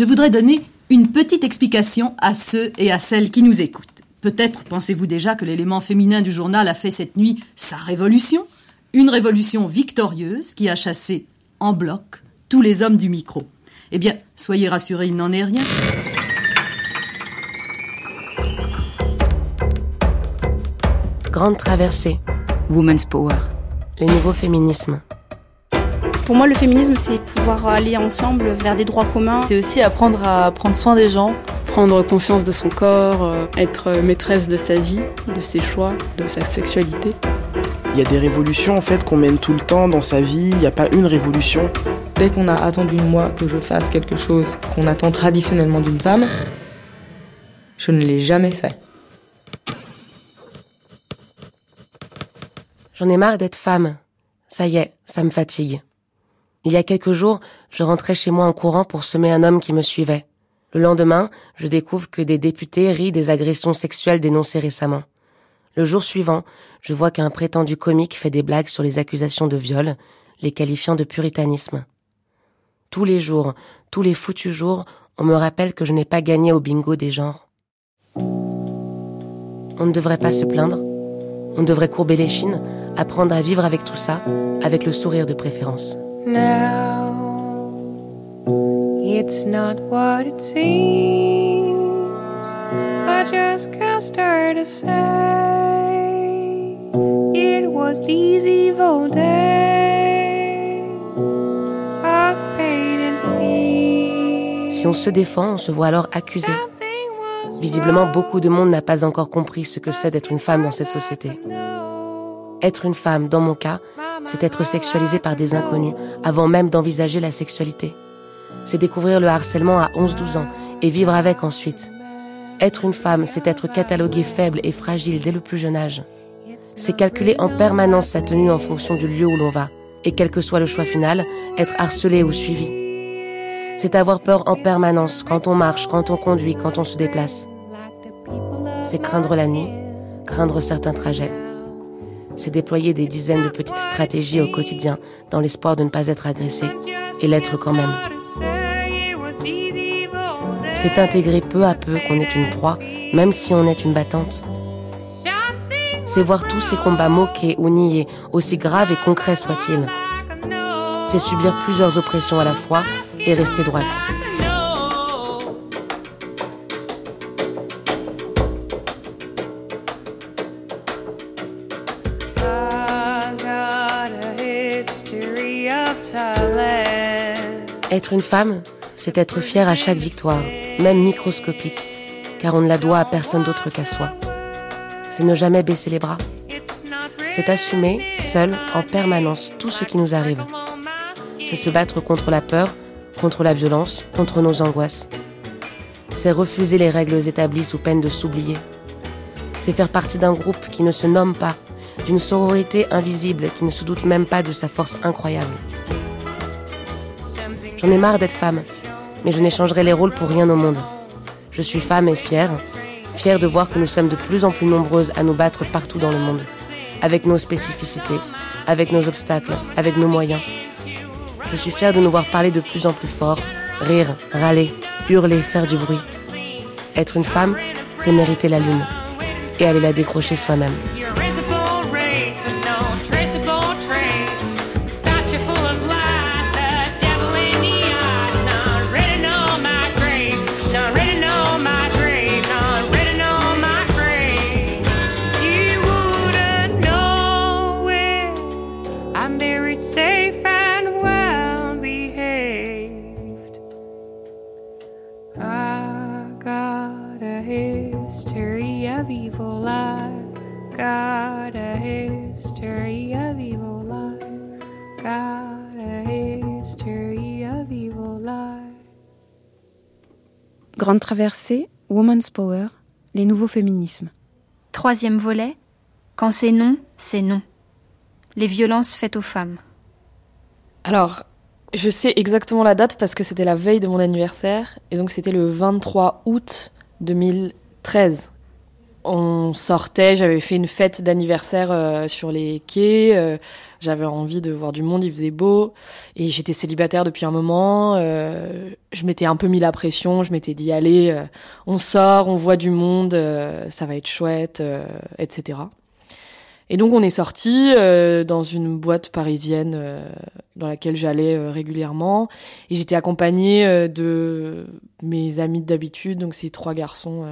je voudrais donner une petite explication à ceux et à celles qui nous écoutent. Peut-être pensez-vous déjà que l'élément féminin du journal a fait cette nuit sa révolution, une révolution victorieuse qui a chassé en bloc tous les hommes du micro. Eh bien, soyez rassurés, il n'en est rien. Grande traversée. Woman's Power. Les nouveaux féminismes. Pour moi, le féminisme, c'est pouvoir aller ensemble vers des droits communs. C'est aussi apprendre à prendre soin des gens. Prendre conscience de son corps, euh, être maîtresse de sa vie, de ses choix, de sa sexualité. Il y a des révolutions en fait qu'on mène tout le temps dans sa vie, il n'y a pas une révolution. Dès qu'on a attendu de moi que je fasse quelque chose qu'on attend traditionnellement d'une femme, je ne l'ai jamais fait. J'en ai marre d'être femme. Ça y est, ça me fatigue. Il y a quelques jours, je rentrais chez moi en courant pour semer un homme qui me suivait. Le lendemain, je découvre que des députés rient des agressions sexuelles dénoncées récemment. Le jour suivant, je vois qu'un prétendu comique fait des blagues sur les accusations de viol, les qualifiant de puritanisme. Tous les jours, tous les foutus jours, on me rappelle que je n'ai pas gagné au bingo des genres. On ne devrait pas se plaindre. On devrait courber les chines, apprendre à vivre avec tout ça, avec le sourire de préférence. It's not what it seems. I just can't start to say it was these evil days of pain and Si on se défend, on se voit alors accusé. Visiblement, beaucoup de monde n'a pas encore compris ce que c'est d'être une femme dans cette société. Être une femme, dans mon cas, c'est être sexualisée par des inconnus avant même d'envisager la sexualité. C'est découvrir le harcèlement à 11-12 ans et vivre avec ensuite. Être une femme, c'est être cataloguée faible et fragile dès le plus jeune âge. C'est calculer en permanence sa tenue en fonction du lieu où l'on va. Et quel que soit le choix final, être harcelé ou suivi. C'est avoir peur en permanence quand on marche, quand on conduit, quand on se déplace. C'est craindre la nuit, craindre certains trajets. C'est déployer des dizaines de petites stratégies au quotidien dans l'espoir de ne pas être agressé et l'être quand même. C'est intégrer peu à peu qu'on est une proie, même si on est une battante. C'est voir tous ces combats moqués ou niés, aussi graves et concrets soient-ils. C'est subir plusieurs oppressions à la fois et rester droite. Être une femme, c'est être fière à chaque victoire, même microscopique, car on ne la doit à personne d'autre qu'à soi. C'est ne jamais baisser les bras. C'est assumer, seul, en permanence, tout ce qui nous arrive. C'est se battre contre la peur, contre la violence, contre nos angoisses. C'est refuser les règles établies sous peine de s'oublier. C'est faire partie d'un groupe qui ne se nomme pas, d'une sororité invisible qui ne se doute même pas de sa force incroyable. J'en ai marre d'être femme, mais je n'échangerai les rôles pour rien au monde. Je suis femme et fière, fière de voir que nous sommes de plus en plus nombreuses à nous battre partout dans le monde, avec nos spécificités, avec nos obstacles, avec nos moyens. Je suis fière de nous voir parler de plus en plus fort, rire, râler, hurler, faire du bruit. Être une femme, c'est mériter la lune et aller la décrocher soi-même. Grande traversée, Woman's Power, les nouveaux féminismes. Troisième volet, quand c'est non, c'est non. Les violences faites aux femmes. Alors, je sais exactement la date parce que c'était la veille de mon anniversaire, et donc c'était le 23 août 2013. On sortait, j'avais fait une fête d'anniversaire euh, sur les quais. euh, j'avais envie de voir du monde, il faisait beau. Et j'étais célibataire depuis un moment. euh, je m'étais un peu mis la pression. Je m'étais dit, allez, on sort, on voit du monde, ça va être chouette, etc. Et donc on est sorti dans une boîte parisienne dans laquelle j'allais régulièrement. Et j'étais accompagnée de mes amis d'habitude, donc ces trois garçons.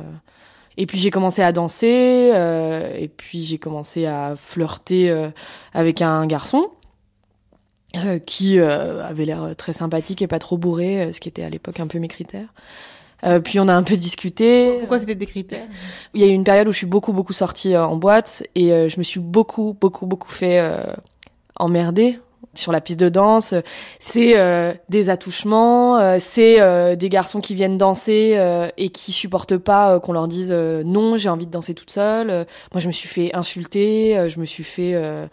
Et puis j'ai commencé à danser, euh, et puis j'ai commencé à flirter euh, avec un garçon euh, qui euh, avait l'air très sympathique et pas trop bourré, euh, ce qui était à l'époque un peu mes critères. Euh, puis on a un peu discuté. Pourquoi c'était des critères? Il y a eu une période où je suis beaucoup beaucoup sortie en boîte et euh, je me suis beaucoup beaucoup beaucoup fait euh, emmerder sur la piste de danse. C'est euh, des attouchements, euh, c'est euh, des garçons qui viennent danser euh, et qui supportent pas euh, qu'on leur dise euh, non, j'ai envie de danser toute seule. Euh, moi, je me suis fait insulter, euh, je me suis fait euh,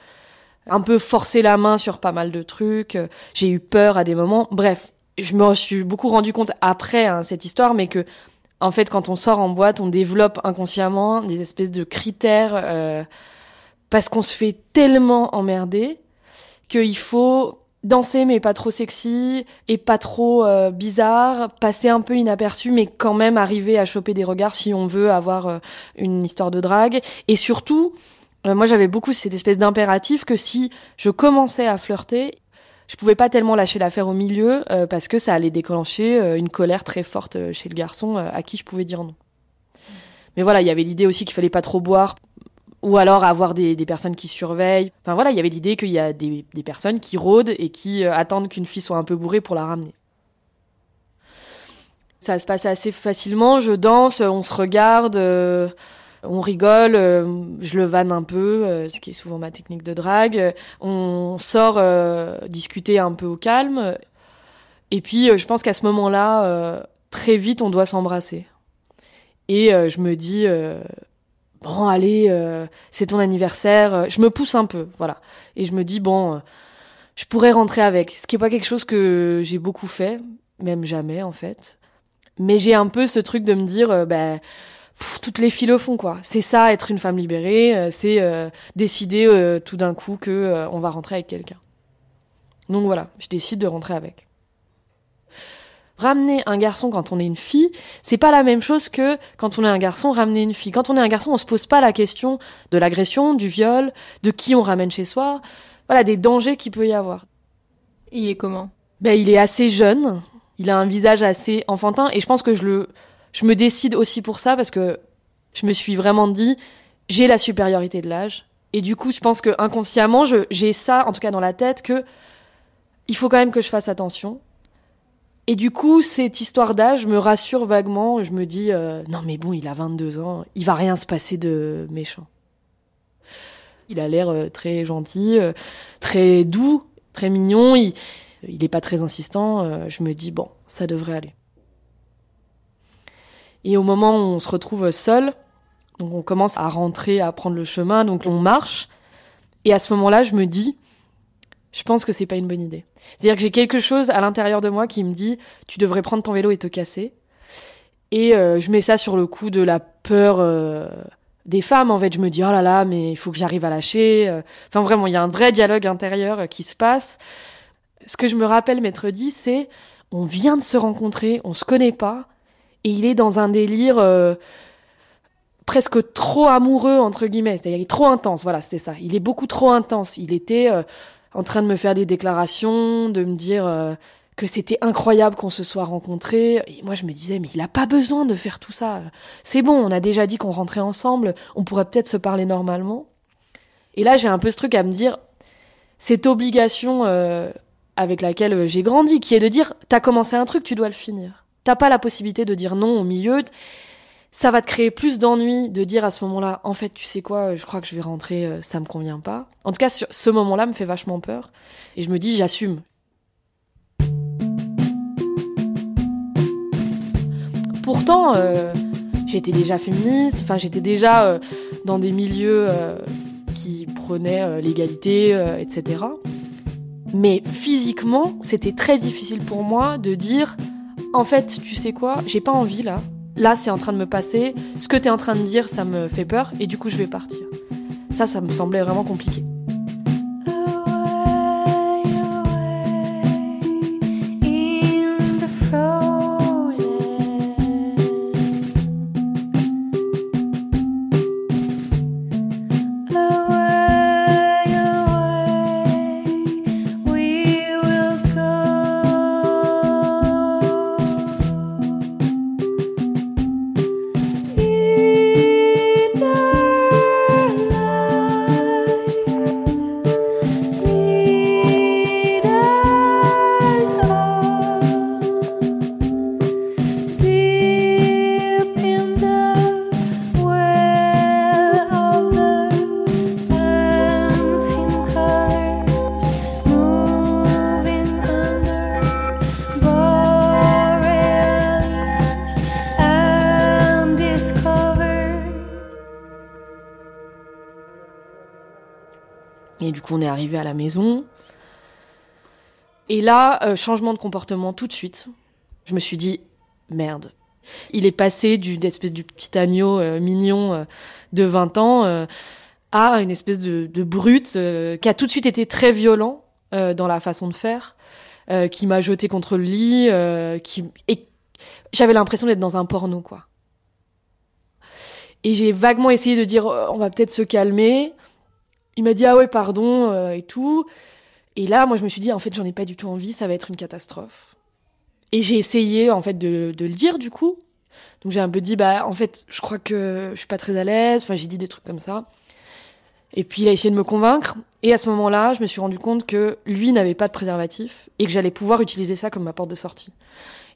un peu forcer la main sur pas mal de trucs. euh, J'ai eu peur à des moments. Bref, je me suis beaucoup rendu compte après hein, cette histoire, mais que en fait, quand on sort en boîte, on développe inconsciemment des espèces de critères euh, parce qu'on se fait tellement emmerder qu'il faut danser mais pas trop sexy et pas trop euh, bizarre, passer un peu inaperçu mais quand même arriver à choper des regards si on veut avoir euh, une histoire de drague et surtout euh, moi j'avais beaucoup cette espèce d'impératif que si je commençais à flirter je pouvais pas tellement lâcher l'affaire au milieu parce que ça allait déclencher une colère très forte chez le garçon à qui je pouvais dire non. Mais voilà, il y avait l'idée aussi qu'il fallait pas trop boire ou alors avoir des, personnes qui surveillent. Enfin voilà, il y avait l'idée qu'il y a des, personnes qui rôdent et qui euh, attendent qu'une fille soit un peu bourrée pour la ramener. Ça se passe assez facilement, je danse, on se regarde, euh, on rigole, euh, je le vanne un peu, ce qui est souvent ma technique de drague. On sort discuter un peu au calme. Et puis je pense qu'à ce moment-là, très vite, on doit s'embrasser. Et je me dis, bon, allez, euh, c'est ton anniversaire. euh, Je me pousse un peu, voilà. Et je me dis, bon, euh, je pourrais rentrer avec. Ce qui est pas quelque chose que j'ai beaucoup fait, même jamais en fait. Mais j'ai un peu ce truc de me dire, euh, pff, toutes les filles le font quoi. C'est ça, être une femme libérée, euh, c'est décider tout d'un coup que on va rentrer avec quelqu'un. Donc voilà, je décide de rentrer avec. Ramener un garçon quand on est une fille, c'est pas la même chose que quand on est un garçon ramener une fille. Quand on est un garçon, on se pose pas la question de l'agression, du viol, de qui on ramène chez soi, voilà des dangers qu'il peut y avoir. Il est comment? Ben, il est assez jeune, il a un visage assez enfantin et je pense que je le je me décide aussi pour ça parce que je me suis vraiment dit j'ai la supériorité de l'âge et du coup je pense que inconsciemment je j'ai ça en tout cas dans la tête que il faut quand même que je fasse attention. Et du coup, cette histoire d'âge me rassure vaguement. Je me dis, euh, non mais bon, il a 22 ans, il va rien se passer de méchant. Il a l'air euh, très gentil, euh, très doux, très mignon. Il, il est pas très insistant. je me dis, bon, ça devrait aller. Et au moment où on se retrouve seul, donc on commence à rentrer, à prendre le chemin, donc on marche. Et à ce moment-là, je me dis, je pense que c'est pas une bonne idée. C'est-à-dire que j'ai quelque chose à l'intérieur de moi qui me dit, tu devrais prendre ton vélo et te casser. Et euh, je mets ça sur le coup de la peur euh, des femmes. En fait, je me dis, oh là là, mais il faut que j'arrive à lâcher. euh. Enfin, vraiment, il y a un vrai dialogue intérieur qui se passe. Ce que je me rappelle m'être dit, c'est, on vient de se rencontrer, on se connaît pas, et il est dans un délire presque trop amoureux entre guillemets. C'est-à-dire, il est trop intense. Voilà, c'est ça. Il est beaucoup trop intense. Il était en train de me faire des déclarations, de me dire euh, que c'était incroyable qu'on se soit rencontrés. Et moi, je me disais, mais il a pas besoin de faire tout ça. C'est bon, on a déjà dit qu'on rentrait ensemble. On pourrait peut-être se parler normalement. Et là, j'ai un peu ce truc à me dire, cette obligation euh, avec laquelle euh, j'ai grandi, qui est de dire, t'as commencé un truc, tu dois le finir. T'as pas la possibilité de dire non au milieu. Ça va te créer plus d'ennuis de dire à ce moment-là, en fait, tu sais quoi, je crois que je vais rentrer, euh, ça me convient pas. En tout cas, ce moment-là me fait vachement peur. Et je me dis, j'assume. Pourtant, euh, j'étais déjà féministe, enfin, j'étais déjà euh, dans des milieux qui prônaient euh, l'égalité, etc. Mais physiquement, c'était très difficile pour moi de dire, en fait, tu sais quoi, j'ai pas envie là, là c'est en train de me passer, ce que tu es en train de dire ça me fait peur et du coup je vais partir. Ça, ça me semblait vraiment compliqué. Et là, euh, changement de comportement tout de suite. Je me suis dit, merde. Il est passé d'une espèce de petit agneau euh, mignon euh, de 20 ans à une espèce de, brute qui a tout de suite été très violent dans la façon de faire, qui m'a jeté contre le lit, qui et j'avais l'impression d'être dans un porno quoi. Et j'ai vaguement essayé de dire on va peut-être se calmer. Il m'a dit ah ouais pardon et tout. Et là moi je me suis dit en fait j'en ai pas du tout envie, ça va être une catastrophe. Et j'ai essayé en fait de, de, le dire du coup. Donc j'ai un peu dit bah en fait je crois que je suis pas très à l'aise. Enfin j'ai dit des trucs comme ça. Et puis il a essayé de me convaincre. Et à ce moment-là je me suis rendu compte que lui n'avait pas de préservatif et que j'allais pouvoir utiliser ça comme ma porte de sortie.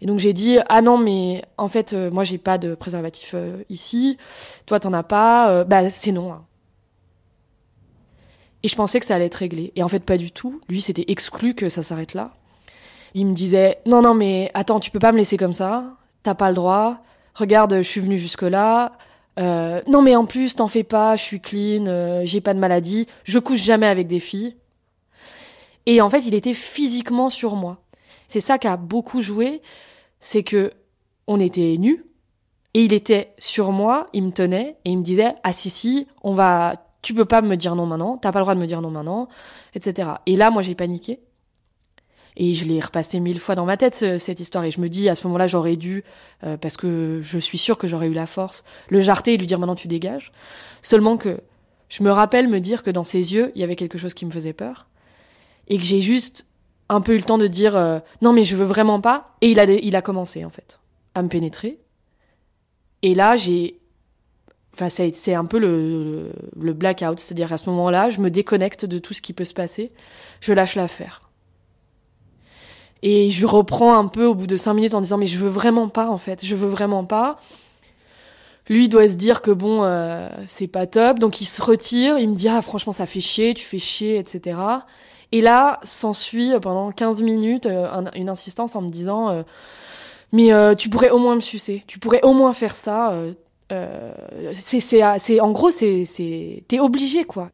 Et donc j'ai dit ah non mais en fait euh, moi j'ai pas de préservatif euh, ici, toi t'en as pas, euh, bah c'est non. Hein. Et je pensais que ça allait être réglé. Et en fait, pas du tout. Lui, c'était exclu que ça s'arrête là. Il me disait Non, non, mais attends, tu peux pas me laisser comme ça. T'as pas le droit. Regarde, je suis venu jusque-là. Euh, non, mais en plus, t'en fais pas, je suis clean, euh, j'ai pas de maladie, je couche jamais avec des filles. Et en fait, il était physiquement sur moi. C'est ça qui a beaucoup joué, c'est que on était nus, et il était sur moi, il me tenait, et il me disait Ah si, si, on va tu peux pas me dire non maintenant, t'as pas le droit de me dire non maintenant, etc. Et là, moi, j'ai paniqué. Et je l'ai repassé mille fois dans ma tête, cette histoire. Et je me dis, à ce moment-là, j'aurais dû, euh, parce que je suis sûre que j'aurais eu la force, le jarter et lui dire maintenant tu dégages. Seulement que je me rappelle me dire que dans ses yeux, il y avait quelque chose qui me faisait peur. Et que j'ai juste un peu eu le temps de dire, euh, non mais je veux vraiment pas. Et il a, il a commencé, en fait, à me pénétrer. Et là, j'ai Enfin, c'est un peu le, blackout, c'est-à-dire à ce moment-là, je me déconnecte de tout ce qui peut se passer, je lâche l'affaire. Et je reprends un peu au bout de cinq minutes en disant mais je veux vraiment pas en fait, je veux vraiment pas. Lui doit se dire que bon, euh, c'est pas top, donc il se retire, il me dit ah franchement ça fait chier, tu fais chier, etc. Et là s'ensuit pendant 15 minutes euh, une insistance en me disant euh, mais tu pourrais au moins me sucer, tu pourrais au moins faire ça, euh, c'est, en gros, c'est, c'est, t'es obligé, quoi.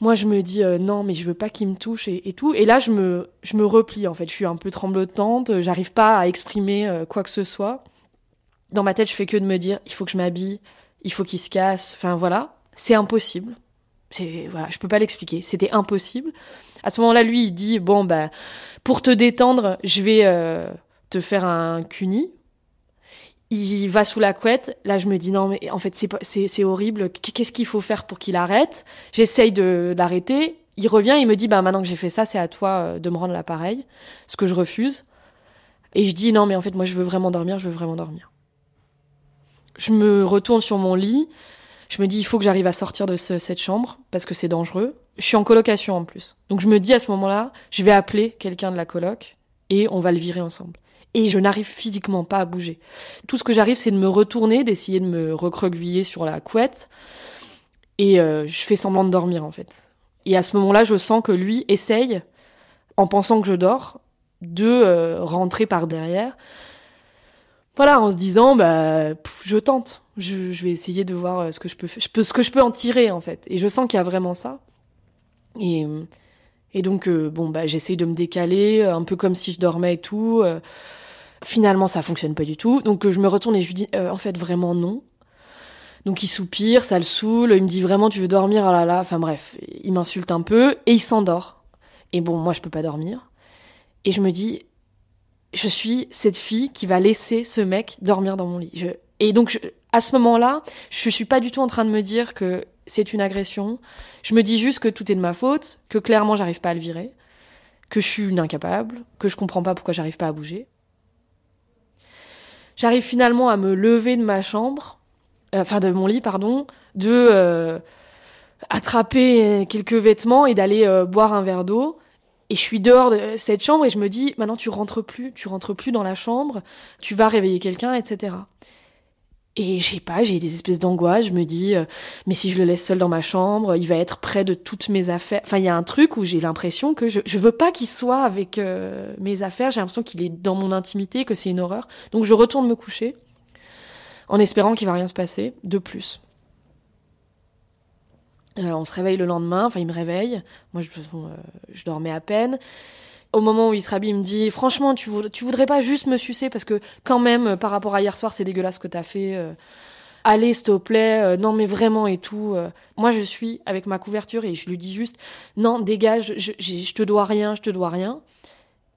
Moi, je me dis euh, non, mais je veux pas qu'il me touche et, tout. Et là, je me, je me replie en fait. Je suis un peu tremblotante. J'arrive pas à exprimer euh, quoi que ce soit. Dans ma tête, je fais que de me dire il faut que je m'habille, il faut qu'il se casse. Enfin voilà, c'est impossible. C'est voilà, je peux pas l'expliquer. C'était impossible. À ce moment-là, lui, il dit bon bah pour te détendre, je vais te faire un cuni il va sous la couette. Là, je me dis non, mais en fait, c'est horrible. Qu'est-ce qu'il faut faire pour qu'il arrête? J'essaye de l'arrêter. Il revient, il me dit bah maintenant que j'ai fait ça, c'est à toi euh, de me rendre l'appareil, ce que je refuse. Et je dis non, mais en fait, moi, je veux vraiment dormir. Je veux vraiment dormir. Je me retourne sur mon lit. Je me dis il faut que j'arrive à sortir de cette chambre parce que c'est dangereux. Je suis en colocation en plus. Donc je me dis à ce moment-là, je vais appeler quelqu'un de la coloc et on va le virer ensemble et je n'arrive physiquement pas à bouger. Tout ce que j'arrive, c'est de me retourner, d'essayer de me recroqueviller sur la couette, et euh, je fais semblant de dormir en fait. Et à ce moment-là, je sens que lui essaye, en pensant que je dors, de euh, rentrer par derrière. Voilà, en se disant, bah, je tente. Je, vais essayer de voir euh, ce que je peux, ce que je peux en tirer en fait. Et je sens qu'il y a vraiment ça. Et et donc, bon, bah, j'essaye de me décaler, un peu comme si je dormais et tout. Finalement, ça fonctionne pas du tout. Donc je me retourne et je lui dis, euh, en fait, vraiment non. Donc il soupire, ça le saoule, il me dit vraiment tu veux dormir, ah là là, enfin bref, il m'insulte un peu et il s'endort. Et bon, moi je peux pas dormir. Et je me dis, je suis cette fille qui va laisser ce mec dormir dans mon lit. Et donc à ce moment-là, je suis pas du tout en train de me dire que c'est une agression. Je me dis juste que tout est de ma faute, que clairement j'arrive pas à le virer, que je suis une incapable, que je comprends pas pourquoi j'arrive pas à bouger. J'arrive finalement à me lever de ma chambre euh, enfin de mon lit, pardon, de euh, attraper quelques vêtements et d'aller euh, boire un verre d'eau. Et je suis dehors de cette chambre et je me dis, maintenant tu rentres plus, tu rentres plus dans la chambre, tu vas réveiller quelqu'un, etc. Et je sais pas, j'ai des espèces d'angoisse, je me dis, mais si je le laisse seul dans ma chambre, il va être près de toutes mes affaires. Enfin, il y a un truc où j'ai l'impression que je, veux pas qu'il soit avec mes affaires, j'ai l'impression qu'il est dans mon intimité, que c'est une horreur. Donc je retourne me coucher en espérant qu'il va rien se passer de plus. Euh, on se réveille le lendemain, enfin il me réveille, moi euh, je dormais à peine. Au moment où il se il me dit franchement tu, voudrais pas juste me sucer parce que quand même par rapport à hier soir c'est dégueulasse ce que t'as fait. Euh. allez s'il te plaît, non mais vraiment et tout. Moi je suis avec ma couverture et je lui dis juste non dégage, je, je te dois rien, je te dois rien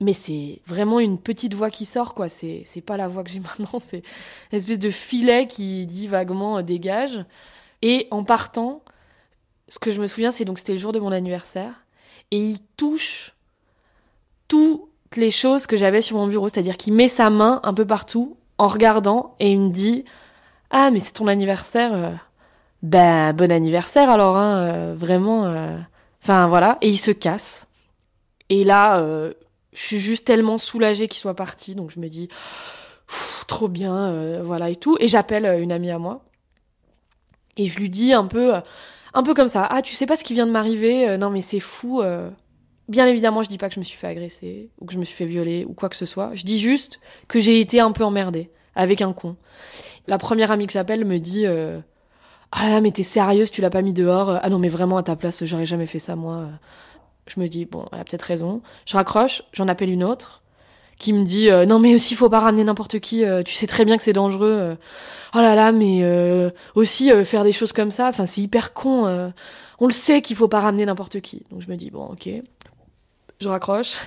mais c'est vraiment une petite voix qui sort, quoi. C'est, pas la voix que j'ai maintenant, c'est une espèce de filet qui dit vaguement euh, dégage. Et en partant, ce que je me souviens, c'est donc c'était le jour de mon anniversaire, et il touche toutes les choses que j'avais sur mon bureau, c'est-à-dire qu'il met sa main un peu partout en regardant et il me dit ah mais c'est ton anniversaire, euh, ben bon anniversaire alors, hein, euh, vraiment, enfin voilà, et il se casse. Et là, je suis juste tellement soulagée qu'il soit parti, donc je me dis trop bien, euh, voilà et tout. Et j'appelle euh, une amie à moi et je lui dis un peu, euh, un peu comme ça. Ah, tu sais pas ce qui vient de m'arriver Non, mais c'est fou. Bien évidemment, je dis pas que je me suis fait agresser ou que je me suis fait violer ou quoi que ce soit. Je dis juste que j'ai été un peu emmerdée avec un con. La première amie que j'appelle me dit Ah là, mais t'es sérieuse, tu l'as pas mis dehors Ah non, mais vraiment à ta place, j'aurais jamais fait ça moi. Je me dis, bon, elle a peut-être raison. Je raccroche, j'en appelle une autre qui me dit euh, non mais aussi faut pas ramener n'importe qui euh, tu sais très bien que c'est dangereux euh. oh là là mais aussi faire des choses comme ça c'est hyper con on le sait qu'il faut pas ramener n'importe qui donc je me dis bon ok je raccroche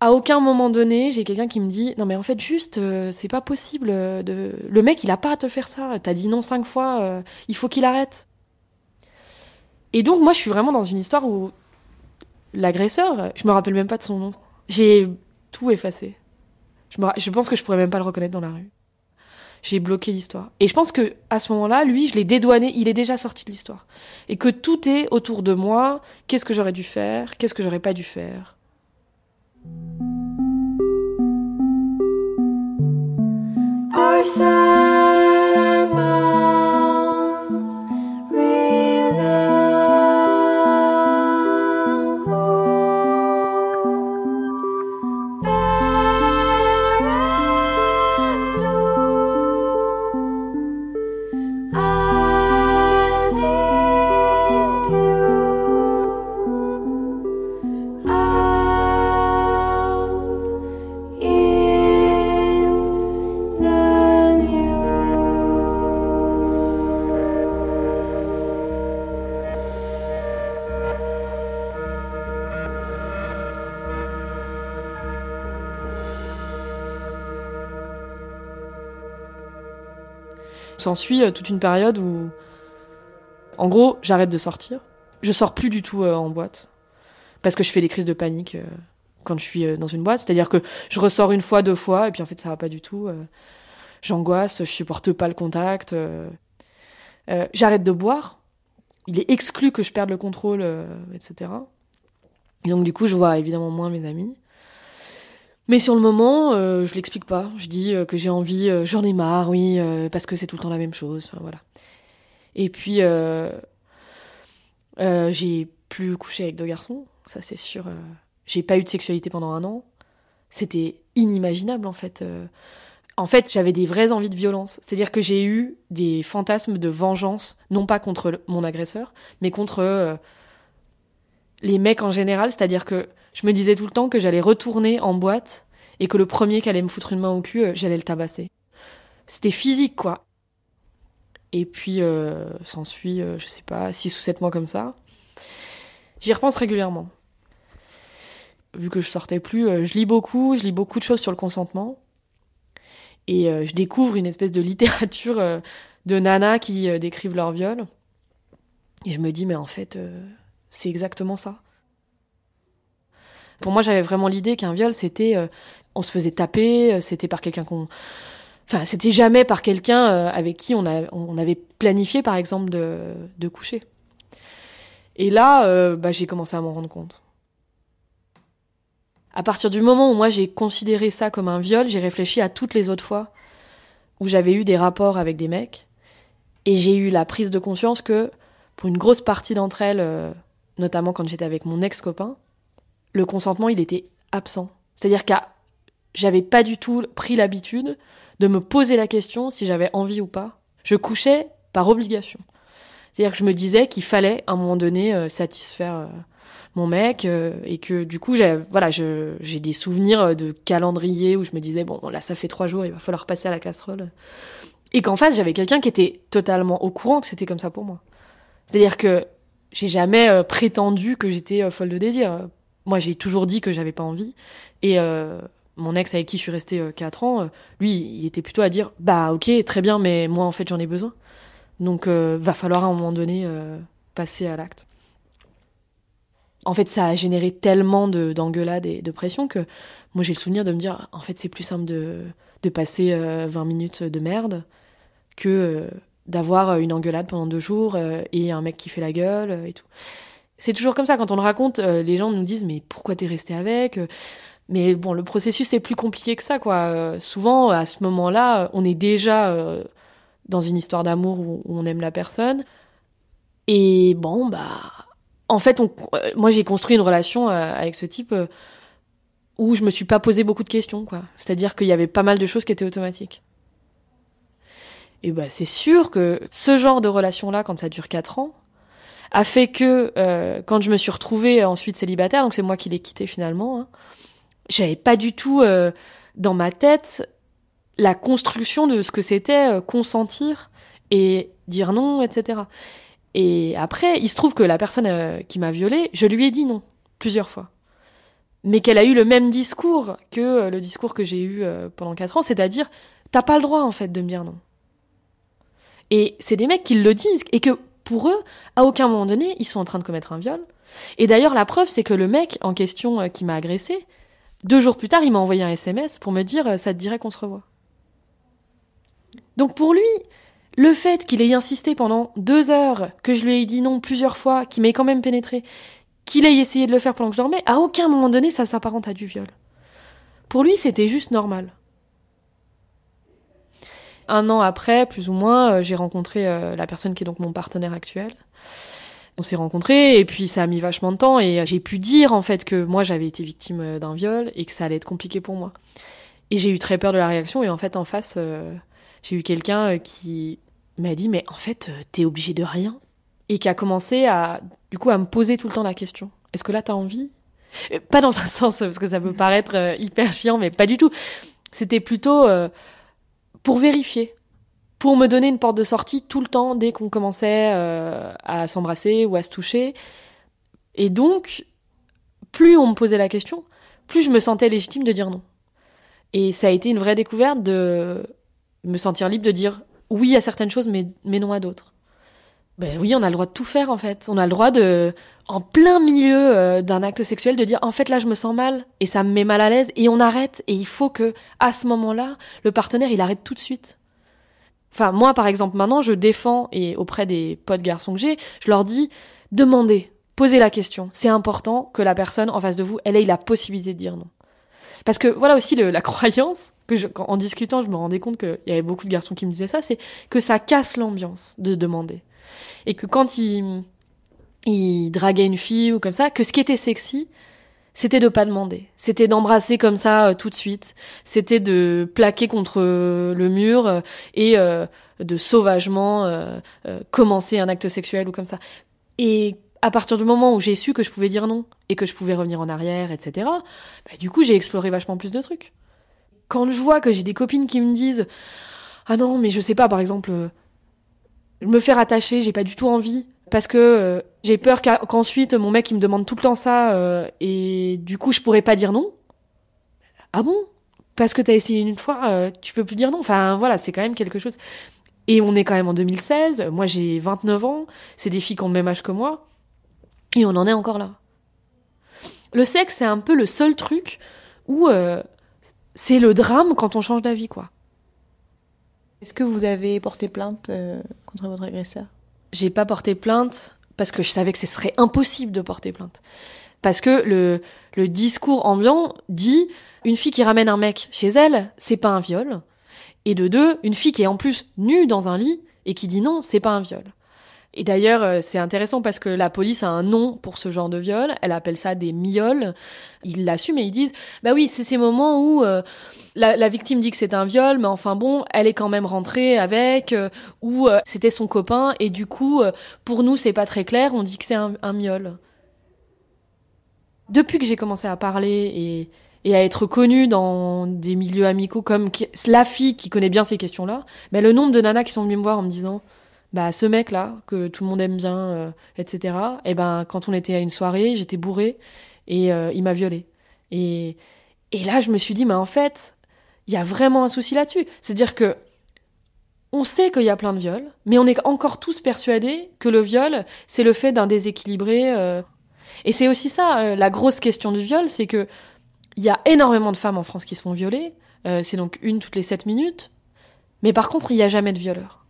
à aucun moment donné j'ai quelqu'un qui me dit non mais en fait juste c'est pas possible de le mec il a pas à te faire ça t'as dit non cinq fois il faut qu'il arrête et donc moi je suis vraiment dans une histoire où l'agresseur, je me rappelle même pas de son nom. J'ai tout effacé. Je, je pense que je pourrais même pas le reconnaître dans la rue. J'ai bloqué l'histoire. Et je pense que à ce moment-là, lui, je l'ai dédouané, il est déjà sorti de l'histoire. Et que tout est autour de moi. Qu'est-ce que j'aurais dû faire? Qu'est-ce que j'aurais pas dû faire? S'ensuit euh, toute une période où, en gros, j'arrête de sortir. Je sors plus du tout euh, en boîte parce que je fais des crises de panique euh, quand je suis dans une boîte. C'est-à-dire que je ressors une fois, deux fois, et puis en fait ça va pas du tout. J'angoisse, je supporte pas le contact. j'arrête de boire. Il est exclu que je perde le contrôle, etc. Et donc du coup, je vois évidemment moins mes amis. Mais sur le moment, euh, je l'explique pas. Je dis euh, que j'ai envie, euh, j'en ai marre, oui, parce que c'est tout le temps la même chose. Enfin voilà. Et puis j'ai plus couché avec deux garçons, ça c'est sûr. j'ai pas eu de sexualité pendant un an. C'était inimaginable en fait. en fait, j'avais des vraies envies de violence. C'est-à-dire que j'ai eu des fantasmes de vengeance, non pas contre mon agresseur, mais contre les mecs en général. C'est-à-dire que je me disais tout le temps que j'allais retourner en boîte et que le premier qui allait me foutre une main au cul, euh, j'allais le tabasser. C'était physique, quoi. Et puis, euh, s'ensuit, euh, je sais pas, six ou sept mois comme ça. J'y repense régulièrement. Vu que je sortais plus, euh, je lis beaucoup, je lis beaucoup de choses sur le consentement. Et je découvre une espèce de littérature de nanas qui décrivent leur viol. Et je me dis, mais en fait, c'est exactement ça. Pour moi, j'avais vraiment l'idée qu'un viol, c'était. euh, on se faisait taper, euh, c'était par quelqu'un qu'on. Enfin, c'était jamais par quelqu'un euh, avec qui on, a, on avait planifié, par exemple, de, coucher. Et là, bah, j'ai commencé à m'en rendre compte. À partir du moment où moi j'ai considéré ça comme un viol, j'ai réfléchi à toutes les autres fois où j'avais eu des rapports avec des mecs. Et j'ai eu la prise de conscience que, pour une grosse partie d'entre elles, notamment quand j'étais avec mon ex-copain, le consentement, il était absent. C'est-à-dire que j'avais pas du tout pris l'habitude de me poser la question si j'avais envie ou pas. Je couchais par obligation. C'est-à-dire que je me disais qu'il fallait, à un moment donné, euh, satisfaire euh, mon mec euh, et que du coup, j'ai voilà, j'ai des souvenirs de calendrier où je me disais bon, là, ça fait trois jours, il va falloir passer à la casserole. Et qu'en face, j'avais quelqu'un qui était totalement au courant que c'était comme ça pour moi. C'est-à-dire que j'ai jamais prétendu que j'étais folle de désir. Moi, j'ai toujours dit que j'avais pas envie. Et euh, mon ex avec qui je suis restée euh, quatre ans, euh, lui, il était plutôt à dire bah ok, très bien, mais moi en fait j'en ai besoin. Donc euh, va falloir à un moment donné euh, passer à l'acte. En fait, ça a généré tellement de- d'engueulades et de pression que moi j'ai le souvenir de me dire en fait c'est plus simple de, de passer euh, 20 minutes de merde que euh, d'avoir euh, une engueulade pendant deux jours euh, et un mec qui fait la gueule euh, et tout. C'est toujours comme ça quand on le raconte, euh, les gens nous disent mais pourquoi t'es resté avec Euh, Mais bon, le processus est plus compliqué que ça quoi. Euh, souvent à ce moment-là, on est déjà dans une histoire d'amour où, on aime la personne et bon bah en fait moi j'ai construit une relation avec ce type où je me suis pas posé beaucoup de questions quoi. C'est-à-dire qu'il y avait pas mal de choses qui étaient automatiques. Et ben c'est sûr que ce genre de relation-là, quand ça dure 4 ans, a fait que euh, quand je me suis retrouvée ensuite célibataire, donc c'est moi qui l'ai quitté finalement, hein, j'avais pas du tout euh, dans ma tête la construction de ce que c'était euh, consentir et dire non, etc. Et après, il se trouve que la personne qui m'a violée, je lui ai dit non plusieurs fois. Mais qu'elle a eu le même discours que le discours que j'ai eu pendant 4 ans, c'est-à-dire t'as pas le droit en fait de me dire non. Et c'est des mecs qui le disent et que pour eux, à aucun moment donné, ils sont en train de commettre un viol. Et d'ailleurs, la preuve, c'est que le mec en question euh, qui m'a agressé, deux jours plus tard, il m'a envoyé un SMS pour me dire euh, ça te dirait qu'on se revoit. Donc pour lui, le fait qu'il ait insisté pendant deux heures, que je lui ai dit non plusieurs fois, qu'il m'ait quand même pénétré, qu'il ait essayé de le faire pendant que je dormais, à aucun moment donné, ça s'apparente à du viol. Pour lui, c'était juste normal. Un an après, plus ou moins, euh, j'ai rencontré euh, la personne qui est donc mon partenaire actuel. On s'est rencontrés et puis ça a mis vachement de temps et j'ai pu dire en fait que moi j'avais été victime euh, d'un viol et que ça allait être compliqué pour moi. Et j'ai eu très peur de la réaction et en fait en face euh, j'ai eu quelqu'un euh, qui m'a dit mais en fait euh, t'es obligé de rien et qui a commencé à du coup à me poser tout le temps la question. Est-ce que là t'as envie? Euh, Pas dans un sens parce que ça peut paraître euh, hyper chiant mais pas du tout. C'était plutôt euh, pour vérifier, pour me donner une porte de sortie tout le temps dès qu'on commençait euh, à s'embrasser ou à se toucher. Et donc, plus on me posait la question, plus je me sentais légitime de dire non. Et ça a été une vraie découverte de me sentir libre de dire oui à certaines choses, mais, mais non à d'autres. Ben oui, on a le droit de tout faire en fait. On a le droit de, en plein milieu euh, d'un acte sexuel, de dire en fait là je me sens mal et ça me met mal à l'aise et on arrête. Et il faut que à ce moment-là, le partenaire il arrête tout de suite. Enfin moi par exemple maintenant je défends et auprès des potes garçons que j'ai, je leur dis demandez, posez la question. C'est important que la personne en face de vous, elle ait la possibilité de dire non. Parce que voilà aussi la croyance que je- en discutant, je me rendais compte qu'il y avait beaucoup de garçons qui me disaient ça, c'est que ça casse l'ambiance de demander et que quand il, draguait une fille ou comme ça, que ce qui était sexy, c'était de pas demander, c'était d'embrasser comme ça euh, tout de suite, c'était de plaquer contre euh, le mur euh, et de sauvagement commencer un acte sexuel ou comme ça. Et à partir du moment où j'ai su que je pouvais dire non et que je pouvais revenir en arrière, etc., bah, du coup j'ai exploré vachement plus de trucs. quand je vois que j'ai des copines qui me disent ah non mais je sais pas par exemple me faire attacher j'ai pas du tout envie. Parce que euh, j'ai peur qu'ensuite mon mec il me demande tout le temps ça euh, et du coup je pourrais pas dire non. Ah bon? Parce que t'as essayé une fois tu peux plus dire non. Enfin voilà c'est quand même quelque chose. Et on est quand même en 2016 moi j'ai 29 ans. C'est des filles qui ont le même âge que moi. Et on en est encore là. Le sexe c'est un peu le seul truc où c'est le drame quand on change d'avis quoi est-ce que vous avez porté plainte euh, contre votre agresseur? J'ai pas porté plainte parce que je savais que ce serait impossible de porter plainte. Parce que le, le discours ambiant dit une fille qui ramène un mec chez elle, c'est pas un viol. Et de deux, une fille qui est en plus nue dans un lit et qui dit non, c'est pas un viol. Et d'ailleurs, euh, c'est intéressant parce que la police a un nom pour ce genre de viol. Elle appelle ça des mioles. Ils l'assument et ils disent, bah oui, c'est ces moments où euh, la, victime dit que c'est un viol, mais enfin bon, elle est quand même rentrée avec, euh, ou c'était son copain, et du coup, pour nous, c'est pas très clair. On dit que c'est un, miol. Depuis que j'ai commencé à parler et, à être connue dans des milieux amicaux comme la fille qui connaît bien ces questions-là, mais le nombre de nanas qui sont venues me voir en me disant bah ce mec là que tout le monde aime bien euh, etc et ben quand on était à une soirée j'étais bourrée et euh, il m'a violée. Et et là je me suis dit mais en fait il y a vraiment un souci là-dessus. C'est à dire que on sait qu'il y a plein de viols mais on est encore tous persuadés que le viol c'est le fait d'un déséquilibré euh. et c'est aussi ça la grosse question du viol c'est que il y a énormément de femmes en France qui se font violer c'est donc une toutes les sept minutes. Mais par contre il n'y a jamais de violeur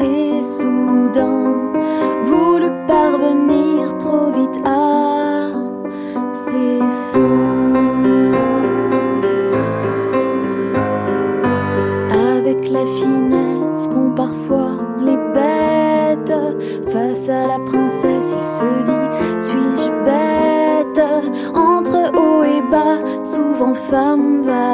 et soudain, voulu parvenir trop vite à ses fins. Avec la finesse qu'ont parfois les bêtes, face à la princesse, il se dit Suis-je bête? Entre haut et bas, souvent femme va.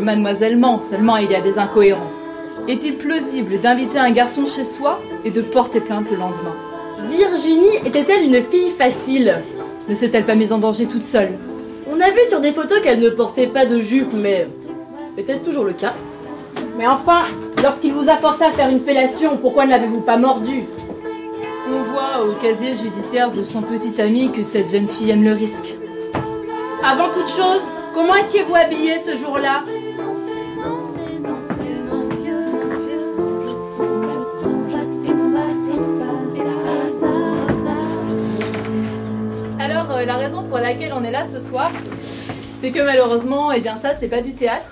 Mademoiselle ment, seulement il y a des incohérences. Est-il plausible d'inviter un garçon chez soi et de porter plainte le lendemain? Virginie était-elle une fille facile? Ne s'est-elle pas mise en danger toute seule? On a vu sur des photos qu'elle ne portait pas de jupe, mais était-ce toujours le cas? Mais enfin, lorsqu'il vous a forcé à faire une fellation, pourquoi ne l'avez-vous pas mordu On voit au casier judiciaire de son petit ami que cette jeune fille aime le risque. Avant toute chose, comment étiez-vous habillé ce jour-là? Ce soir, c'est que malheureusement, eh bien ça, c'est pas du théâtre.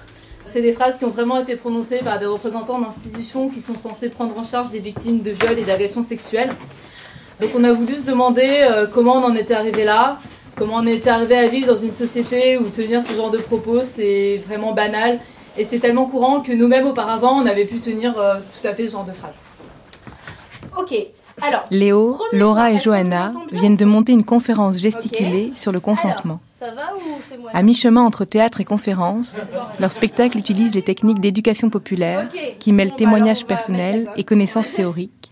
C'est des phrases qui ont vraiment été prononcées par des représentants d'institutions qui sont censés prendre en charge des victimes de viols et d'agressions sexuelles. Donc on a voulu se demander euh, comment on en était arrivé là, comment on était arrivé à vivre dans une société où tenir ce genre de propos c'est vraiment banal Et c'est tellement courant que nous-mêmes auparavant, on avait pu tenir euh, tout à fait ce genre de phrase. Ok. Alors, Léo, Laura et Johanna viennent de monter une conférence gesticulée sur le consentement. ça va ou c'est moi À mi-chemin entre théâtre et conférence, leur spectacle utilise les techniques d'éducation populaire qui mêlent témoignages personnels et connaissances théoriques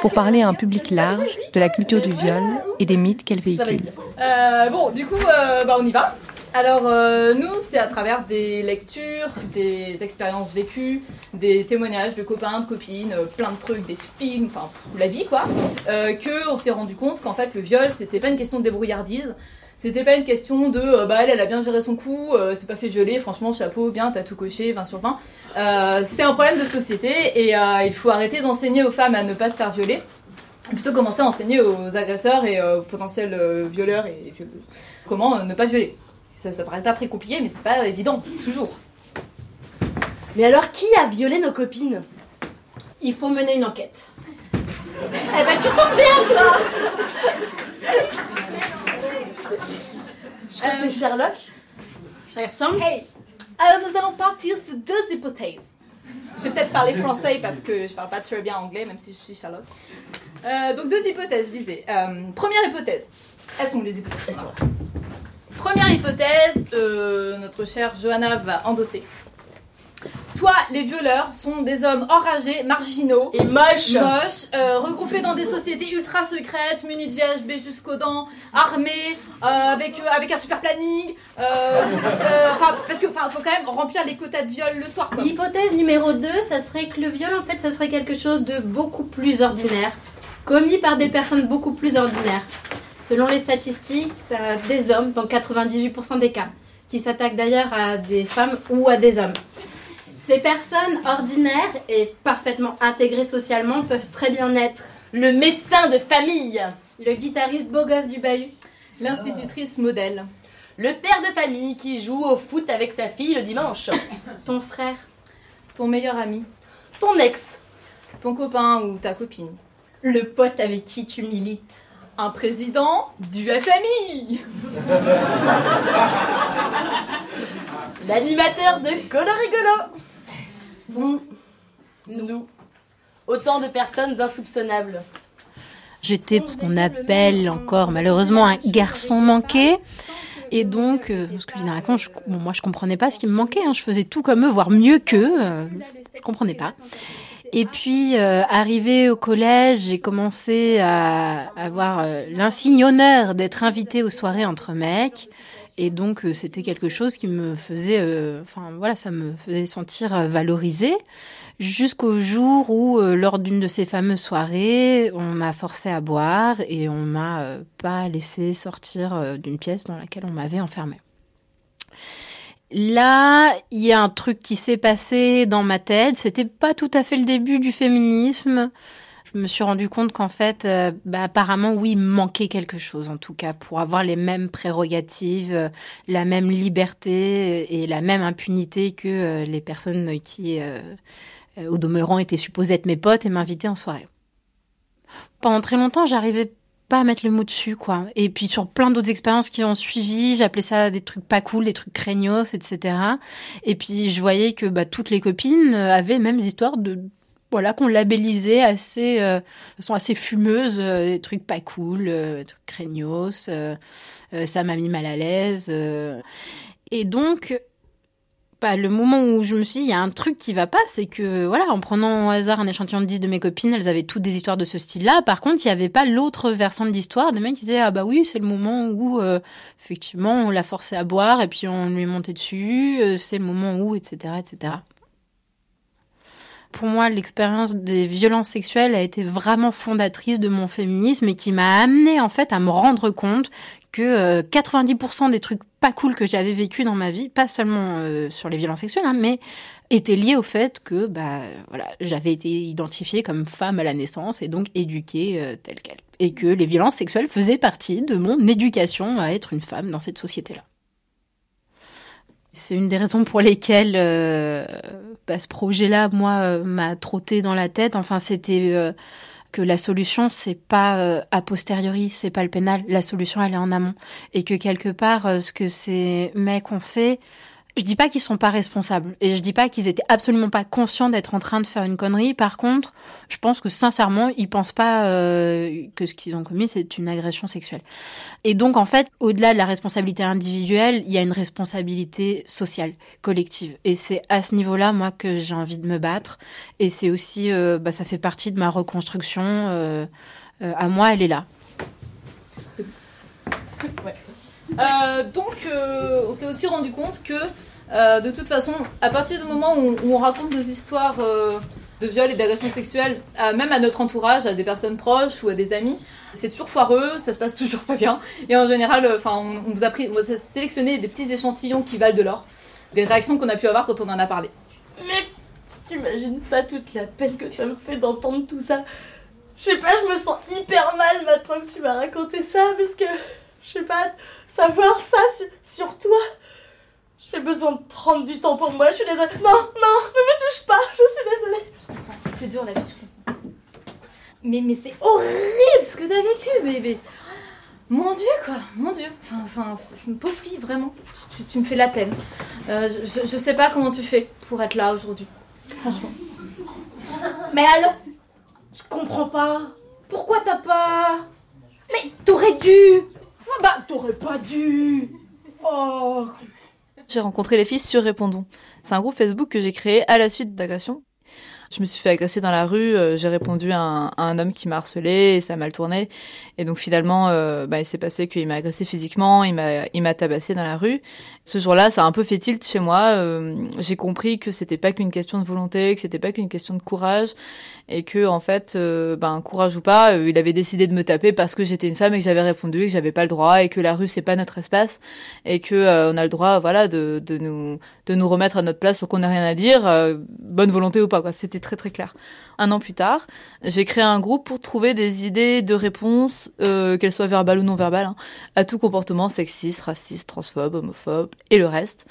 pour parler à un public large de la culture du viol et des mythes qu'elle véhicule. Euh, bon, du coup, euh, bah, on y va. Alors, euh, nous, c'est à travers des lectures, des expériences vécues, des témoignages de copains, de copines, euh, plein de trucs, des films, enfin, la vie, quoi, euh, que on s'est rendu compte qu'en fait, le viol, c'était pas une question de débrouillardise. C'était pas une question de euh, bah elle, elle a bien géré son coup, c'est pas fait violer, franchement chapeau, bien, t'as tout coché, 20 sur 20. Euh, c'est un problème de société et il faut arrêter d'enseigner aux femmes à ne pas se faire violer, plutôt commencer à enseigner aux agresseurs et aux potentiels violeurs et violeuses comment ne pas violer. Ça, ça paraît pas très compliqué, mais c'est pas évident, toujours. Mais alors, qui a violé nos copines Il faut mener une enquête. Eh ben, tu tombes bien, toi Je crois que c'est Sherlock. Ça ressemble Hey Alors nous allons partir sur deux hypothèses. Je vais peut-être parler français parce que je parle pas très bien anglais, même si je suis Charlotte. Euh, donc deux hypothèses, je disais. Euh, première hypothèse. Elles sont les hypothèses. Elles sont là. Première hypothèse, euh, notre chère Johanna va endosser. Soit les violeurs sont des hommes enragés, marginaux Et moche moches, euh, regroupés dans des sociétés ultra secrètes, munis de GHB jusqu'aux dents, armés, euh, avec, euh, avec un super planning. euh, euh, Enfin, parce que faut quand même remplir les quotas de viol le soir. Quoi. L'hypothèse numéro 2, ça serait que le viol, en fait, ça serait quelque chose de beaucoup plus ordinaire, commis par des personnes beaucoup plus ordinaires. Selon les statistiques, euh, des hommes, dans 98% des cas, qui s'attaquent d'ailleurs à des femmes ou à des hommes. Ces personnes ordinaires et parfaitement intégrées socialement peuvent très bien être Le médecin de famille le guitariste beau gosse du bahut, L'institutrice modèle. Le père de famille qui joue au foot avec sa fille le dimanche. ton frère, Ton meilleur ami. Ton ex. Ton copain ou ta copine. le pote avec qui tu milites. Un président du FMI. L'animateur de Colo Rigolo. Vous. Nous. Autant de personnes insoupçonnables. J'étais ce qu'on appelle encore malheureusement un garçon manqué. Et donc, euh, ce que je dis dans la con, je- bon, moi je comprenais pas ce qui me manquait. hein. Je faisais tout comme eux, voire mieux qu'eux. euh, je comprenais pas. Et puis, euh, arrivé au collège, j'ai commencé à avoir euh, l'insigne honneur d'être invitée aux soirées entre mecs. Et donc, euh, c'était quelque chose qui me faisait, euh, enfin voilà, ça me faisait sentir valorisée. Jusqu'au jour où, lors d'une de ces fameuses soirées, on m'a forcé à boire et on m'a pas laissé sortir d'une pièce dans laquelle on m'avait enfermée. Là, il y a un truc qui s'est passé dans ma tête. C'était pas tout à fait le début du féminisme. Je me suis rendu compte qu'en fait, euh, bah, apparemment, oui, il manquait quelque chose, en tout cas, pour avoir les mêmes prérogatives, euh, la même liberté et la même impunité que euh, les personnes qui, euh, euh, au demeurant, étaient supposées être mes potes et m'inviter en soirée. Pendant très longtemps, j'arrivais pas à mettre le mot dessus, quoi. Et puis sur plein d'autres expériences qui ont suivi, j'appelais ça des trucs pas cool, des trucs craignos, etc. Et puis je voyais que bah, toutes les copines euh, avaient même histoires de voilà qu'on labellisait assez euh, façon assez fumeuse euh, des trucs pas cool, euh, des trucs craignos, euh, euh, ça m'a mis mal à l'aise. Et donc le moment où je me suis dit, il y a un truc qui va pas, c'est que, voilà, en prenant au hasard un échantillon de 10 de mes copines, elles avaient toutes des histoires de ce style-là. Par contre, il n'y avait pas l'autre versant de l'histoire, des mecs qui disaient, ah bah oui, c'est le moment où, euh, effectivement, on l'a forcé à boire et puis on lui est monté dessus, euh, c'est le moment où, etc., etc. Pour moi, l'expérience des violences sexuelles a été vraiment fondatrice de mon féminisme et qui m'a amené en fait à me rendre compte que euh, 90% des trucs pas cool que j'avais vécu dans ma vie, pas seulement euh, sur les violences sexuelles, hein, mais étaient liés au fait que bah j'avais été identifiée comme femme à la naissance et donc éduquée euh, telle quelle, et que les violences sexuelles faisaient partie de mon éducation à être une femme dans cette société-là. C'est une des raisons pour lesquelles euh, bah, ce projet-là, moi, euh, m'a trotté dans la tête. Enfin, c'était euh, que la solution, c'est pas euh, a posteriori, c'est pas le pénal. La solution, elle est en amont. Et que quelque part, euh, ce que ces mecs ont fait, Je dis pas qu'ils sont pas responsables et je dis pas qu'ils étaient absolument pas conscients d'être en train de faire une connerie. Par contre, je pense que sincèrement, ils pensent pas euh, que ce qu'ils ont commis c'est une agression sexuelle. Et donc en fait, au-delà de la responsabilité individuelle, il y a une responsabilité sociale, collective. Et c'est à ce niveau-là moi que j'ai envie de me battre. Et c'est aussi, euh, bah, ça fait partie de ma reconstruction. Euh, à moi, elle est là. Ouais. Euh, donc, euh, on s'est aussi rendu compte que, euh, de toute façon, à partir du moment où, on raconte des histoires de viol et d'agression sexuelle, même à notre entourage, à des personnes proches ou à des amis, c'est toujours foireux, ça se passe toujours pas bien. Et en général, enfin, on, on vous a pris, on vous a sélectionné des petits échantillons qui valent de l'or, des réactions qu'on a pu avoir quand on en a parlé. Mais t'imagines pas toute la peine que ça me fait d'entendre tout ça. Je sais pas, je me sens hyper mal maintenant que tu m'as raconté ça parce que, je sais pas, savoir ça su- sur toi. J'ai besoin de prendre du temps pour moi, je suis désolée. Non, non, ne me touche pas, je suis désolée. C'est dur la vie, je comprends. Mais, mais c'est horrible ce que t'as vécu, bébé. Mon dieu, quoi, mon dieu. Enfin, enfin c'est une pauvre fille, vraiment. Tu, tu me fais la peine. Euh, je, je sais pas comment tu fais pour être là aujourd'hui. Franchement. Mais alors, je comprends pas. Pourquoi t'as pas? Mais t'aurais dû. Ah bah, t'aurais pas dû. Oh. J'ai rencontré les filles sur Répondons. C'est un groupe Facebook que j'ai créé à la suite d'agressions. Je me suis fait agresser dans la rue, euh, j'ai répondu à un, homme qui m'a harcelé et ça a mal tourné. Et donc finalement, euh, bah, il s'est passé qu'il m'a agressé physiquement, il m'a tabassé dans la rue. Ce jour-là, ça a un peu fait tilt chez moi. Euh, j'ai compris que c'était pas qu'une question de volonté, que c'était pas qu'une question de courage et que en fait, euh, ben courage ou pas, euh, il avait décidé de me taper parce que j'étais une femme et que j'avais répondu que j'avais pas le droit et que la rue c'est pas notre espace et que euh, on a le droit, voilà, de, de nous de nous remettre à notre place sans qu'on ait rien à dire, euh, bonne volonté ou pas quoi. C'était très très clair. Un an plus tard, j'ai créé un groupe pour trouver des idées de réponse, euh, qu'elles soient verbales ou non verbales, hein, à tout comportement sexiste, raciste, transphobe, homophobe et le reste.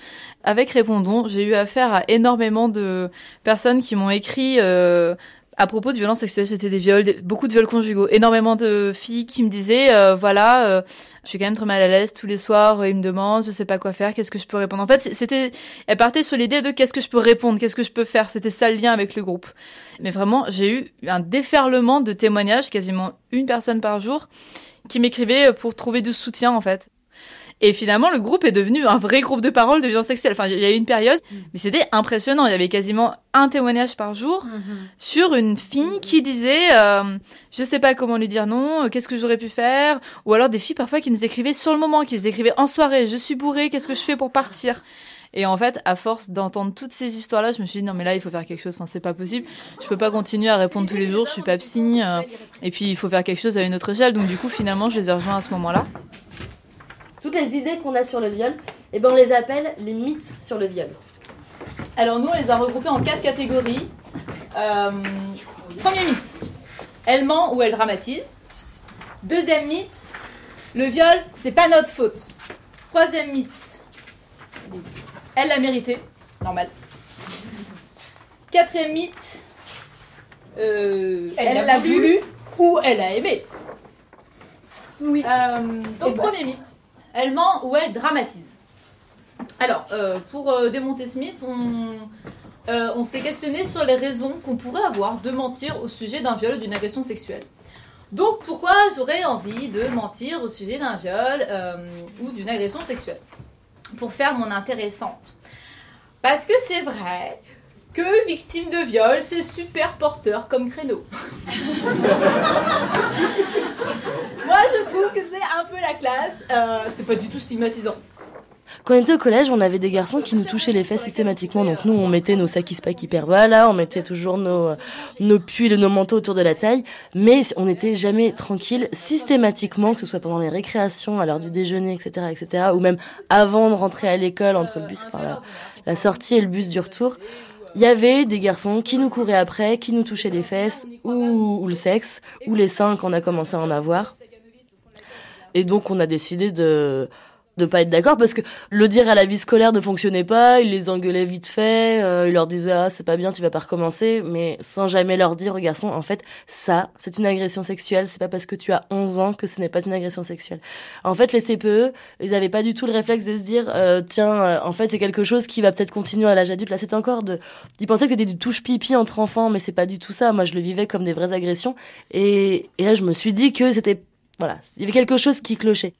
Avec Répondons, j'ai eu affaire à énormément de personnes qui m'ont écrit euh, à propos de violences sexuelles, c'était des viols, beaucoup de viols conjugaux, énormément de filles qui me disaient, euh, voilà, je suis quand même très mal à l'aise tous les soirs, euh, ils me demandent, je sais pas quoi faire, qu'est-ce que je peux répondre. En fait, c'était, elle partait sur l'idée de qu'est-ce que je peux répondre, qu'est-ce que je peux faire. C'était ça le lien avec le groupe. Mais vraiment, j'ai eu un déferlement de témoignages, quasiment une personne par jour, qui m'écrivait pour trouver du soutien en fait. Et finalement, le groupe est devenu un vrai groupe de parole de violence sexuelle. Enfin, il y a eu une période, mais c'était impressionnant. Il y avait quasiment un témoignage par jour sur une fille qui disait euh, je sais pas comment lui dire non, euh, qu'est-ce que j'aurais pu faire? Ou alors des filles parfois qui nous écrivaient sur le moment, qui nous écrivaient en soirée, je suis bourrée, qu'est-ce que je fais pour partir? Et en fait, à force d'entendre toutes ces histoires-là, je me suis dit non mais là il faut faire quelque chose. Enfin c'est pas possible. Je peux pas continuer à répondre tous les jours. Je suis pas psy. euh, et puis il faut faire quelque chose à une autre échelle. Donc du coup finalement je les ai rejoints à ce moment-là. Toutes les idées qu'on a sur le viol, eh ben on les appelle les mythes sur le viol. Alors nous, on les a regroupés en quatre catégories. Euh, premier mythe, elle ment ou elle dramatise. Deuxième mythe, le viol, c'est pas notre faute. Troisième mythe, elle l'a mérité, normal. Quatrième mythe, euh, Elle l'a voulu. voulu ou elle a aimé. Oui. donc premier mythe, elle ment ou elle dramatise. Alors, euh, pour euh, démonter mythe, on, euh, on s'est questionné sur les raisons qu'on pourrait avoir de mentir au sujet d'un viol ou d'une agression sexuelle. Donc, pourquoi j'aurais envie de mentir au sujet d'un viol ou d'une agression sexuelle? Pour faire mon intéressante. Parce que c'est vrai que victime de viol, c'est super porteur comme créneau. Moi, je trouve que c'est un peu la classe. Euh, c'est pas du tout stigmatisant. Quand on était au collège, on avait des garçons qui nous touchaient les fesses systématiquement. Donc nous, on mettait nos sakis pack hyper bas là, on mettait toujours nos, nos puits nos manteaux autour de la taille. Mais on n'était jamais tranquille systématiquement, que ce soit pendant les récréations, à l'heure du déjeuner, etc., etc. Ou même avant de rentrer à l'école, entre le bus, la sortie et le bus du retour. Il y avait des garçons qui nous couraient après, qui nous touchaient les fesses, ou, ou le sexe, ou les seins quand on a commencé à en avoir. Et donc on a décidé de de pas être d'accord parce que le dire à la vie scolaire ne fonctionnait pas, il les engueulait vite fait, euh, il leur disait ah c'est pas bien, tu vas pas recommencer, mais sans jamais leur dire aux garçons en fait ça c'est une agression sexuelle, c'est pas parce que tu as 11 ans que ce n'est pas une agression sexuelle. En fait les CPE ils avaient pas du tout le réflexe de se dire euh, tiens euh, en fait c'est quelque chose qui va peut-être continuer à l'âge adulte, là c'était encore de, ils pensaient que c'était du touche pipi entre enfants, mais c'est pas du tout ça. Moi je le vivais comme des vraies agressions et, et là je me suis dit que c'était voilà il y avait quelque chose qui clochait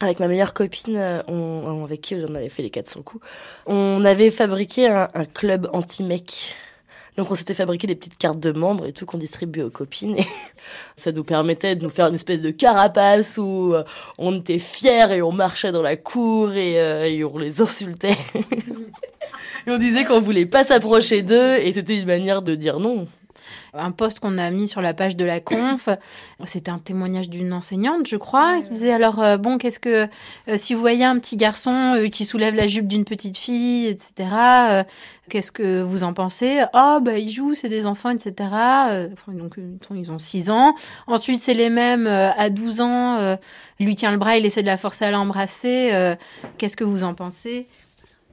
avec ma meilleure copine, euh, on, avec qui j'en avais fait les quatre sur le coup, on avait fabriqué un, club anti-mec. Donc on s'était fabriqué des petites cartes de membres et tout qu'on distribuait aux copines. Et ça nous permettait de nous faire une espèce de carapace où euh, on était fiers et on marchait dans la cour et, euh, et on les insultait. et on disait qu'on voulait pas s'approcher d'eux et c'était une manière de dire non un post qu'on a mis sur la page de la conf. C'était un témoignage d'une enseignante, je crois, qui disait alors euh, bon, qu'est-ce que euh, si vous voyez un petit garçon euh, qui soulève la jupe d'une petite fille, etc. Qu'est-ce que vous en pensez? Oh, bah, ils jouent, c'est des enfants, etc. donc, ils ont 6 ans. Ensuite, c'est les mêmes à 12 ans. lui tient le bras, il essaie de la forcer à l'embrasser. Qu'est-ce que vous en pensez?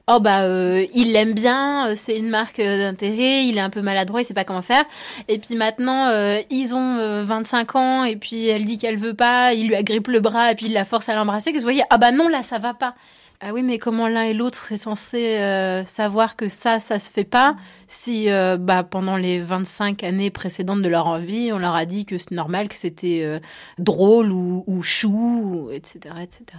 Oh bah euh, il l'aime bien, euh, c'est une marque euh, d'intérêt, il est un peu maladroit, il sait pas comment faire. Et puis maintenant ils ont 25 ans et puis elle dit qu'elle veut pas, il lui agrippe le bras et puis il la force à l'embrasser. Que vous voyez ah bah non là ça va pas. Ah oui mais comment l'un et l'autre seraient censés savoir que ça ça se fait pas si bah pendant les 25 années précédentes de leur vie on leur a dit que c'est normal que c'était drôle ou, ou chou etc etc.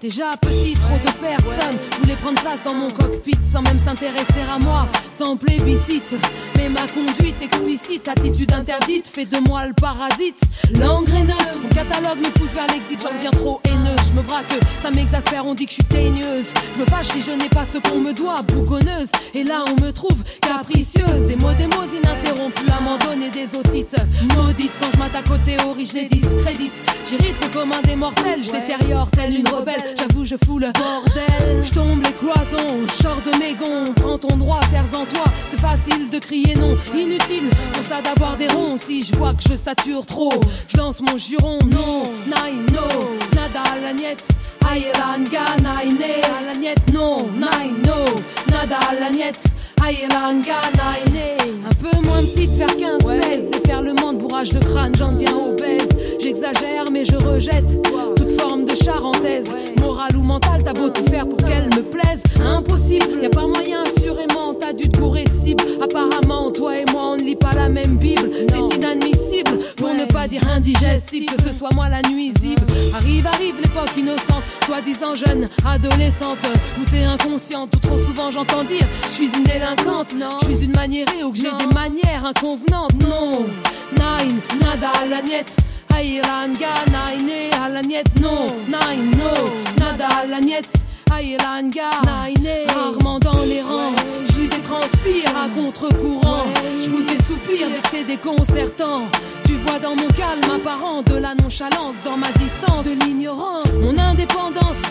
Déjà petit trop de personnes voulaient prendre place dans mon cockpit sans même s'intéresser à moi sans plébiscite. Mais ma conduite explicite attitude interdite fait de moi le parasite. L'engraineuse mon catalogue me pousse vers l'exit j'en deviens trop haineux je me braque ça m'exaspère on dit que je suis teigneuse. Je me fâche si je n'ai pas ce qu'on me doit bougonneuse. Et là on me trouve capricieuse. Des mots des mots interrompu à m'en donner des otites maudite quand je m'attaque aux théories je les discrédite j'irrite le commun des mortels. Je détériore telle une rebelle. J'avoue je fous le bordel. Je tombe les cloisons. Sors de mes gonds. Prends ton droit serre en toi. C'est facile de crier non. Inutile pour ça d'avoir des ronds. Si je vois que je sature trop je lance mon juron. Non nine no. Nada à la niette. Ailanga naine à la niette non. Nine no. Nada à la niette Naine un peu moins petite vers 15 16 déferlement de bourrage de crâne j'en viens obèse. J'exagère mais je rejette toute forme de charentaise. Morale ou mentale t'as beau tout faire pour qu'elle me plaise. Impossible y a pas moyen assurément t'as dû te bourrer de cible apparemment toi et moi on ne lit pas la même bible. C'est inadmissible pour ne pas dire indigestible que ce soit moi la nuisible. Arrive arrive l'époque innocente soi-disant jeune adolescente. Où t'es inconsciente tout trop souvent j'entends dire je suis une délinquante non. Je suis une maniérée ou que j'ai des manières inconvenantes non. Nine nada à la niette. Airanga naine à la niette non. Nine no. Nada à la niette. Airanga naine rarement dans les rangs. Je des transpire à contre-courant. Je vous des soupirs dès que c'est déconcertant. Tu vois dans mon calme apparent de la nonchalance dans ma distance. De l'ignorance. Mon indépendance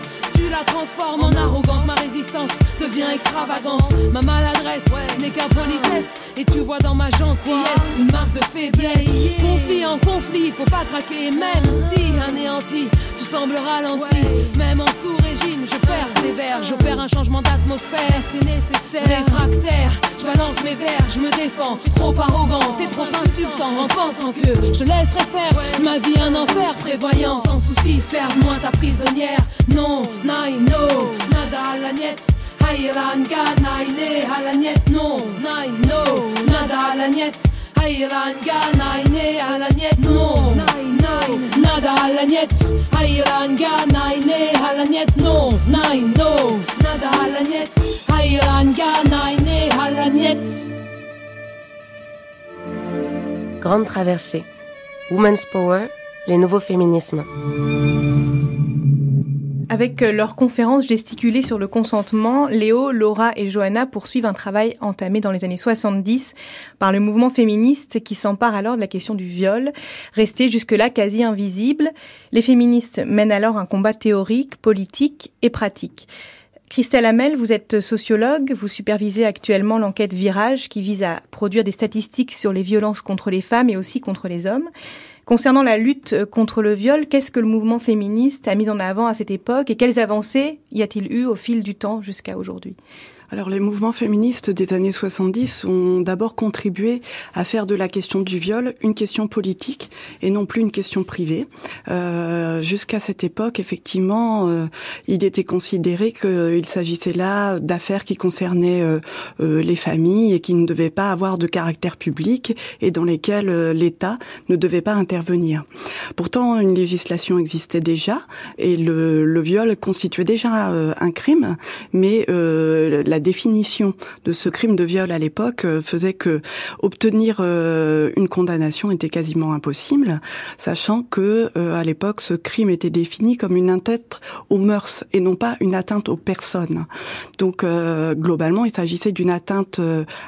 tu la transformes en arrogance. Ma résistance devient extravagance. Ma maladresse n'est qu'un politesse. Et tu vois dans ma gentillesse une marque de faiblesse. Conflit en conflit faut pas craquer. Même si anéanti tu sembles ralenti. Même en sous régime je perds sévère. J'opère un changement d'atmosphère. C'est nécessaire. Réfractaire je balance mes verres je me défends. Trop arrogant t'es trop insultant. en pensant que je te laisserai faire ma vie un enfer. Prévoyant sans souci faire moi ta prisonnière. Non nine no nada à la niette Airanga naine nine no nada à la niette Airanga naine nine no nada à la niette Airanga naine nine no nada à la niette Airanga naine à la niette Grande traversée. Women's Power, les nouveaux féminismes. Avec leur conférence gesticulée sur le consentement, Léo, Laura et Johanna poursuivent un travail entamé dans les années 70 par le mouvement féministe qui s'empare alors de la question du viol, resté jusque-là quasi invisible. Les féministes mènent alors un combat théorique, politique et pratique. Christelle Hamel, vous êtes sociologue, vous supervisez actuellement l'enquête Virage qui vise à produire des statistiques sur les violences contre les femmes et aussi contre les hommes. Concernant la lutte contre le viol, qu'est-ce que le mouvement féministe a mis en avant à cette époque et quelles avancées y a-t-il eu au fil du temps jusqu'à aujourd'hui? Alors les mouvements féministes des années 70 ont d'abord contribué à faire de la question du viol une question politique et non plus une question privée. Euh, Jusqu'à cette époque, effectivement, euh, il était considéré qu'il s'agissait là d'affaires qui concernaient euh, euh, les familles et qui ne devaient pas avoir de caractère public et dans lesquelles l'État ne devait pas intervenir. Pourtant, une législation existait déjà et le, le viol constituait déjà un crime, mais la la définition de ce crime de viol à l'époque euh, faisait que obtenir euh, une condamnation était quasiment impossible, sachant que euh, à l'époque ce crime était défini comme une atteinte aux mœurs et non pas une atteinte aux personnes. Donc globalement, il s'agissait d'une atteinte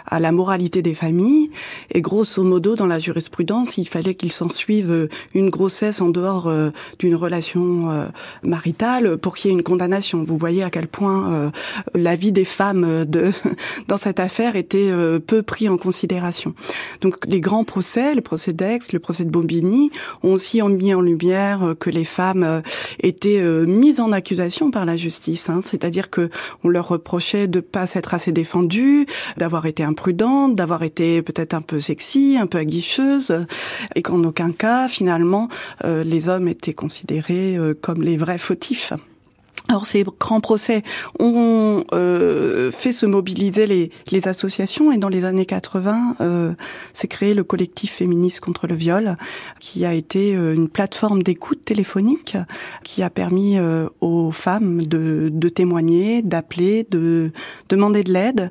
à la moralité des familles et grosso modo dans la jurisprudence, il fallait qu'il s'en suive une grossesse en dehors d'une relation maritale pour qu'il y ait une condamnation. Vous voyez à quel point la vie des femmes de, dans cette affaire était euh, peu pris en considération. Donc les grands procès, le procès d'Aix, le procès de Bombini, ont aussi mis en lumière euh, que les femmes euh, étaient mises en accusation par la justice. Hein. C'est-à-dire que on leur reprochait de pas s'être assez défendues, d'avoir été imprudentes, d'avoir été peut-être un peu sexy, un peu aguicheuse, et qu'en aucun cas, finalement, les hommes étaient considérés comme les vrais fautifs. Alors ces grands procès ont euh, fait se mobiliser les, les, associations et dans les années 80, euh, s'est créé le collectif féministe contre le viol, qui a été euh, une plateforme d'écoute téléphonique qui a permis euh, aux femmes de, de témoigner, d'appeler, de demander de l'aide.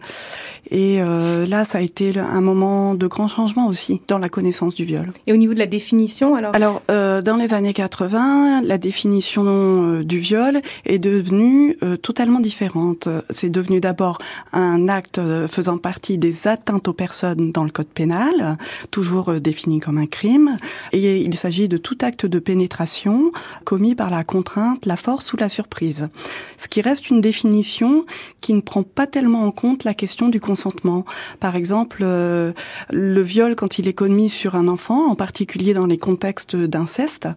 Et euh, là, ça a été un moment de grand changement aussi dans la connaissance du viol. Et au niveau de la définition, alors? Alors, dans les années 80, la définition du viol est de devenue euh, totalement différente. C'est devenu d'abord un acte euh, faisant partie des atteintes aux personnes dans le code pénal, toujours euh, défini comme un crime, et il s'agit de tout acte de pénétration commis par la contrainte, la force ou la surprise. Ce qui reste une définition qui ne prend pas tellement en compte la question du consentement. Par exemple, le viol quand il est commis sur un enfant, en particulier dans les contextes d'inceste,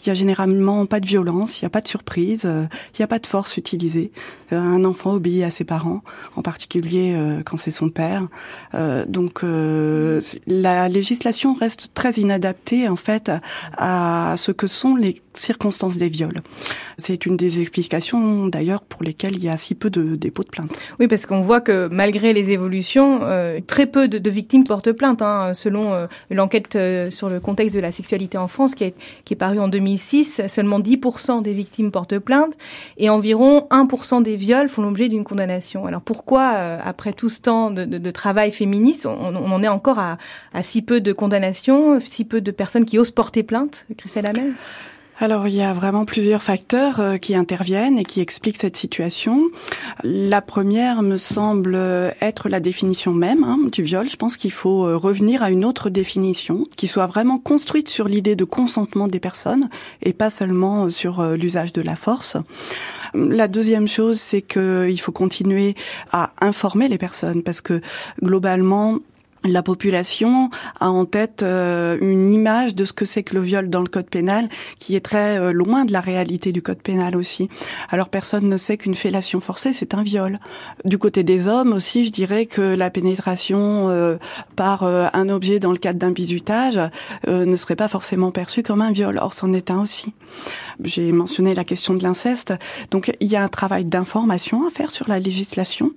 il y a généralement pas de violence, il n'y a pas de surprise, il n'y a pas de force utilisée. Euh, un enfant obéit à ses parents, en particulier euh, quand c'est son père. Euh, donc la législation reste très inadaptée en fait à ce que sont les circonstances des viols. C'est une des explications d'ailleurs pour lesquelles il y a si peu de dépôts de plainte. Oui, parce qu'on voit que malgré les évolutions, très peu de, victimes portent plainte. Hein, selon l'enquête sur le contexte de la sexualité en France qui est parue en 2006, seulement 10% des victimes portent plainte et environ 1% des viols font l'objet d'une condamnation. Alors pourquoi, euh, après tout ce temps de, travail féministe, on, en est encore à, à, si peu de condamnations, si peu de personnes qui osent porter plainte, Christelle Hamel? Alors il y a vraiment plusieurs facteurs euh, qui interviennent et qui expliquent cette situation. La première me semble être la définition même hein, du viol. Je pense qu'il faut euh, revenir à une autre définition qui soit vraiment construite sur l'idée de consentement des personnes et pas seulement euh, sur l'usage de la force. La deuxième chose, c'est qu'il faut continuer à informer les personnes parce que globalement, la population a en tête euh, une image de ce que c'est que le viol dans le code pénal qui est très euh, loin de la réalité du code pénal aussi. Alors personne ne sait qu'une fellation forcée c'est un viol. Du côté des hommes aussi, je dirais que la pénétration euh, par un objet dans le cadre d'un bizutage ne serait pas forcément perçue comme un viol. Or c'en est un aussi. J'ai mentionné la question de l'inceste. Donc il y a un travail d'information à faire sur la législation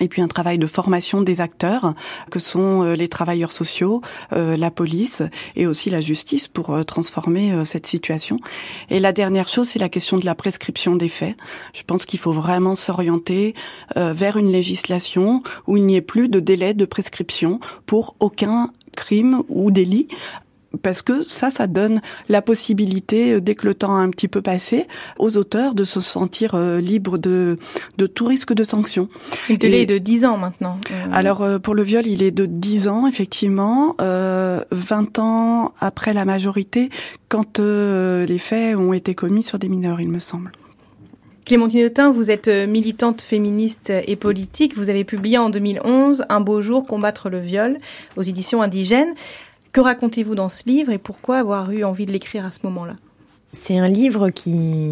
et puis un travail de formation des acteurs que sont euh, les travailleurs sociaux, euh, la police et aussi la justice pour euh, transformer cette situation. Et la dernière chose, c'est la question de la prescription des faits. Je pense qu'il faut vraiment s'orienter vers une législation où il n'y ait plus de délai de prescription pour aucun crime ou délit parce que ça, ça donne la possibilité, dès que le temps a un petit peu passé, aux auteurs de se sentir libres de, de tout risque de sanction. Le délai est de 10 ans maintenant. Alors pour le viol, il est de 10 ans, effectivement, 20 ans après la majorité, quand les faits ont été commis sur des mineurs, il me semble. Clémentine Autain, vous êtes euh, militante féministe et politique. Vous avez publié en 2011 Un beau jour, combattre le viol aux éditions indigènes. Que racontez-vous dans ce livre et pourquoi avoir eu envie de l'écrire à ce moment-là? C'est un livre qui,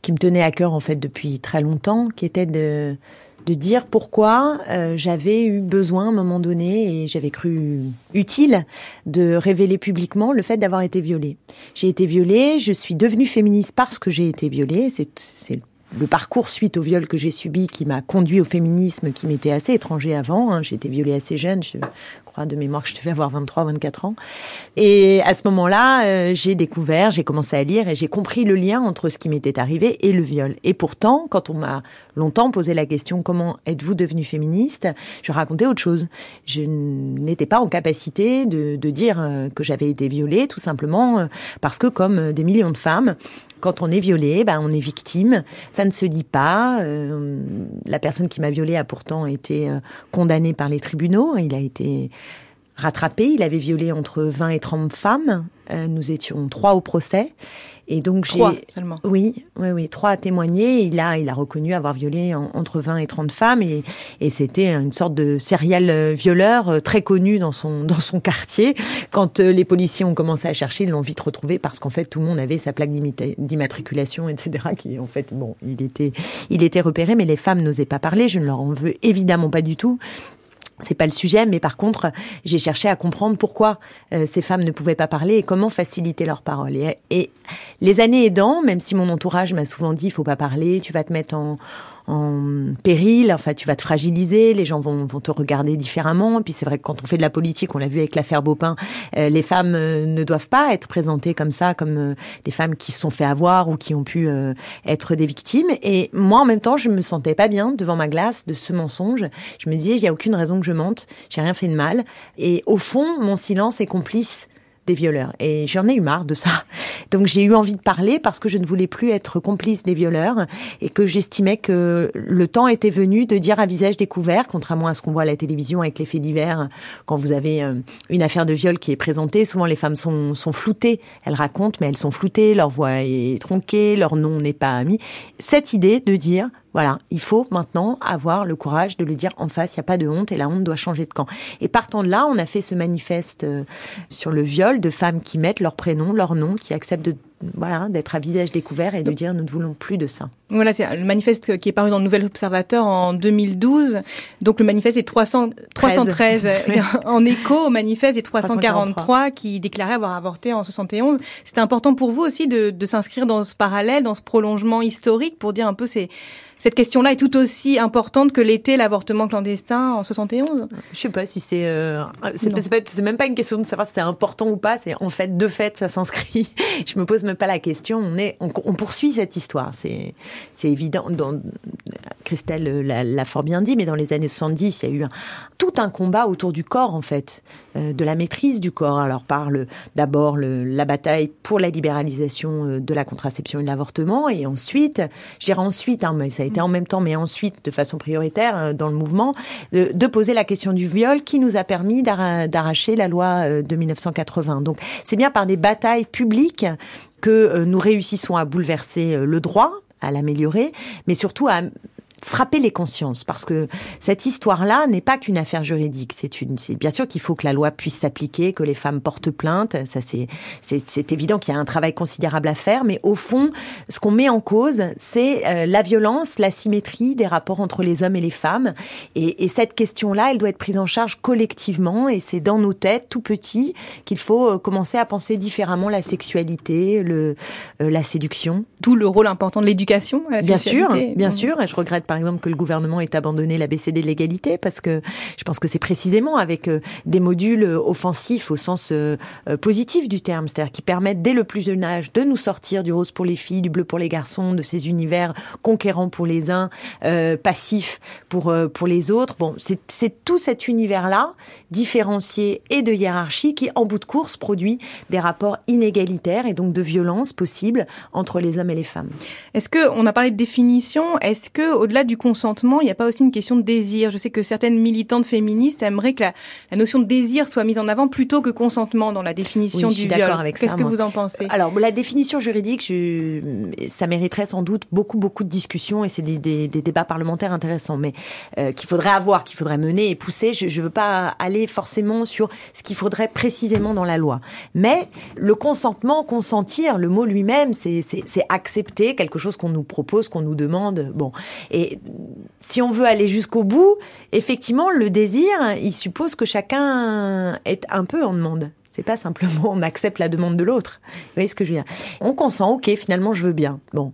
qui me tenait à cœur en fait depuis très longtemps, qui était de, de dire pourquoi euh, j'avais eu besoin à un moment donné et j'avais cru utile de révéler publiquement le fait d'avoir été violée. J'ai été violée, je suis devenue féministe parce que j'ai été violée, c'est le parcours suite au viol que j'ai subi qui m'a conduit au féminisme qui m'était assez étranger avant. Hein. J'ai été violée assez jeune, je crois de mémoire que je devais avoir 23, 24 ans. Et à ce moment-là, euh, j'ai découvert, j'ai commencé à lire et j'ai compris le lien entre ce qui m'était arrivé et le viol. Et pourtant, quand on m'a longtemps posé la question comment êtes-vous devenue féministe, je racontais autre chose. Je n'étais pas en capacité de, de dire euh, que j'avais été violée, tout simplement euh, parce que comme des millions de femmes, quand on est violé, ben, on est victime. Ça ne se dit pas. la personne qui m'a violée a pourtant été condamnée par les tribunaux. Il a été rattrapé. Il avait violé entre 20 et 30 femmes. Euh, nous étions trois au procès. Et donc j'ai seulement. Oui, oui, oui, trois à témoigner. Il a, il a reconnu avoir violé entre 20 et 30 femmes et, et c'était une sorte de serial euh, violeur euh, très connu dans son dans son quartier. Quand les policiers ont commencé à chercher, ils l'ont vite retrouvé parce qu'en fait tout le monde avait sa plaque d'immatriculation, etc. Qui en fait bon, il était il était repéré, mais les femmes n'osaient pas parler. Je ne leur en veux évidemment pas du tout c'est pas le sujet, mais par contre, j'ai cherché à comprendre pourquoi euh, ces femmes ne pouvaient pas parler et comment faciliter leur parole. Et, et les années aidant, même si mon entourage m'a souvent dit, il faut pas parler, tu vas te mettre en, en péril, enfin tu vas te fragiliser, les gens vont, vont te regarder différemment. Et puis c'est vrai que quand on fait de la politique, on l'a vu avec l'affaire Baupin, euh, les femmes euh, ne doivent pas être présentées comme ça, comme euh, des femmes qui se sont fait avoir ou qui ont pu être des victimes. Et moi en même temps, je me sentais pas bien devant ma glace de ce mensonge. Je me disais, il n'y a aucune raison que je mente, j'ai rien fait de mal. Et au fond, mon silence est complice des violeurs. Et j'en ai eu marre de ça. Donc j'ai eu envie de parler parce que je ne voulais plus être complice des violeurs et que j'estimais que le temps était venu de dire à visage découvert, contrairement à ce qu'on voit à la télévision avec les faits divers, quand vous avez euh, une affaire de viol qui est présentée, souvent les femmes sont, sont floutées. Elles racontent, mais elles sont floutées, leur voix est tronquée, leur nom n'est pas mis. Cette idée de dire, voilà, il faut maintenant avoir le courage de le dire en face, il n'y a pas de honte et la honte doit changer de camp. Et partant de là, on a fait ce manifeste euh, sur le viol de femmes qui mettent leur prénom, leur nom, qui acceptent de voilà, d'être à visage découvert et de dire nous ne voulons plus de ça. Voilà, c'est le manifeste qui est paru dans le Nouvel Observateur en 2012. Donc le manifeste est 300, 313 en écho au manifeste des 343, qui déclarait avoir avorté en 71. C'était important pour vous aussi de, de s'inscrire dans ce parallèle, dans ce prolongement historique pour dire un peu c'est cette question-là est tout aussi importante que l'était l'avortement clandestin en 71 Je sais pas si c'est euh, c'est même pas une question de savoir si c'est important ou pas, c'est en fait de fait ça s'inscrit. Je me pose même pas la question, on est on, poursuit cette histoire, c'est c'est évident. Dans Christelle l'a fort bien dit mais dans les années 70, il y a eu tout un combat autour du corps en fait, euh, de la maîtrise du corps. Alors parle d'abord la bataille pour la libéralisation euh, de la contraception et de l'avortement et ensuite, j'irai ensuite hein, mais ça a en même temps, mais ensuite de façon prioritaire euh, dans le mouvement, de, poser la question du viol qui nous a permis d'arracher la loi euh, de 1980. Donc c'est bien par des batailles publiques que euh, nous réussissons à bouleverser le droit, à l'améliorer, mais surtout à frapper les consciences parce que cette histoire-là n'est pas qu'une affaire juridique. C'est une, c'est bien sûr qu'il faut que la loi puisse s'appliquer, que les femmes portent plainte. Ça, c'est, c'est, évident qu'il y a un travail considérable à faire, mais au fond, ce qu'on met en cause, c'est euh, la violence, la symétrie des rapports entre les hommes et les femmes. Et, et cette question-là, elle doit être prise en charge collectivement, et c'est dans nos têtes, tout petits, qu'il faut euh, commencer à penser différemment la sexualité, le, euh, la séduction. Tout le rôle important de l'éducation. bien sûr, bien sûr, et je regrette par exemple, que le gouvernement ait abandonné la BCD de l'égalité, parce que je pense que c'est précisément avec euh, des modules offensifs au sens euh, euh, positif du terme, c'est-à-dire qui permettent dès le plus jeune âge de nous sortir du rose pour les filles, du bleu pour les garçons, de ces univers conquérants pour les uns, passifs pour pour les autres. Bon, c'est tout cet univers-là, différencié et de hiérarchie, qui en bout de course produit des rapports inégalitaires et donc de violence possibles entre les hommes et les femmes. Est-ce que on a parlé de définition Est-ce que au-delà du consentement, il n'y a pas aussi une question de désir Je sais que certaines militantes féministes aimeraient que la, la, notion de désir soit mise en avant plutôt que consentement dans la définition oui, du je suis viol. avec Qu'est-ce que moi. vous en pensez? Alors la définition juridique, je, ça mériterait sans doute beaucoup beaucoup de discussions et c'est des, des, des, débats parlementaires intéressants, mais euh, qu'il faudrait avoir, qu'il faudrait mener et pousser. Je ne veux pas aller forcément sur ce qu'il faudrait précisément dans la loi, mais le consentement, consentir, le mot lui-même, c'est accepter quelque chose qu'on nous propose, qu'on nous demande. Bon, et si on veut aller jusqu'au bout, effectivement, le désir, il suppose que chacun est un peu en demande. C'est pas simplement on accepte la demande de l'autre. Vous voyez ce que je veux dire? On consent, ok, finalement je veux bien. Bon,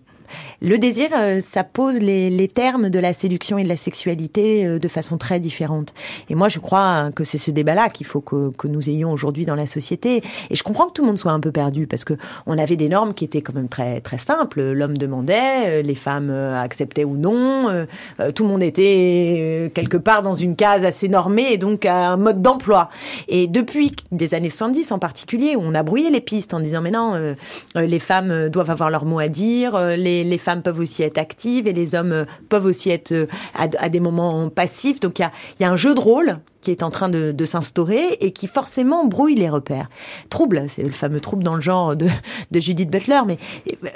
le désir, euh, ça pose les, les, termes de la séduction et de la sexualité euh, de façon très différente. Et moi, je crois que c'est ce débat-là qu'il faut que, que, nous ayons aujourd'hui dans la société. Et je comprends que tout le monde soit un peu perdu parce que on avait des normes qui étaient quand même très très simples. L'homme demandait, euh, les femmes acceptaient ou non. Tout le monde était quelque part dans une case assez normée et donc un mode d'emploi. Et depuis des années 70 en particulier, on a brouillé les pistes en disant mais non, les femmes doivent avoir leur mot à dire, les les, femmes peuvent aussi être actives et les hommes peuvent aussi être à, à des moments passifs. Donc il y a un jeu de rôle qui est en train de, s'instaurer et qui forcément brouille les repères. Trouble, c'est le fameux trouble dans le genre de, Judith Butler, mais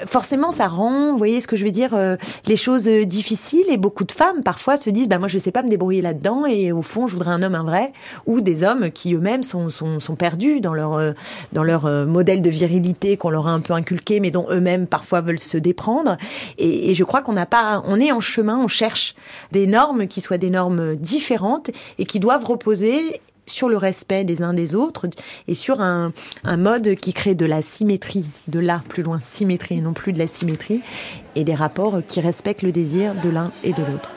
forcément ça rend, vous voyez ce que je veux dire, euh, les choses difficiles et beaucoup de femmes parfois se disent, bah moi je sais pas me débrouiller là-dedans et au fond je voudrais un homme un vrai, ou des hommes qui eux-mêmes sont, sont, perdus dans leur, euh, dans leur euh, modèle de virilité qu'on leur a un peu inculqué, mais dont eux-mêmes parfois veulent se déprendre. Et, et je crois qu'on n'a pas, on est en chemin, on cherche des normes qui soient des normes différentes et qui doivent reposer sur le respect des uns des autres et sur un, un, mode qui crée de la symétrie, de là plus loin, symétrie et non plus de la symétrie, et des rapports qui respectent le désir de l'un et de l'autre.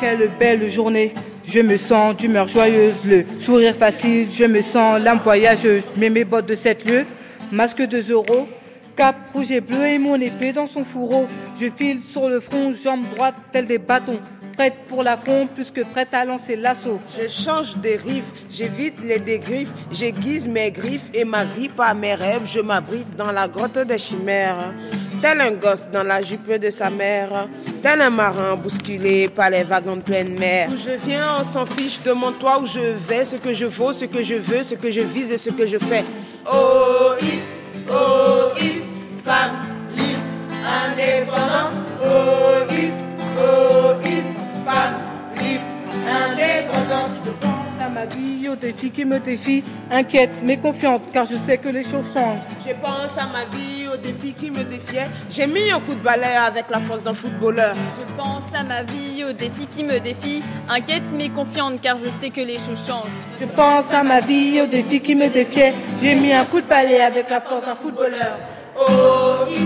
Quelle belle journée, je me sens d'humeur joyeuse, le sourire facile, je me sens l'âme voyageuse. Mets mes bottes de 7 lieues, masque 2 euros, cap rouge et bleu et mon épée dans son fourreau. Je file sur le front, jambe droite, tel des bâtons. Prête pour l'affront, plus que prête à lancer l'assaut. Je change de rive, j'évite les dégriffes, j'aiguise mes griffes et m'agrippe à mes rêves. Je m'abrite dans la grotte des chimères. Tel un gosse dans la jupe de sa mère, tel un marin bousculé par les vagues en pleine mer. Où je viens, on s'en fiche, demande-toi où je vais, ce que je vaux, ce que je veux, ce que je vise et ce que je fais. Oh, is, oh, is, femme libre, indépendante. Oh, is, oh, is, femme libre, indépendante. Je pense à ma vie, aux défis qui me défient, inquiète mais confiante, car je sais que les choses changent. Je pense à ma vie, aux défis qui me défiaient. J'ai mis un coup de balai avec la force d'un footballeur. Je pense à ma vie, aux défis qui me défient, inquiète mais confiante, car je sais que les choses changent. Je pense à ma vie, aux défis qui me défiaient. J'ai mis un coup de balai avec la force d'un footballeur.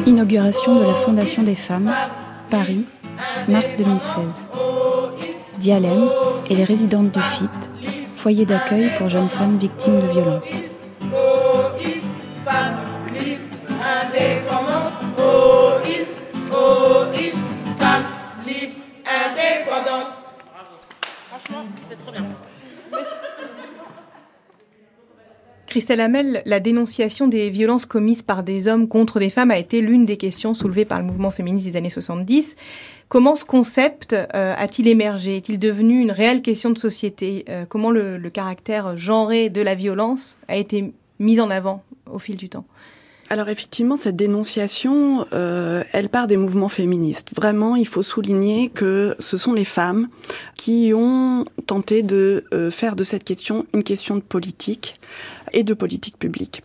Inauguration de la Fondation des femmes, Paris, mars 2016. Dialem et les résidentes du FIT, foyer d'accueil pour jeunes femmes victimes de violences. Christelle Hamel, la dénonciation des violences commises par des hommes contre des femmes a été l'une des questions soulevées par le mouvement féministe des années 70. Comment ce concept euh, a-t-il émergé? Est-il devenu une réelle question de société? Euh, Comment le, caractère genré de la violence a été mis en avant au fil du temps? Alors effectivement, cette dénonciation, euh, elle part des mouvements féministes. Vraiment, il faut souligner que ce sont les femmes qui ont tenté de faire de cette question une question de politique et de politique publique.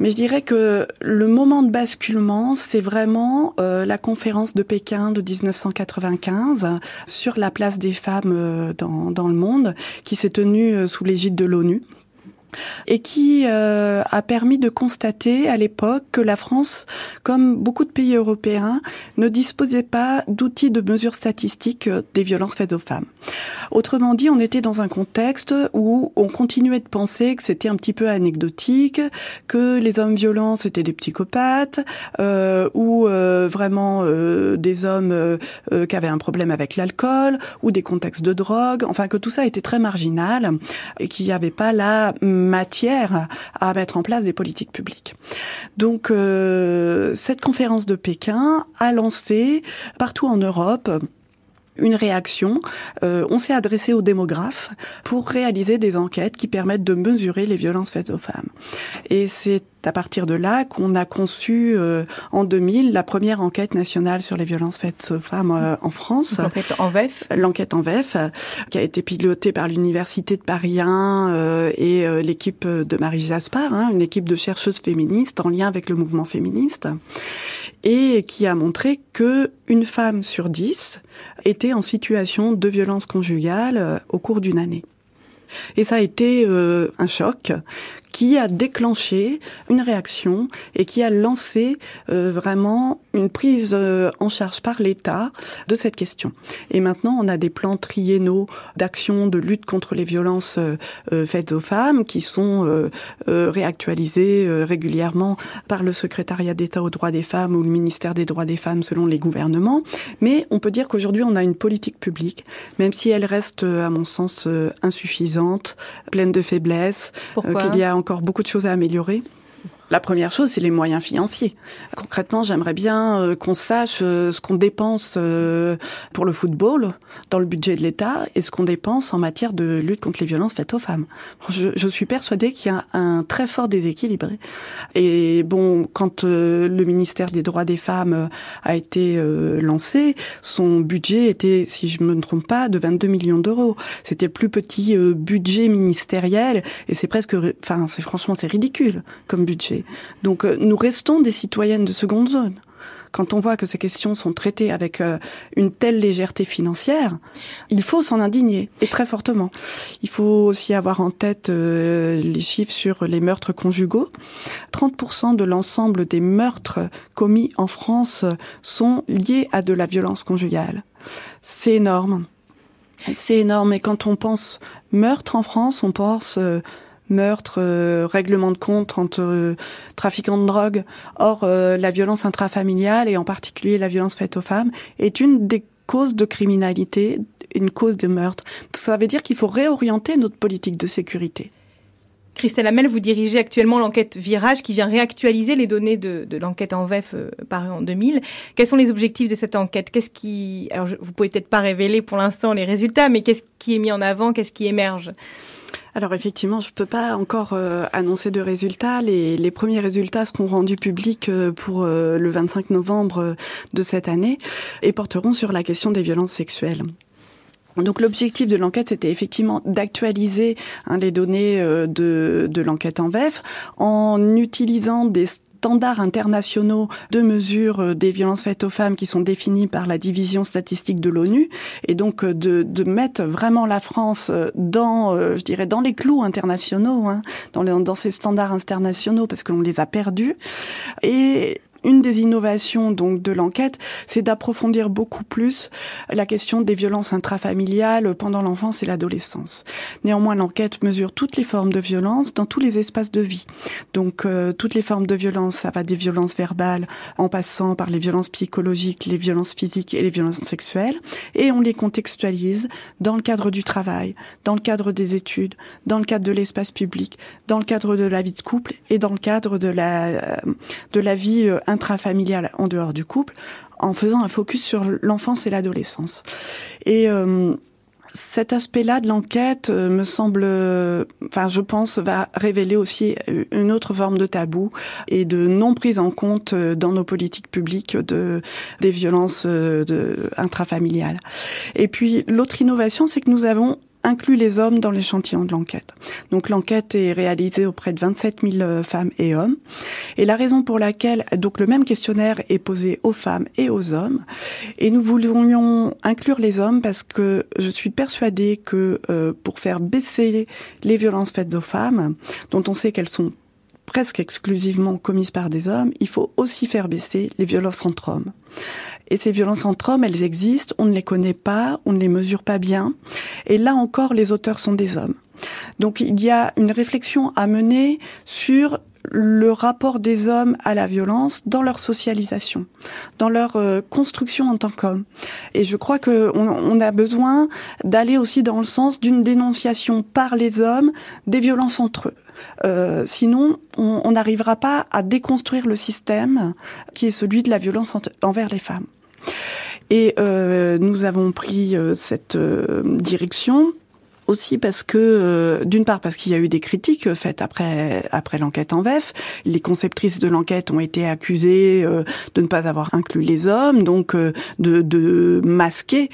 Mais je dirais que le moment de basculement, c'est vraiment euh, la conférence de Pékin de 1995 sur la place des femmes euh, dans, le monde, qui s'est tenue euh, sous l'égide de l'ONU et qui euh, a permis de constater à l'époque que la France, comme beaucoup de pays européens, ne disposait pas d'outils de mesure statistique euh, des violences faites aux femmes. Autrement dit, on était dans un contexte où on continuait de penser que c'était un petit peu anecdotique, que les hommes violents c'était des psychopathes, euh, ou euh, vraiment euh, des hommes euh, qui avaient un problème avec l'alcool, ou des contextes de drogue, enfin que tout ça était très marginal et qu'il n'y avait pas la matière à mettre en place des politiques publiques. Donc euh, cette conférence de Pékin a lancé partout en Europe une réaction. Euh, on s'est adressé aux démographes pour réaliser des enquêtes qui permettent de mesurer les violences faites aux femmes. Et c'est à partir de là qu'on a conçu euh, en 2000 la première enquête nationale sur les violences faites aux femmes euh, en France. L'enquête en VEF. L'enquête en VEF, qui a été pilotée par l'université de Paris 1 euh, et l'équipe de Marie Jaspard, hein, une équipe de chercheuses féministes en lien avec le mouvement féministe, et qui a montré que une femme sur dix était en situation de violence conjugale au cours d'une année. Et ça a été euh, un choc qui a déclenché une réaction et qui a lancé euh, vraiment une prise euh, en charge par l'État de cette question. Et maintenant, on a des plans triennaux d'action de lutte contre les violences faites aux femmes qui sont réactualisés régulièrement par le secrétariat d'État aux droits des femmes ou le ministère des droits des femmes selon les gouvernements. Mais on peut dire qu'aujourd'hui, on a une politique publique, même si elle reste, à mon sens, insuffisante, pleine de faiblesses, qu'il y a encore beaucoup de choses à améliorer. La première chose, c'est les moyens financiers. Concrètement, j'aimerais bien euh, qu'on sache euh, ce qu'on dépense euh, pour le football dans le budget de l'État et ce qu'on dépense en matière de lutte contre les violences faites aux femmes. Je, suis persuadée qu'il y a un très fort déséquilibre. Et bon, quand le ministère des droits des femmes a été lancé, son budget était, si je me trompe pas, de 22 millions d'euros. C'était le plus petit budget ministériel et c'est presque, enfin, c'est franchement, c'est ridicule comme budget. Donc euh, nous restons des citoyennes de seconde zone. Quand on voit que ces questions sont traitées avec euh, une telle légèreté financière, il faut s'en indigner, et très fortement. Il faut aussi avoir en tête euh, les chiffres sur les meurtres conjugaux. 30% de l'ensemble des meurtres commis en France sont liés à de la violence conjugale. C'est énorme. C'est énorme. Et quand on pense meurtre en France, on pense meurtre, euh, règlement de compte entre euh, trafiquants de drogue. Or, euh, la violence intrafamiliale et en particulier la violence faite aux femmes est une des causes de criminalité, une cause de meurtre. Tout ça veut dire qu'il faut réorienter notre politique de sécurité. Christelle Hamel, vous dirigez actuellement l'enquête Virage qui vient réactualiser les données de, l'enquête en VEF euh, parue en 2000. Quels sont les objectifs de cette enquête? Qu'est-ce qui, alors vous pouvez peut-être pas révéler pour l'instant les résultats, mais qu'est-ce qui est mis en avant? Qu'est-ce qui émerge? Alors effectivement, je peux pas encore euh, annoncer de résultats. Les, les, premiers résultats seront rendus publics euh, pour euh, le 25 novembre de cette année et porteront sur la question des violences sexuelles. Donc l'objectif de l'enquête, c'était effectivement d'actualiser hein, les données de, de l'enquête en VEF en utilisant des standards internationaux de mesure euh, des violences faites aux femmes qui sont définis par la division statistique de l'ONU. Et donc euh, de, mettre vraiment la France euh, dans, je dirais, dans les clous internationaux, hein, dans, dans ces standards internationaux parce qu'on les a perdus. Et une des innovations donc de l'enquête, c'est d'approfondir beaucoup plus la question des violences intrafamiliales pendant l'enfance et l'adolescence. Néanmoins, l'enquête mesure toutes les formes de violence dans tous les espaces de vie. Donc euh, toutes les formes de violence, ça va des violences verbales en passant par les violences psychologiques, les violences physiques et les violences sexuelles et on les contextualise dans le cadre du travail, dans le cadre des études, dans le cadre de l'espace public, dans le cadre de la vie de couple et dans le cadre de la euh, de la vie euh, intrafamiliale en dehors du couple, en faisant un focus sur l'enfance et l'adolescence. Et euh, cet aspect-là de l'enquête euh, me semble, enfin, je pense, va révéler aussi une autre forme de tabou et de non prise en compte dans nos politiques publiques de des violences intrafamiliales. Et puis l'autre innovation, c'est que nous avons inclut les hommes dans l'échantillon de l'enquête. Donc l'enquête est réalisée auprès de 27 000 femmes et hommes. Et la raison pour laquelle donc le même questionnaire est posé aux femmes et aux hommes. Et nous voulions inclure les hommes parce que je suis persuadée que euh, pour faire baisser les violences faites aux femmes, dont on sait qu'elles sont presque exclusivement commises par des hommes, il faut aussi faire baisser les violences entre hommes. Et ces violences entre hommes, elles existent, on ne les connaît pas, on ne les mesure pas bien. Et là encore, les auteurs sont des hommes. Donc il y a une réflexion à mener sur le rapport des hommes à la violence dans leur socialisation, dans leur euh, construction en tant qu'hommes. Et je crois qu'on on a besoin d'aller aussi dans le sens d'une dénonciation par les hommes des violences entre eux. Euh, sinon, on n'arrivera pas à déconstruire le système qui est celui de la violence envers les femmes. Et euh, nous avons pris euh, cette direction aussi parce que euh, d'une part parce qu'il y a eu des critiques faites après après l'enquête en VEF, les conceptrices de l'enquête ont été accusées euh, de ne pas avoir inclus les hommes, donc euh, de, de masquer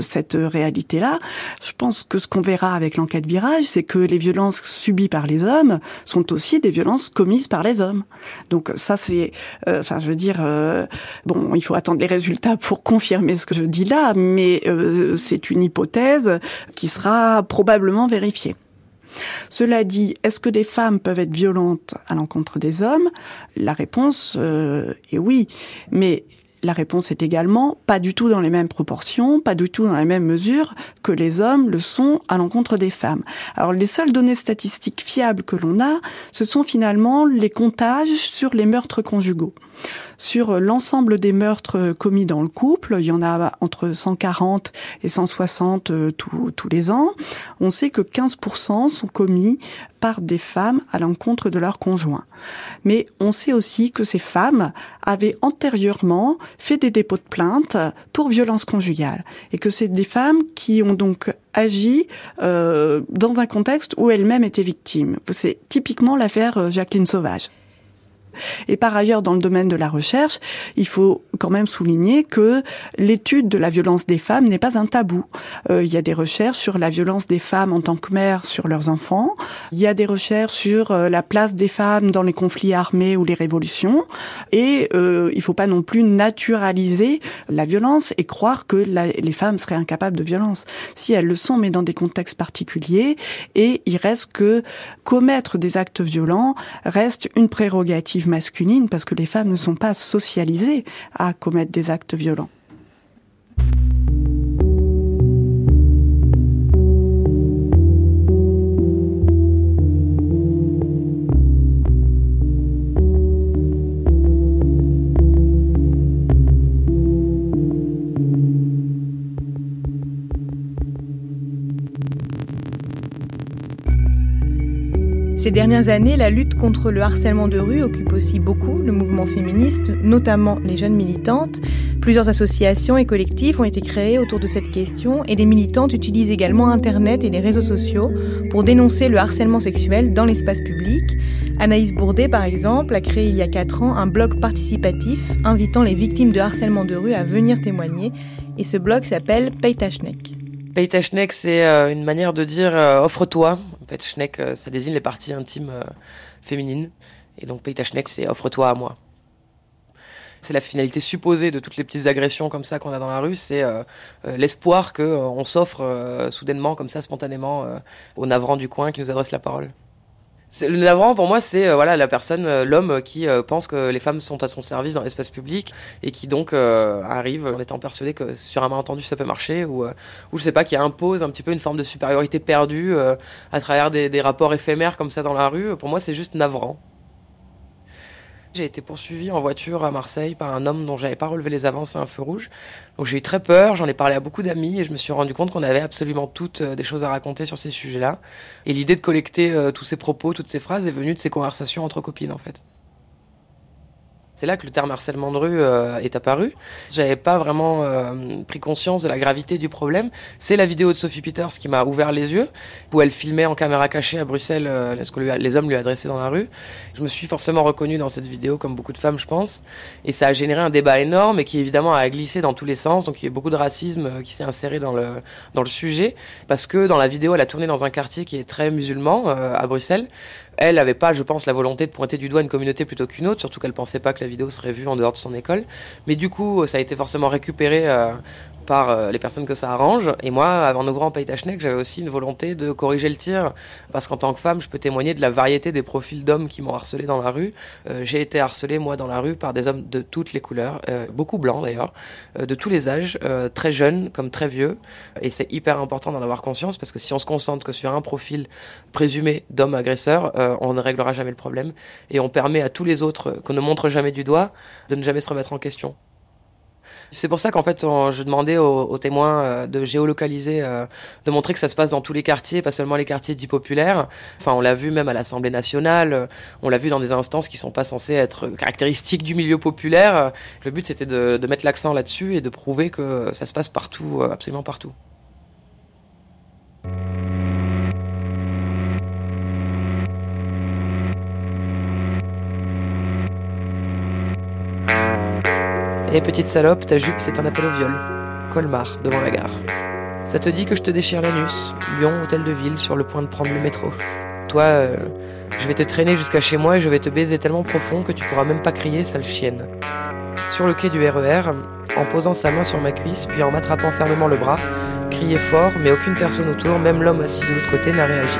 cette réalité-là. Je pense que ce qu'on verra avec l'enquête Virage, c'est que les violences subies par les hommes sont aussi des violences commises par les hommes. Donc ça c'est, enfin je veux dire, bon, il faut attendre les résultats pour confirmer ce que je dis là, mais c'est une hypothèse qui sera probablement vérifié. Cela dit, est-ce que des femmes peuvent être violentes à l'encontre des hommes? La réponse euh, est oui, mais la réponse est également pas du tout dans les mêmes proportions, pas du tout dans les mêmes mesures que les hommes le sont à l'encontre des femmes. Alors les seules données statistiques fiables que l'on a, ce sont finalement les comptages sur les meurtres conjugaux. Sur l'ensemble des meurtres commis dans le couple, il y en a entre 140 et 160 euh, tous les ans, on sait que 15% sont commis par des femmes à l'encontre de leurs conjoints. Mais on sait aussi que ces femmes avaient antérieurement fait des dépôts de plainte pour violence conjugale et que c'est des femmes qui ont donc agi euh, dans un contexte où elles-mêmes étaient victimes. C'est typiquement l'affaire euh, Jacqueline Sauvage. Et par ailleurs, dans le domaine de la recherche, il faut quand même souligner que l'étude de la violence des femmes n'est pas un tabou. Euh, il y a des recherches sur la violence des femmes en tant que mères sur leurs enfants. Il y a des recherches sur euh, la place des femmes dans les conflits armés ou les révolutions. Et euh, il ne faut pas non plus naturaliser la violence et croire que les femmes seraient incapables de violence. Si elles le sont, mais dans des contextes particuliers. Et il reste que commettre des actes violents reste une prérogative masculine parce que les femmes ne sont pas socialisées à commettre des actes violents. Ces dernières années, la lutte contre le harcèlement de rue occupe aussi beaucoup le mouvement féministe, notamment les jeunes militantes. Plusieurs associations et collectifs ont été créés autour de cette question et les militantes utilisent également Internet et les réseaux sociaux pour dénoncer le harcèlement sexuel dans l'espace public. Anaïs Bourdet, par exemple, a créé il y a 4 ans un blog participatif invitant les victimes de harcèlement de rue à venir témoigner et ce blog s'appelle Paytachnek. Paytachnek, c'est euh, une manière de dire euh, offre-toi fait, Schneck, euh, ça désigne les parties intimes euh, féminines. Et donc, Peita Schneck, c'est offre-toi à moi. C'est la finalité supposée de toutes les petites agressions comme ça qu'on a dans la rue, c'est euh, l'espoir qu'on s'offre soudainement, comme ça, spontanément, au navrant du coin qui nous adresse la parole. Le navrant, pour moi, c'est euh, voilà la personne, euh, l'homme qui euh, pense que les femmes sont à son service dans l'espace public et qui donc arrive en étant persuadé que sur un malentendu ça peut marcher ou ou je sais pas qui impose un petit peu une forme de supériorité perdue à travers des rapports éphémères comme ça dans la rue. Pour moi, c'est juste navrant. J'ai été poursuivi en voiture à Marseille par un homme dont j'avais pas relevé les avances à un feu rouge. Donc j'ai eu très peur, j'en ai parlé à beaucoup d'amis et je me suis rendu compte qu'on avait absolument toutes euh, des choses à raconter sur ces sujets-là. Et l'idée de collecter tous ces propos, toutes ces phrases est venue de ces conversations entre copines en fait. C'est là que le terme harcèlement de rue euh, est apparu. J'avais pas vraiment euh, pris conscience de la gravité du problème. C'est la vidéo de Sophie Peters qui m'a ouvert les yeux, où elle filmait en caméra cachée à Bruxelles euh, ce que les hommes lui adressaient dans la rue. Je me suis forcément reconnue dans cette vidéo, comme beaucoup de femmes, je pense. Et ça a généré un débat énorme et qui évidemment a glissé dans tous les sens. Donc il y a eu beaucoup de racisme euh, qui s'est inséré dans le dans le sujet, parce que dans la vidéo, elle a tourné dans un quartier qui est très musulman euh, à Bruxelles. Elle n'avait pas, je pense, la volonté de pointer du doigt une communauté plutôt qu'une autre, surtout qu'elle pensait pas que la vidéo serait vue en dehors de son école. Mais du coup, ça a été forcément récupéré euh, par euh, les personnes que ça arrange. Et moi, avant nos grands pays j'avais aussi une volonté de corriger le tir, parce qu'en tant que femme, je peux témoigner de la variété des profils d'hommes qui m'ont harcelé dans la rue. Euh, J'ai été harcelé, moi, dans la rue, par des hommes de toutes les couleurs, euh, beaucoup blancs d'ailleurs, de tous les âges, très jeunes comme très vieux. Et c'est hyper important d'en avoir conscience, parce que si on se concentre que sur un profil présumé d'homme agresseur, on ne réglera jamais le problème. Et on permet à tous les autres qu'on ne montre jamais du doigt de ne jamais se remettre en question. C'est pour ça qu'en fait, je demandais aux, témoins euh, de géolocaliser, euh, de montrer que ça se passe dans tous les quartiers, pas seulement les quartiers dits populaires. Enfin, on l'a vu même à l'Assemblée nationale, euh, on l'a vu dans des instances qui sont pas censées être caractéristiques du milieu populaire. Le but, c'était de, mettre l'accent là-dessus et de prouver que ça se passe partout, absolument partout. Et petite salope, ta jupe, c'est un appel au viol. Colmar, devant la gare. Ça te dit que je te déchire l'anus. Lyon, hôtel de ville, sur le point de prendre le métro. Toi, euh, je vais te traîner jusqu'à chez moi et je vais te baiser tellement profond que tu pourras même pas crier, sale chienne. Sur le quai du RER, en posant sa main sur ma cuisse, puis en m'attrapant fermement le bras, crier fort, mais aucune personne autour, même l'homme assis de l'autre côté, n'a réagi.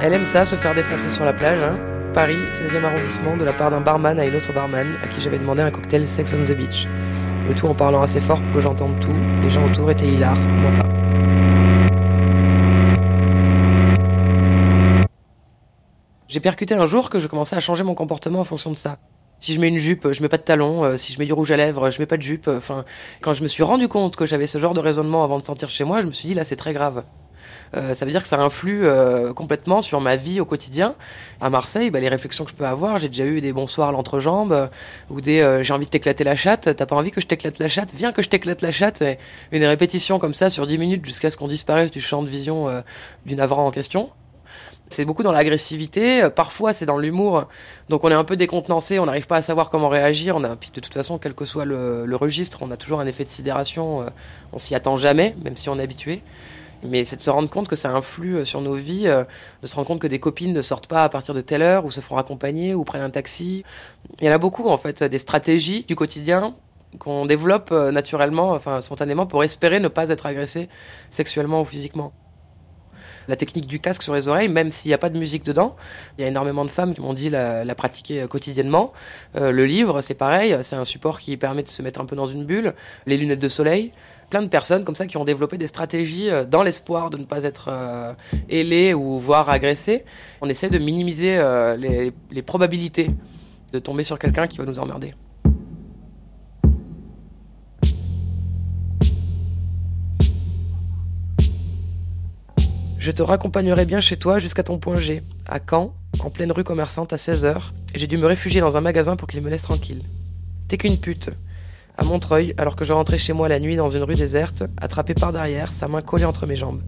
Elle aime ça, se faire défoncer sur la plage, hein. Paris, 16e arrondissement, de la part d'un barman à une autre barman, à qui j'avais demandé un cocktail Sex on the Beach. Le tout en parlant assez fort pour que j'entende tout. Les gens autour étaient hilars, moi pas. J'ai percuté un jour que je commençais à changer mon comportement en fonction de ça. Si je mets une jupe, je mets pas de talons. Euh, si je mets du rouge à lèvres, je mets pas de jupe. Enfin, quand je me suis rendu compte que j'avais ce genre de raisonnement avant de sortir chez moi, je me suis dit là c'est très grave. Euh, ça veut dire que ça influe euh, complètement sur ma vie au quotidien. À Marseille, bah, les réflexions que je peux avoir, j'ai déjà eu des bonsoirs à l'entrejambe ou des euh, j'ai envie de t'éclater la chatte. T'as pas envie que je t'éclate la chatte Viens que je t'éclate la chatte. Et une répétition comme ça sur 10 minutes jusqu'à ce qu'on disparaisse du champ de vision euh, du navrant en question. C'est beaucoup dans l'agressivité, euh, parfois c'est dans l'humour, donc on est un peu décontenancé, on n'arrive pas à savoir comment réagir, on a, de toute façon, quel que soit le, le registre, on a toujours un effet de sidération, on s'y attend jamais, même si on est habitué. Mais c'est de se rendre compte que ça influe euh, sur nos vies, euh, de se rendre compte que des copines ne sortent pas à partir de telle heure, ou se font accompagner, ou prennent un taxi. Il y en a beaucoup en fait, des stratégies du quotidien qu'on développe euh, naturellement, enfin spontanément, pour espérer ne pas être agressé sexuellement ou physiquement la technique du casque sur les oreilles, même s'il n'y a pas de musique dedans. Il y a énormément de femmes qui m'ont dit la, pratiquer euh, quotidiennement. Euh, le livre, c'est pareil, c'est un support qui permet de se mettre un peu dans une bulle. Les lunettes de soleil, plein de personnes comme ça qui ont développé des stratégies euh, dans l'espoir de ne pas être euh, ailées ou voire agressées. On essaie de minimiser les probabilités de tomber sur quelqu'un qui va nous emmerder. Je te raccompagnerai bien chez toi jusqu'à ton point G, à Caen, en pleine rue commerçante à 16h. J'ai dû me réfugier dans un magasin pour qu'il me laisse tranquille. T'es qu'une pute. À Montreuil, alors que je rentrais chez moi la nuit dans une rue déserte, attrapé par derrière, sa main collée entre mes jambes.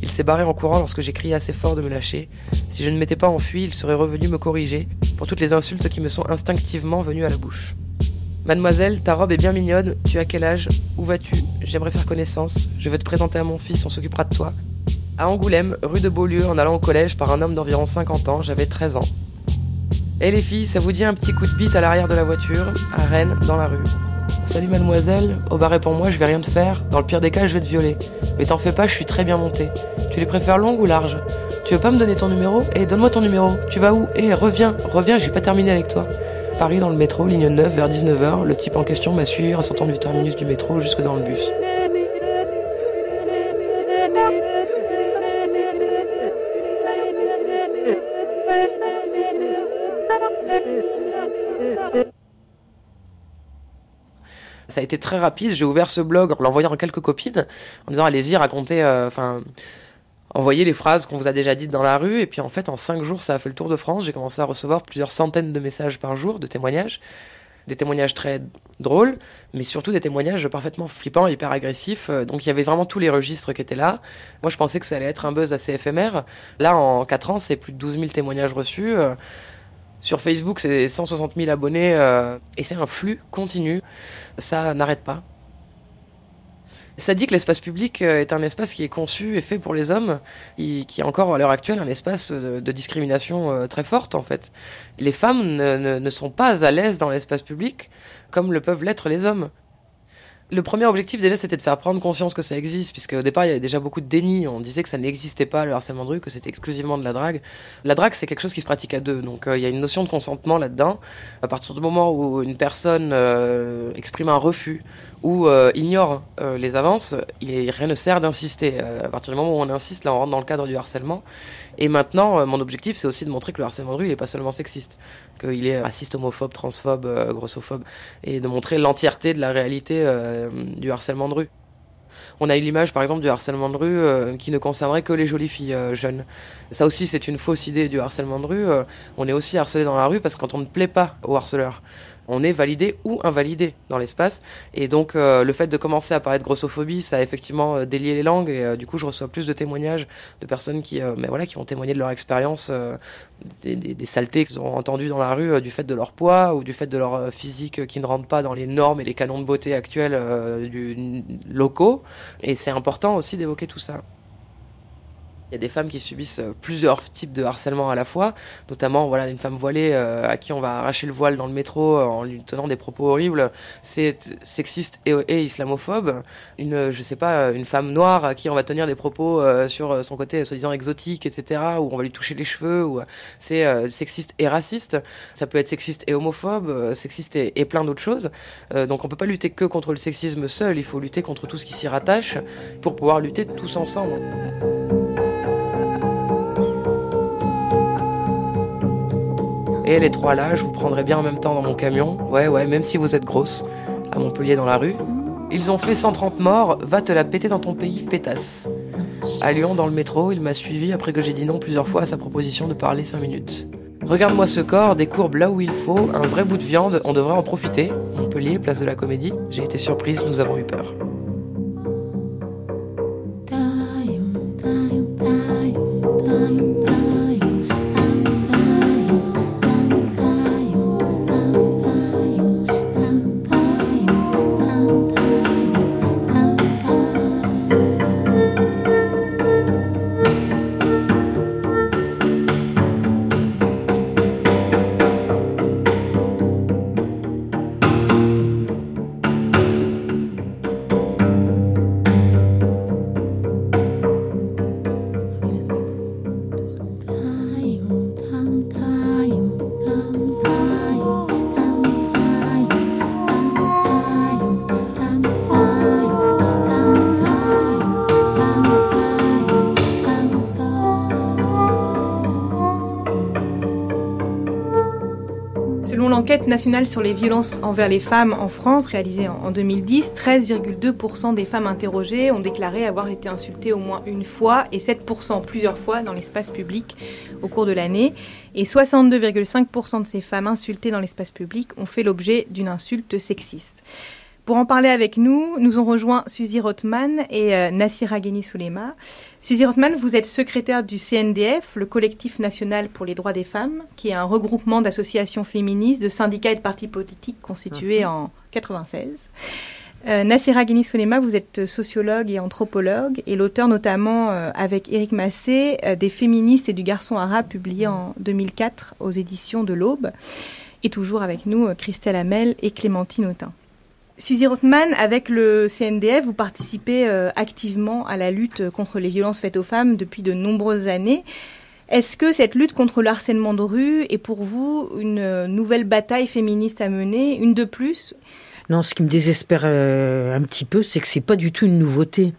Il s'est barré en courant lorsque j'ai crié assez fort de me lâcher. Si je ne m'étais pas enfui, il serait revenu me corriger pour toutes les insultes qui me sont instinctivement venues à la bouche. Mademoiselle, ta robe est bien mignonne. Tu as quel âge? Où vas-tu? J'aimerais faire connaissance. Je veux te présenter à mon fils, on s'occupera de toi. À Angoulême, rue de Beaulieu, en allant au collège par un homme d'environ 50 ans, j'avais 13 ans. Et les filles, ça vous dit un petit coup de bite à l'arrière de la voiture, à Rennes, dans la rue. Salut mademoiselle, au bar pour moi, je vais rien te faire. Dans le pire des cas, je vais te violer. Mais t'en fais pas, je suis très bien montée. Tu les préfères longues ou larges? Tu veux pas me donner ton numéro? Eh, donne-moi ton numéro. Tu vas où? Eh, reviens, reviens, j'ai pas terminé avec toi. Paris dans le métro, ligne 9, vers 19h, le type en question m'a suivi en sortant du terminus du métro jusque dans le bus. Ça a été très rapide. J'ai ouvert ce blog en l'envoyant à quelques copines, en disant allez-y, racontez, euh, enfin, envoyez les phrases qu'on vous a déjà dites dans la rue. Et puis en fait, en cinq jours, ça a fait le tour de France. J'ai commencé à recevoir plusieurs centaines de messages par jour, de témoignages. des témoignages très drôles, mais surtout des témoignages parfaitement flippants, hyper agressifs. Euh, Donc il y avait vraiment tous les registres qui étaient là. Moi, je pensais que ça allait être un buzz assez éphémère. Là, en 4 ans, c'est plus de 12 000 témoignages reçus. Sur Facebook, c'est 160 000 abonnés euh, et c'est un flux continu. Ça n'arrête pas. Ça dit que l'espace public euh, est un espace qui est conçu et fait pour les hommes, qui, est encore à l'heure actuelle un espace de, discrimination euh, très forte en fait. Les femmes ne sont pas à l'aise dans l'espace public comme le peuvent l'être les hommes. Le premier objectif déjà c'était de faire prendre conscience que ça existe, puisque au départ il y avait déjà beaucoup de déni, on disait que ça n'existait pas le harcèlement de rue, que c'était exclusivement de la drague. La drague c'est quelque chose qui se pratique à deux, donc euh, il y a une notion de consentement là-dedans. À partir du moment où une personne euh, exprime un refus ou euh, ignore euh, les avances, il, rien ne sert d'insister. Euh, à partir du moment où on insiste, là on rentre dans le cadre du harcèlement. Et maintenant, euh, mon objectif, c'est aussi de montrer que le harcèlement de rue, il n'est pas seulement sexiste, qu'il est raciste, homophobe, transphobe, euh, grossophobe, et de montrer l'entièreté de la réalité euh, du harcèlement de rue. On a eu l'image, par exemple, du harcèlement de rue euh, qui ne concernerait que les jolies filles euh, jeunes. Ça aussi, c'est une fausse idée du harcèlement de rue. Euh, on est aussi harcelé dans la rue parce que on ne plaît pas au harceleur, on est validé ou invalidé dans l'espace. Et donc, euh, le fait de commencer à parler de grossophobie, ça a effectivement euh, délié les langues. Et euh, du coup, je reçois plus de témoignages de personnes qui, mais voilà, qui ont témoigné de leur expérience, des, des- saletés qu'ils ont entendues dans la rue du fait de leur poids ou du fait de leur physique qui ne rentre pas dans les normes et les canons de beauté actuels du, locaux. Et c'est important aussi d'évoquer tout ça. Il y a des femmes qui subissent euh, plusieurs types de harcèlement à la fois, notamment voilà une femme voilée euh, à qui on va arracher le voile dans le métro euh, en lui tenant des propos horribles, c'est sexiste et, islamophobe. Une je sais pas une femme noire à qui on va tenir des propos sur son côté soi-disant exotique, etc. Ou on va lui toucher les cheveux, c'est sexiste et raciste. Ça peut être sexiste et homophobe, sexiste et, et plein d'autres choses. Donc on peut pas lutter que contre le sexisme seul, il faut lutter contre tout ce qui s'y rattache pour pouvoir lutter tous ensemble. Et les trois là, je vous prendrai bien en même temps dans mon camion. Ouais, ouais, même si vous êtes grosse. À Montpellier dans la rue. Ils ont fait 130 morts, va te la péter dans ton pays, pétasse. À Lyon, dans le métro, il m'a suivi après que j'ai dit non plusieurs fois à sa proposition de parler 5 minutes. Regarde-moi ce corps, des courbes là où il faut, un vrai bout de viande, on devrait en profiter. Montpellier, place de la Comédie. J'ai été surprise, nous avons eu peur. Nationale sur les violences envers les femmes en France, réalisée en en 2010, 13,2% des femmes interrogées ont déclaré avoir été insultées au moins une fois et 7% plusieurs fois dans l'espace public au cours de l'année. Et 62,5% de ces femmes insultées dans l'espace public ont fait l'objet d'une insulte sexiste. Pour en parler avec nous, nous ont rejoint Suzy Rothman et euh, Nassira Gheni Soulema. Suzy Rothman, vous êtes secrétaire du CNDF, le collectif national pour les droits des femmes, qui est un regroupement d'associations féministes, de syndicats et de partis politiques constitué en 96. Euh, Nassira Gheni Soulema, vous êtes sociologue et anthropologue et l'auteur notamment euh, avec Éric Massé euh, des féministes et du garçon arabe publié en 2004 aux éditions de l'Aube. Et toujours avec nous euh, Christelle Hamel et Clémentine Autain. Suzy Rothman, avec le CNDF, vous participez euh, activement à la lutte contre les violences faites aux femmes depuis de nombreuses années. Est-ce que cette lutte contre le harcèlement de rue est pour vous une euh, nouvelle bataille féministe à mener, une de plus? Non, ce qui me désespère euh, un petit peu, c'est que c'est pas du tout une nouveauté.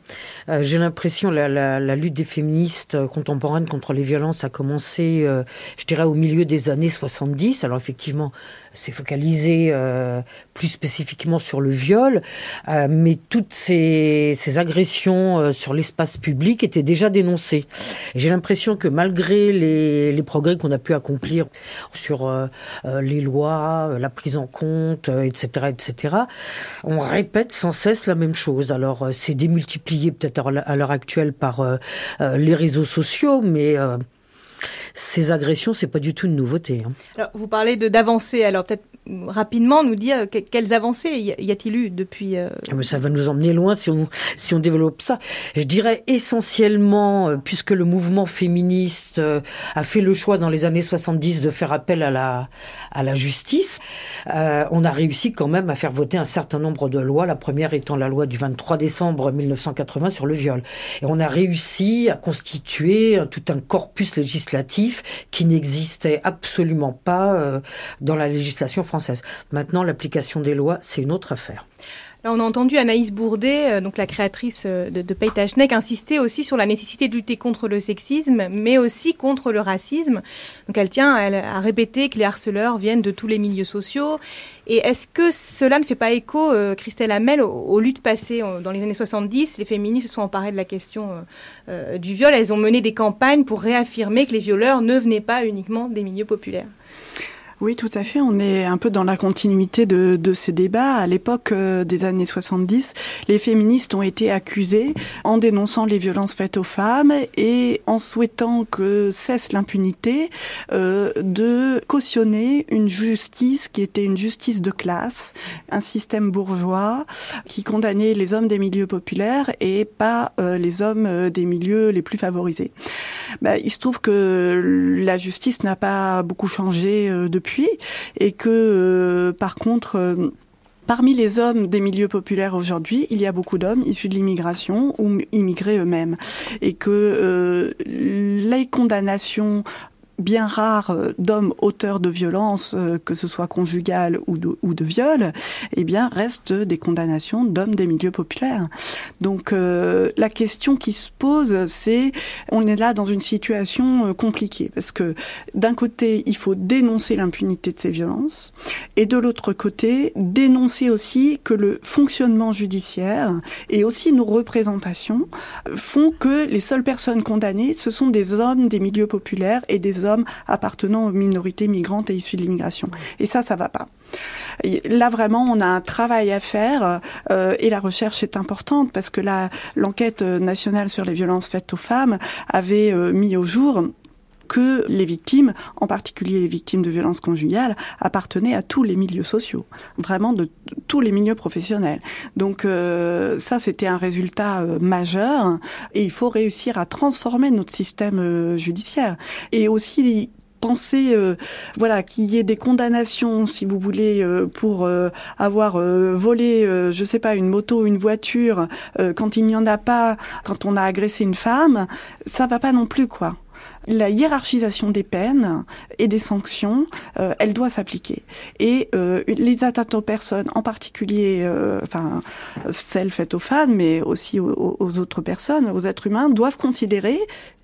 Euh, J'ai l'impression la, la, lutte des féministes euh, contemporaines contre les violences a commencé, euh, je dirais, au milieu des années 70. Alors effectivement, c'est focalisé euh, plus spécifiquement sur le viol, euh, mais toutes ces, ces agressions euh, sur l'espace public étaient déjà dénoncées. J'ai l'impression que malgré les, les progrès qu'on a pu accomplir sur euh, euh, les lois, la prise en compte, etc., etc., on répète sans cesse la même chose. Alors c'est démultiplié peut-être à l'heure actuelle par les réseaux sociaux, mais ces agressions, c'est pas du tout une nouveauté. Hein. Alors, vous parlez de d'avancées. Alors peut-être rapidement nous dire quelles avancées y a-t-il eu depuis euh... Ah, ça va nous emmener loin si on si on développe ça. Je dirais essentiellement, euh, puisque le mouvement féministe euh, a fait le choix dans les années 70 de faire appel à la à la justice, on a réussi quand même à faire voter un certain nombre de lois. La première étant la loi du 23 décembre 1980 sur le viol. Et on a réussi à constituer tout un corpus législatif qui n'existait absolument pas dans la législation française. Maintenant, l'application des lois, c'est une autre affaire. Là, on a entendu Anaïs Bourdet, euh, donc la créatrice euh, de, de Peyta Schneck, insister aussi sur la nécessité de lutter contre le sexisme, mais aussi contre le racisme. Donc elle tient elle, à répéter que les harceleurs viennent de tous les milieux sociaux. Et est-ce que cela ne fait pas écho, euh, Christelle Hamel, aux, aux, luttes passées dans les années 70 Les féministes se sont emparées de la question du viol. Elles ont mené des campagnes pour réaffirmer que les violeurs ne venaient pas uniquement des milieux populaires. Oui, tout à fait. On est un peu dans la continuité de, de ces débats. À l'époque euh, des années 70, les féministes ont été accusées en dénonçant les violences faites aux femmes et en souhaitant que cesse l'impunité euh, de cautionner une justice qui était une justice de classe, un système bourgeois qui condamnait les hommes des milieux populaires et pas euh, les hommes euh, des milieux les plus favorisés. Ben, il se trouve que la justice n'a pas beaucoup changé euh, et que euh, par contre euh, Parmi les hommes des milieux populaires aujourd'hui, il y a beaucoup d'hommes issus de l'immigration ou immigrés eux-mêmes. Et que euh, les condamnations bien rares d'hommes auteurs de violences, que ce soit conjugales ou de, ou de viol, eh bien, restent des condamnations d'hommes des milieux populaires. Donc, euh, la question qui se pose, c'est, on est là dans une situation compliquée, parce que d'un côté, il faut dénoncer l'impunité de ces violences, et de l'autre côté, dénoncer aussi que le fonctionnement judiciaire et aussi nos représentations font que les seules personnes condamnées, ce sont des hommes des milieux populaires et des hommes appartenant aux minorités migrantes et issues de l'immigration. Et ça, ça va pas. Là vraiment, on a un travail à faire euh, et la recherche est importante parce que la l'enquête nationale sur les violences faites aux femmes avait euh, mis au jour que les victimes, en particulier les victimes de violences conjugales, appartenaient à tous les milieux sociaux, vraiment de tous les milieux professionnels. Donc euh, ça, c'était un résultat euh, majeur et il faut réussir à transformer notre système euh, judiciaire et aussi penser euh, voilà qu'il y ait des condamnations si vous voulez euh, pour euh, avoir volé je sais pas une moto une voiture quand il n'y en a pas quand on a agressé une femme ça va pas non plus quoi la hiérarchisation des peines et des sanctions, euh, elle doit s'appliquer. Et euh, les atteintes aux personnes, en particulier, euh, celles faites aux femmes, mais aussi aux, autres personnes, aux êtres humains, doivent considérer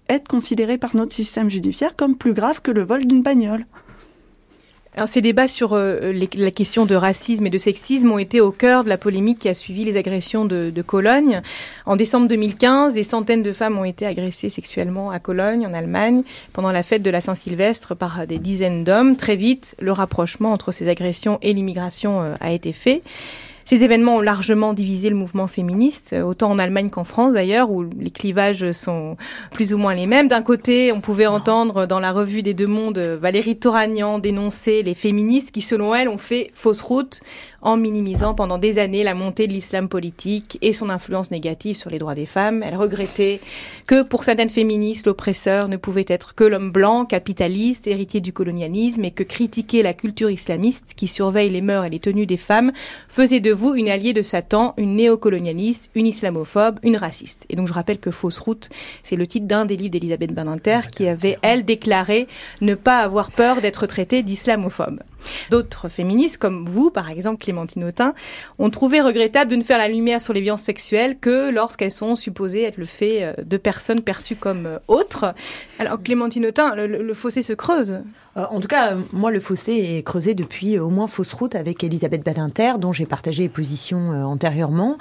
être considérées par notre système judiciaire comme plus grave que le vol d'une bagnole. Alors, ces débats sur euh, la question de racisme et de sexisme ont été au cœur de la polémique qui a suivi les agressions de, de, Cologne. En décembre 2015, des centaines de femmes ont été agressées sexuellement à Cologne, en Allemagne, pendant la fête de la Saint-Sylvestre par des dizaines d'hommes. Très vite, le rapprochement entre ces agressions et l'immigration euh, a été fait. Ces événements ont largement divisé le mouvement féministe, autant en Allemagne qu'en France d'ailleurs, où les clivages sont plus ou moins les mêmes. D'un côté, on pouvait entendre dans la revue des Deux Mondes Valérie Toragnan dénoncer les féministes qui, selon elle, ont fait fausse route en minimisant pendant des années la montée de l'islam politique et son influence négative sur les droits des femmes. Elle regrettait que pour certaines féministes, l'oppresseur ne pouvait être que l'homme blanc, capitaliste, héritier du colonialisme et que critiquer la culture islamiste qui surveille les mœurs et les tenues des femmes faisait de vous une alliée de Satan, une néocolonialiste, une islamophobe, une raciste. Et donc je rappelle que Fausse route, c'est le titre d'un des livres d'Elisabeth Badinter qui avait, elle, déclaré ne pas avoir peur d'être traitée d'islamophobe. D'autres féministes, comme vous, par exemple Clémentine Autain, ont trouvé regrettable de ne faire la lumière sur les violences sexuelles que lorsqu'elles sont supposées être le fait euh, de personnes perçues comme euh, autres. Alors Clémentine Autain, le, le fossé se creuse. Euh, en tout cas, moi, le fossé est creusé depuis au moins fausse route avec Elisabeth Badinter, dont j'ai partagé les positions antérieurement.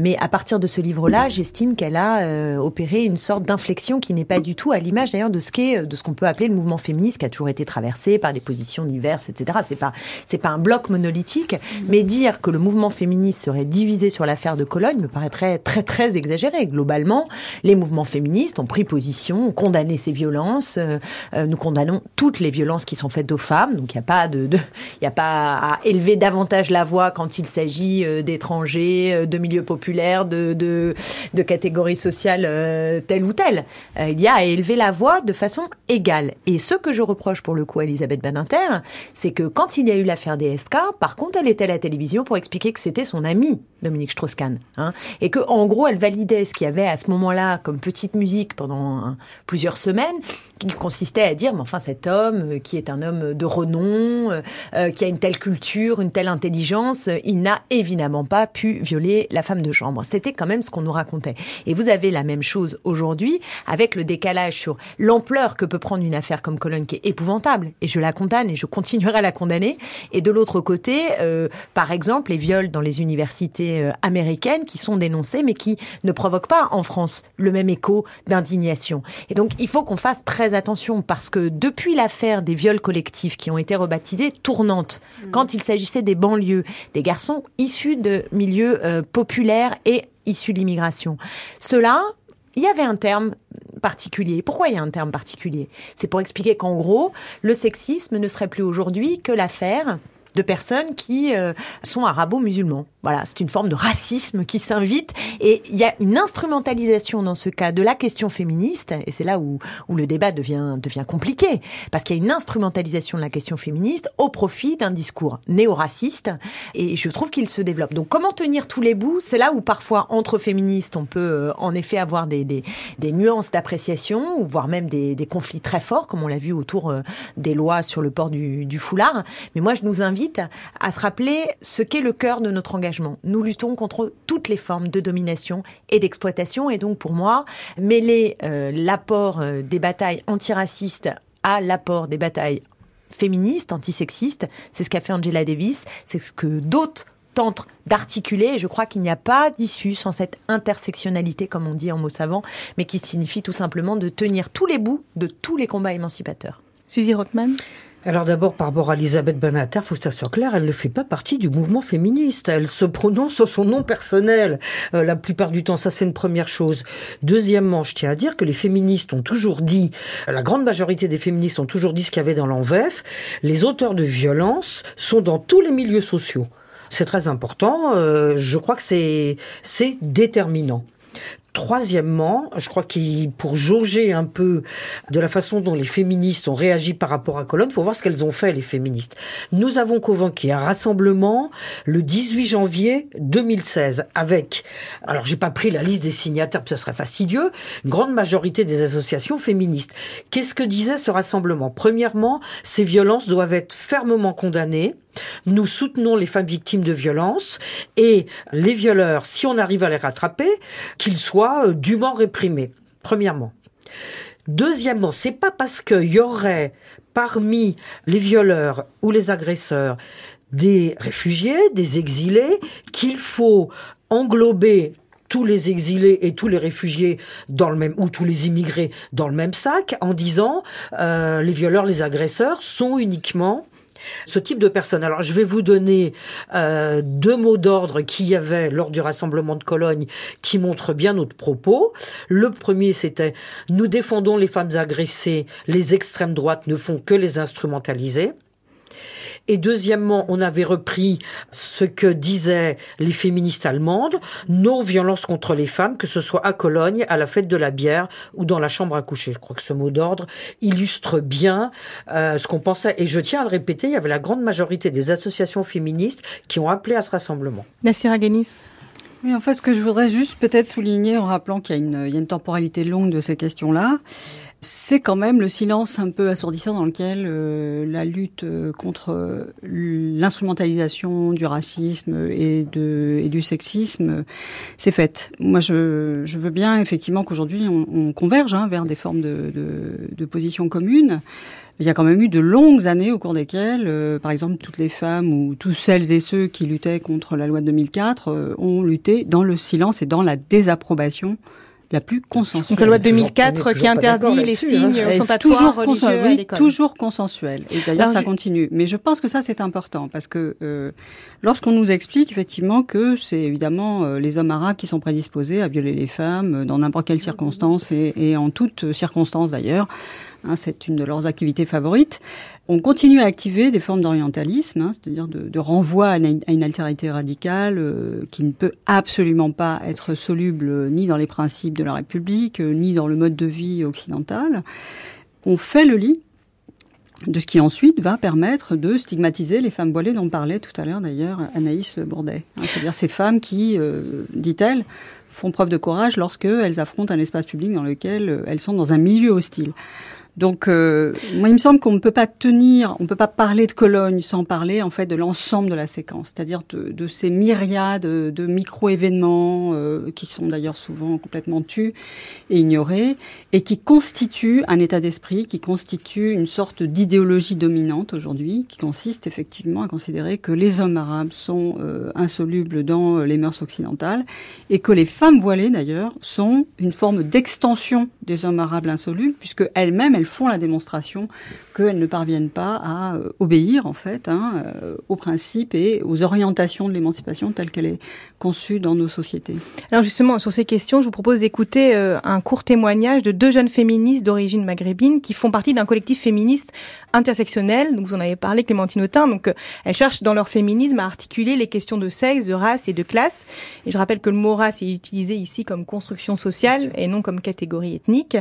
Mais à partir de ce livre-là, j'estime qu'elle a opéré une sorte d'inflexion qui n'est pas du tout à l'image d'ailleurs de ce qu'est, de ce qu'on peut appeler le mouvement féministe, qui a toujours été traversé par des positions diverses, etc. C'est pas, c'est pas un bloc monolithique, mmh. mais dire que le mouvement féministe serait divisé sur l'affaire de Cologne me paraîtrait très, très exagéré. Globalement, les mouvements féministes ont pris position, ont condamné ces violences. Euh, euh, nous condamnons toutes les qui sont faites aux femmes. Donc, il n'y a pas de, il a pas à élever davantage la voix quand il s'agit euh, d'étrangers, de milieux populaires, de, de, de catégories sociales telles ou telles. il y a à élever la voix de façon égale. Et ce que je reproche pour le coup à Elisabeth Badinter, c'est que quand il y a eu l'affaire des SK, par contre, elle était à la télévision pour expliquer que c'était son ami, Dominique Strauss-Kahn. Hein, et que, en gros, elle validait ce qu'il y avait à ce moment-là comme petite musique pendant hein, plusieurs semaines, qui consistait à dire, mais enfin, cet homme, euh, qui est un homme de renom, euh, euh, qui a une telle culture, une telle intelligence, il n'a évidemment pas pu violer la femme de chambre. C'était quand même ce qu'on nous racontait. Et vous avez la même chose aujourd'hui, avec le décalage sur l'ampleur que peut prendre une affaire comme Cologne, qui est épouvantable, et je la condamne, et je continuerai à la condamner. Et de l'autre côté, par exemple, les viols dans les universités américaines qui sont dénoncés, mais qui ne provoquent pas en France le même écho d'indignation. Et donc, il faut qu'on fasse très attention parce que depuis l'affaire des viols collectifs qui ont été rebaptisés tournantes, mmh. quand il s'agissait des banlieues, des garçons issus de milieux euh, populaires et issus de l'immigration, cela il y avait un terme particulier. Pourquoi il y a un terme particulier? C'est pour expliquer qu'en gros, le sexisme ne serait plus aujourd'hui que l'affaire de personnes qui euh, sont arabo-musulmans. Voilà, c'est une forme de racisme qui s'invite et il y a une instrumentalisation dans ce cas de la question féministe et c'est là où, où le débat devient, devient compliqué parce qu'il y a une instrumentalisation de la question féministe au profit d'un discours néo-raciste et je trouve qu'il se développe. Donc comment tenir tous les bouts? C'est là où parfois entre féministes on peut euh, en effet avoir des, des, des nuances d'appréciation ou voire même des, des, conflits très forts comme on l'a vu autour euh, des lois sur le port du, du foulard. Mais moi je nous invite à se rappeler ce qu'est le cœur de notre engagement nous luttons contre toutes les formes de domination et d'exploitation. Et donc, pour moi, mêler euh, l'apport euh, des batailles antiracistes à l'apport des batailles féministes, antisexistes, c'est ce qu'a fait Angela Davis, c'est ce que d'autres tentent d'articuler. Et je crois qu'il n'y a pas d'issue sans cette intersectionnalité, comme on dit en mots savants, mais qui signifie tout simplement de tenir tous les bouts de tous les combats émancipateurs. Suzy Rothman? Alors d'abord, par rapport à Elisabeth Banater, faut que ça soit clair, elle ne fait pas partie du mouvement féministe. Elle se prononce sur son nom personnel euh, la plupart du temps. Ça, c'est une première chose. Deuxièmement, je tiens à dire que les féministes ont toujours dit, la grande majorité des féministes ont toujours dit ce qu'il y avait dans l'envef. Les auteurs de violence sont dans tous les milieux sociaux. C'est très important. Euh, je crois que c'est déterminant. Troisièmement, je crois qu'il pour jauger un peu de la façon dont les féministes ont réagi par rapport à Cologne, faut voir ce qu'elles ont fait les féministes. Nous avons convoqué un rassemblement le 18 janvier 2016 avec alors j'ai pas pris la liste des signataires, ce serait fastidieux, une grande majorité des associations féministes. Qu'est-ce que disait ce rassemblement? Premièrement, ces violences doivent être fermement condamnées. Nous soutenons les femmes victimes de violences et les violeurs, si on arrive à les rattraper, qu'ils soient euh, dûment réprimés, premièrement. Deuxièmement, c'est pas parce qu'il y aurait parmi les violeurs ou les agresseurs des réfugiés, des exilés, qu'il faut englober tous les exilés et tous les réfugiés dans le même ou tous les immigrés dans le même sac en disant euh, les violeurs, les agresseurs sont uniquement ce type de personnes. Alors, je vais vous donner euh, deux mots d'ordre qu'il y avait lors du rassemblement de Cologne qui montrent bien notre propos. Le premier, c'était nous défendons les femmes agressées, les extrêmes droites ne font que les instrumentaliser. Et deuxièmement, on avait repris ce que disaient les féministes allemandes, nos violences contre les femmes, que ce soit à Cologne, à la fête de la bière ou dans la chambre à coucher. Je crois que ce mot d'ordre illustre bien euh, ce qu'on pensait. Et je tiens à le répéter, il y avait la grande majorité des associations féministes qui ont appelé à ce rassemblement. Nassira Ghanif oui, en fait, ce que je voudrais juste peut-être souligner en rappelant qu'il y, y, a une temporalité longue de ces questions-là, c'est quand même le silence un peu assourdissant dans lequel euh, la lutte euh, contre l'instrumentalisation du racisme et, de, et du sexisme s'est faite. Moi, je, je, veux bien effectivement qu'aujourd'hui on, on, converge hein, vers des formes de, de, de positions communes. Il y a quand même eu de longues années au cours desquelles, euh, par exemple, toutes les femmes ou tous celles et ceux qui luttaient contre la loi de 2004 ont lutté dans le silence et dans la désapprobation la plus consensuelle. Donc la loi de 2004 qui interdit les signes hein. toujours religieux oui, toujours consensuel. Et d'ailleurs ça continue. Mais je pense que ça c'est important parce que euh, lorsqu'on nous explique effectivement que c'est évidemment euh, les hommes arabes qui sont prédisposés à violer les femmes euh, dans n'importe quelle circonstance et, et en toutes circonstances d'ailleurs, hein, c'est une de leurs activités favorites. On continue à activer des formes d'orientalisme, hein, c'est-à-dire de, renvoi à une, altérité radicale euh, qui ne peut absolument pas être soluble ni dans les principes de la République, euh, ni dans le mode de vie occidental. On fait le lit de ce qui ensuite va permettre de stigmatiser les femmes voilées dont parlait tout à l'heure d'ailleurs Anaïs Bourdet. Hein, c'est-à-dire ces femmes qui, euh, dit-elle, font preuve de courage lorsqu'elles affrontent un espace public dans lequel elles sont dans un milieu hostile. Donc, euh, moi, il me semble qu'on ne peut pas tenir, on ne peut pas parler de Cologne sans parler en fait de l'ensemble de la séquence, c'est-à-dire de, de, ces myriades de micro-événements euh, qui sont d'ailleurs souvent complètement tus et ignorés, et qui constituent un état d'esprit, qui constitue une sorte d'idéologie dominante aujourd'hui, qui consiste effectivement à considérer que les hommes arabes sont euh, insolubles dans les mœurs occidentales, et que les femmes voilées d'ailleurs sont une forme d'extension des hommes arabes insolubles, puisque elles-mêmes elles font la démonstration qu'elles ne parviennent pas à euh, obéir en fait hein, euh, aux principes et aux orientations de l'émancipation telle qu'elle est conçue dans nos sociétés. Alors justement, sur ces questions, je vous propose d'écouter euh, un court témoignage de deux jeunes féministes d'origine maghrébine qui font partie d'un collectif féministe intersectionnel. Donc vous en avez parlé, Clémentine Autain. Donc elles cherchent dans leur féminisme à articuler les questions de sexe, de race et de classe. Et je rappelle que le mot race est utilisé ici comme construction sociale et non comme catégorie ethnique.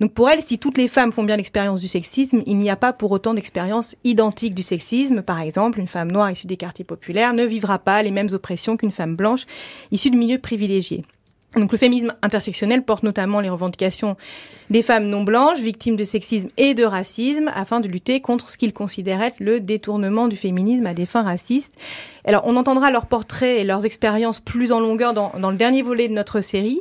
Donc pour elles, si toutes les femmes font bien l'expérience du sexisme, il n'y a pas pour autant d'expérience identique du sexisme. Par exemple, une femme noire issue des quartiers populaires ne vivra pas les mêmes oppressions qu'une femme blanche issue de milieux privilégiés. Donc le féminisme intersectionnel porte notamment les revendications des femmes non blanches victimes de sexisme et de racisme afin de lutter contre ce qu'il considérait être le détournement du féminisme à des fins racistes. Alors on entendra leurs portraits et leurs expériences plus en longueur dans, dans le dernier volet de notre série,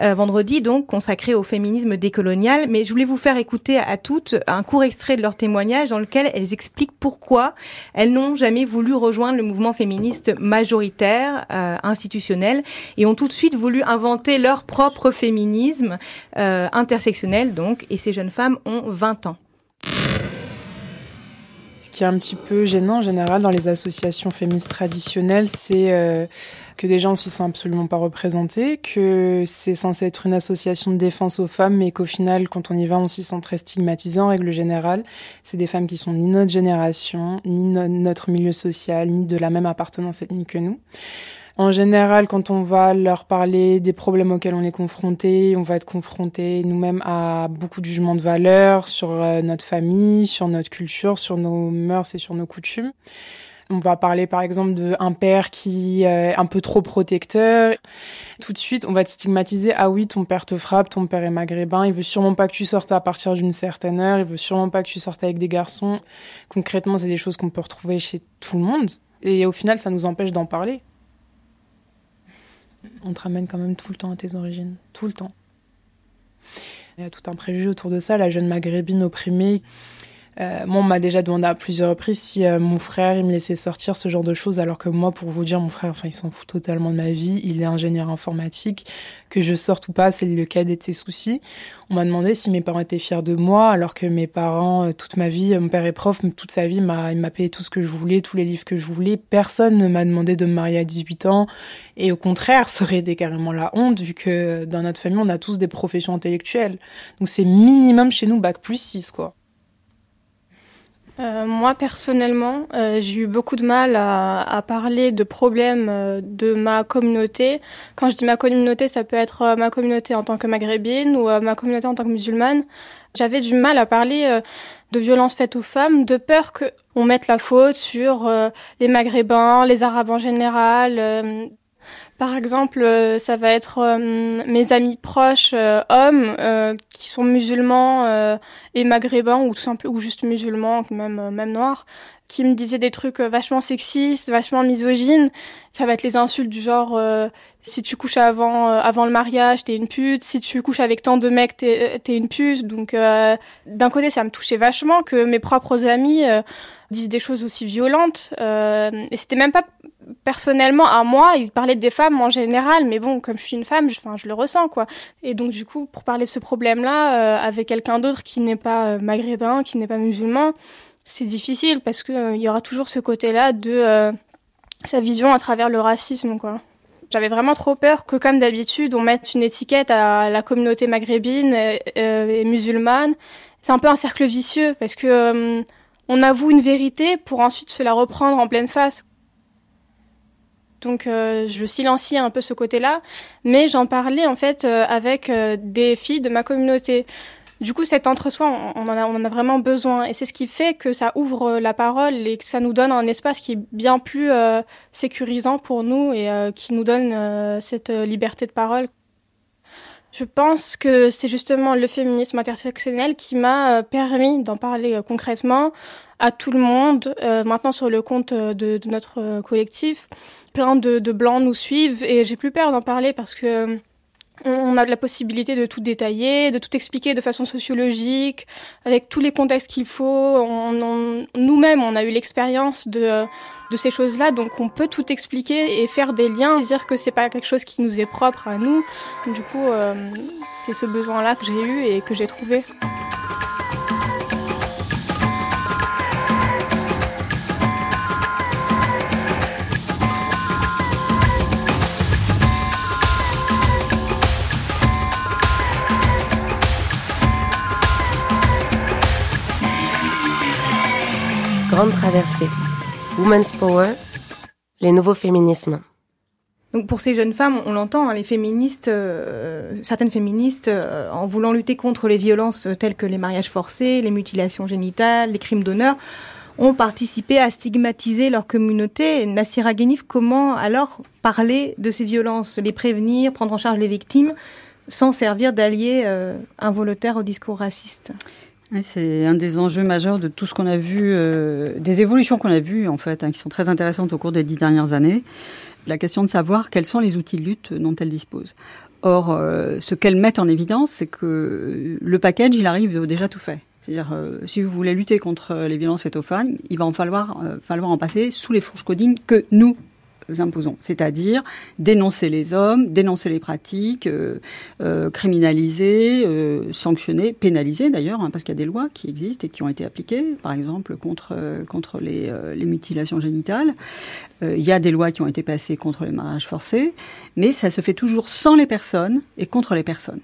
euh, vendredi donc consacré au féminisme décolonial, mais je voulais vous faire écouter à toutes un court extrait de leur témoignage dans lequel elles expliquent pourquoi elles n'ont jamais voulu rejoindre le mouvement féministe majoritaire, euh, institutionnel, et ont tout de suite voulu inventer leur propre féminisme euh, intersectionnel donc, et ces jeunes femmes ont 20 ans. Ce qui est un petit peu gênant en général dans les associations féministes traditionnelles, c'est euh, que déjà on s'y sent absolument pas représenté, que c'est censé être une association de défense aux femmes, mais qu'au final, quand on y va, on s'y sent très stigmatisé en règle générale. C'est des femmes qui sont ni notre génération, ni notre milieu social, ni de la même appartenance ethnique que nous. En général, quand on va leur parler des problèmes auxquels on est confronté, on va être confronté nous-mêmes à beaucoup de jugements de valeur sur euh, notre famille, sur notre culture, sur nos mœurs et sur nos coutumes. On va parler par exemple d'un père qui est un peu trop protecteur. Tout de suite, on va te stigmatiser. Ah oui, ton père te frappe, ton père est maghrébin, il veut sûrement pas que tu sortes à partir d'une certaine heure, il veut sûrement pas que tu sortes avec des garçons. Concrètement, c'est des choses qu'on peut retrouver chez tout le monde. Et au final, ça nous empêche d'en parler on te ramène quand même tout le temps à tes origines, tout le temps. Il y a tout un préjugé autour de ça, la jeune maghrébine opprimée. Euh, moi, on m'a déjà demandé à plusieurs reprises si euh, mon frère il me laissait sortir ce genre de choses, alors que moi, pour vous dire, mon frère, enfin, il s'en fout totalement de ma vie. Il est ingénieur informatique. Que je sorte ou pas, c'est le cadet de ses soucis. On m'a demandé si mes parents étaient fiers de moi, alors que mes parents, euh, toute ma vie, mon père est prof, toute sa vie, il m'a payé tout ce que je voulais, tous les livres que je voulais. Personne ne m'a demandé de me marier à 18 ans. Et au contraire, ça aurait été carrément la honte, vu que dans notre famille, on a tous des professions intellectuelles. Donc c'est minimum chez nous, bac plus 6, quoi. Euh, moi personnellement, euh, j'ai eu beaucoup de mal à, à parler de problèmes euh, de ma communauté. Quand je dis ma communauté, ça peut être euh, ma communauté en tant que maghrébine ou ma communauté en tant que musulmane. J'avais du mal à parler de violences faites aux femmes, de peur qu'on mette la faute sur les maghrébins, les arabes en général Par exemple, euh, ça va être euh, mes amis proches euh, hommes qui sont musulmans et maghrébins ou tout simple ou juste musulmans, même même noirs, qui me disaient des trucs vachement sexistes, vachement misogynes. Ça va être les insultes du genre si tu couches avant avant le mariage, t'es une pute. Si tu couches avec tant de mecs, t'es es une pute. Donc d'un côté, ça me touchait vachement que mes propres amis disent des choses aussi violentes. et c'était même pas personnellement à moi, il parlait des femmes en général, mais bon, comme je suis une femme, je, je le ressens quoi. Et donc du coup, pour parler de ce problème-là euh, avec quelqu'un d'autre qui n'est pas euh, maghrébin, qui n'est pas musulman, c'est difficile parce que euh, y aura toujours ce côté-là de sa vision à travers le racisme quoi. J'avais vraiment trop peur que, comme d'habitude, on mette une étiquette à la communauté maghrébine et, musulmane. C'est un peu un cercle vicieux parce que on avoue une vérité pour ensuite se la reprendre en pleine face. Donc euh, je silenciais un peu ce côté-là, mais j'en parlais en fait euh, avec euh, des filles de ma communauté. Du coup, cet entre-soi, on, on en a vraiment besoin. Et c'est ce qui fait que ça ouvre la parole et que ça nous donne un espace qui est bien plus sécurisant pour nous et qui nous donne cette liberté de parole. Je pense que c'est justement le féminisme intersectionnel qui m'a permis d'en parler concrètement à tout le monde, maintenant sur le compte de, notre collectif plein de, blancs nous suivent et j'ai plus peur d'en parler parce que euh, on a la possibilité de tout détailler, de tout expliquer de façon sociologique, avec tous les contextes qu'il faut. Nous-mêmes, on a eu l'expérience de, de ces choses-là, donc on peut tout expliquer et faire des liens, dire que c'est pas quelque chose qui nous est propre à nous. Du coup, euh, c'est ce besoin-là que j'ai eu et que j'ai trouvé. Grande traversée. Women's Power. Les nouveaux féminismes. Donc pour ces jeunes femmes, on l'entend, hein, les féministes, euh, certaines féministes, euh, en voulant lutter contre les violences telles que les mariages forcés, les mutilations génitales, les crimes d'honneur, ont participé à stigmatiser leur communauté. Nassira Ghenif, comment alors parler de ces violences, les prévenir, prendre en charge les victimes, sans servir d'alliés euh, involontaires au discours raciste? C'est un des enjeux majeurs de tout ce qu'on a vu, euh, des évolutions qu'on a vues en fait, hein, qui sont très intéressantes au cours des dix dernières années. La question de savoir quels sont les outils de lutte dont elles disposent. Or, euh, ce qu'elles mettent en évidence, c'est que le package, il arrive déjà tout fait. C'est-à-dire, euh, si vous voulez lutter contre les violences faites aux femmes, il va en falloir, falloir en passer sous les fourches codines que nous, imposons, c'est-à-dire dénoncer les hommes, dénoncer les pratiques, euh, euh, criminaliser, euh, sanctionner, pénaliser d'ailleurs, hein, parce qu'il y a des lois qui existent et qui ont été appliquées, par exemple contre les, les mutilations génitales. il y a des lois qui ont été passées contre les mariages forcés, mais ça se fait toujours sans les personnes et contre les personnes.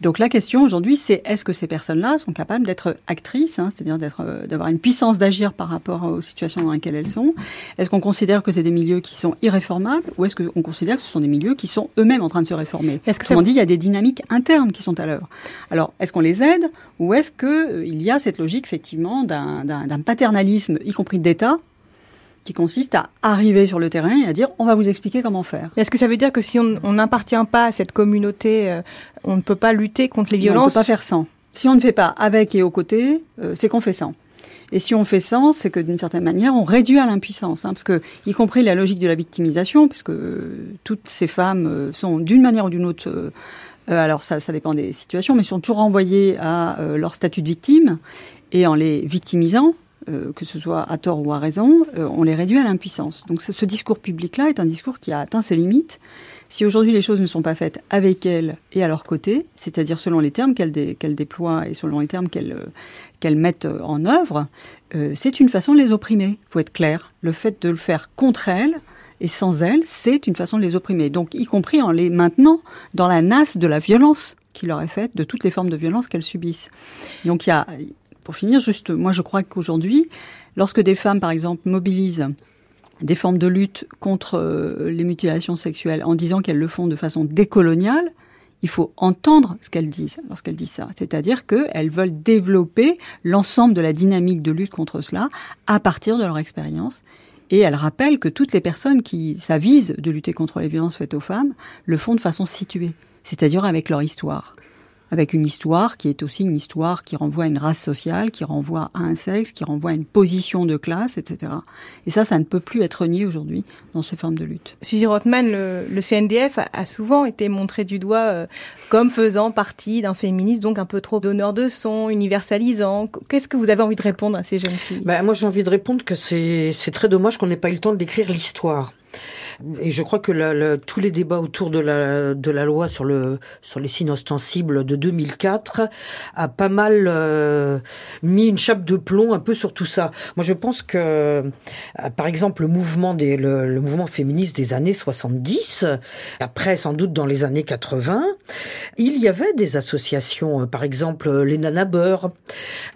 Donc la question aujourd'hui, c'est est-ce que ces personnes-là sont capables d'être actrices, hein, c'est-à-dire d'être, euh, d'avoir une puissance d'agir par rapport aux situations dans lesquelles elles sont? Est-ce qu'on considère que c'est des milieux qui sont irréformables ou est-ce qu'on considère que ce sont des milieux qui sont eux-mêmes en train de se réformer? Est-ce que ça... dit, il y a des dynamiques internes qui sont à l'œuvre. Alors, est-ce qu'on les aide ou est-ce qu'il euh, y a cette logique effectivement d'un, d'un paternalisme, y compris d'État, qui consiste à arriver sur le terrain et à dire on va vous expliquer comment faire. Est-ce que ça veut dire que si on n'appartient pas à cette communauté, euh, on ne peut pas lutter contre les violences On ne peut pas faire sans. Si on ne fait pas avec et aux côtés, euh, c'est qu'on fait sans. Et si on fait sans, c'est que d'une certaine manière, on réduit à l'impuissance, hein, parce que, y compris la logique de la victimisation, puisque euh, toutes ces femmes sont d'une manière ou d'une autre, alors ça, ça dépend des situations, mais sont toujours renvoyées à leur statut de victime, et en les victimisant, euh, que ce soit à tort ou à raison, euh, on les réduit à l'impuissance. Donc ce, discours public-là est un discours qui a atteint ses limites. Si aujourd'hui les choses ne sont pas faites avec elles et à leur côté, c'est-à-dire selon les termes qu'elles déploient et selon les termes qu'elles qu'elles mettent en œuvre, euh, c'est une façon de les opprimer. Il faut être clair. Le fait de le faire contre elles et sans elles, c'est une façon de les opprimer. Donc y compris en les maintenant dans la nasse de la violence qui leur est faite, de toutes les formes de violence qu'elles subissent. Donc il y a, pour finir, juste, moi je crois qu'aujourd'hui, lorsque des femmes, par exemple, mobilisent des formes de lutte contre euh, les mutilations sexuelles en disant qu'elles le font de façon décoloniale, il faut entendre ce qu'elles disent lorsqu'elles disent ça. C'est-à-dire qu'elles veulent développer l'ensemble de la dynamique de lutte contre cela à partir de leur expérience Et elle rappelle que toutes les personnes qui s'avisent de lutter contre les violences faites aux femmes le font de façon située, c'est-à-dire avec leur histoire avec une histoire qui est aussi une histoire qui renvoie à une race sociale, qui renvoie à un sexe, qui renvoie à une position de classe, etc. Et ça, ça ne peut plus être nié aujourd'hui dans ces formes de lutte. Suzy Rothman, le, CNDF a, souvent été montré du doigt euh, comme faisant partie d'un féminisme, donc un peu trop d'honneur de son, universalisant. Qu'est-ce que vous avez envie de répondre à ces jeunes filles? Ben, Moi, j'ai envie de répondre que c'est très dommage qu'on n'ait pas eu le temps d'écrire l'histoire. Et je crois que tous les débats autour de la, loi sur, le, sur les signes ostensibles de 2004 a pas mal euh, mis une chape de plomb un peu sur tout ça. Moi, je pense que, euh, par exemple, le mouvement, des, le, mouvement féministe des années 70, après sans doute dans les années 80, il y avait des associations, euh, par exemple les Nanabeurs,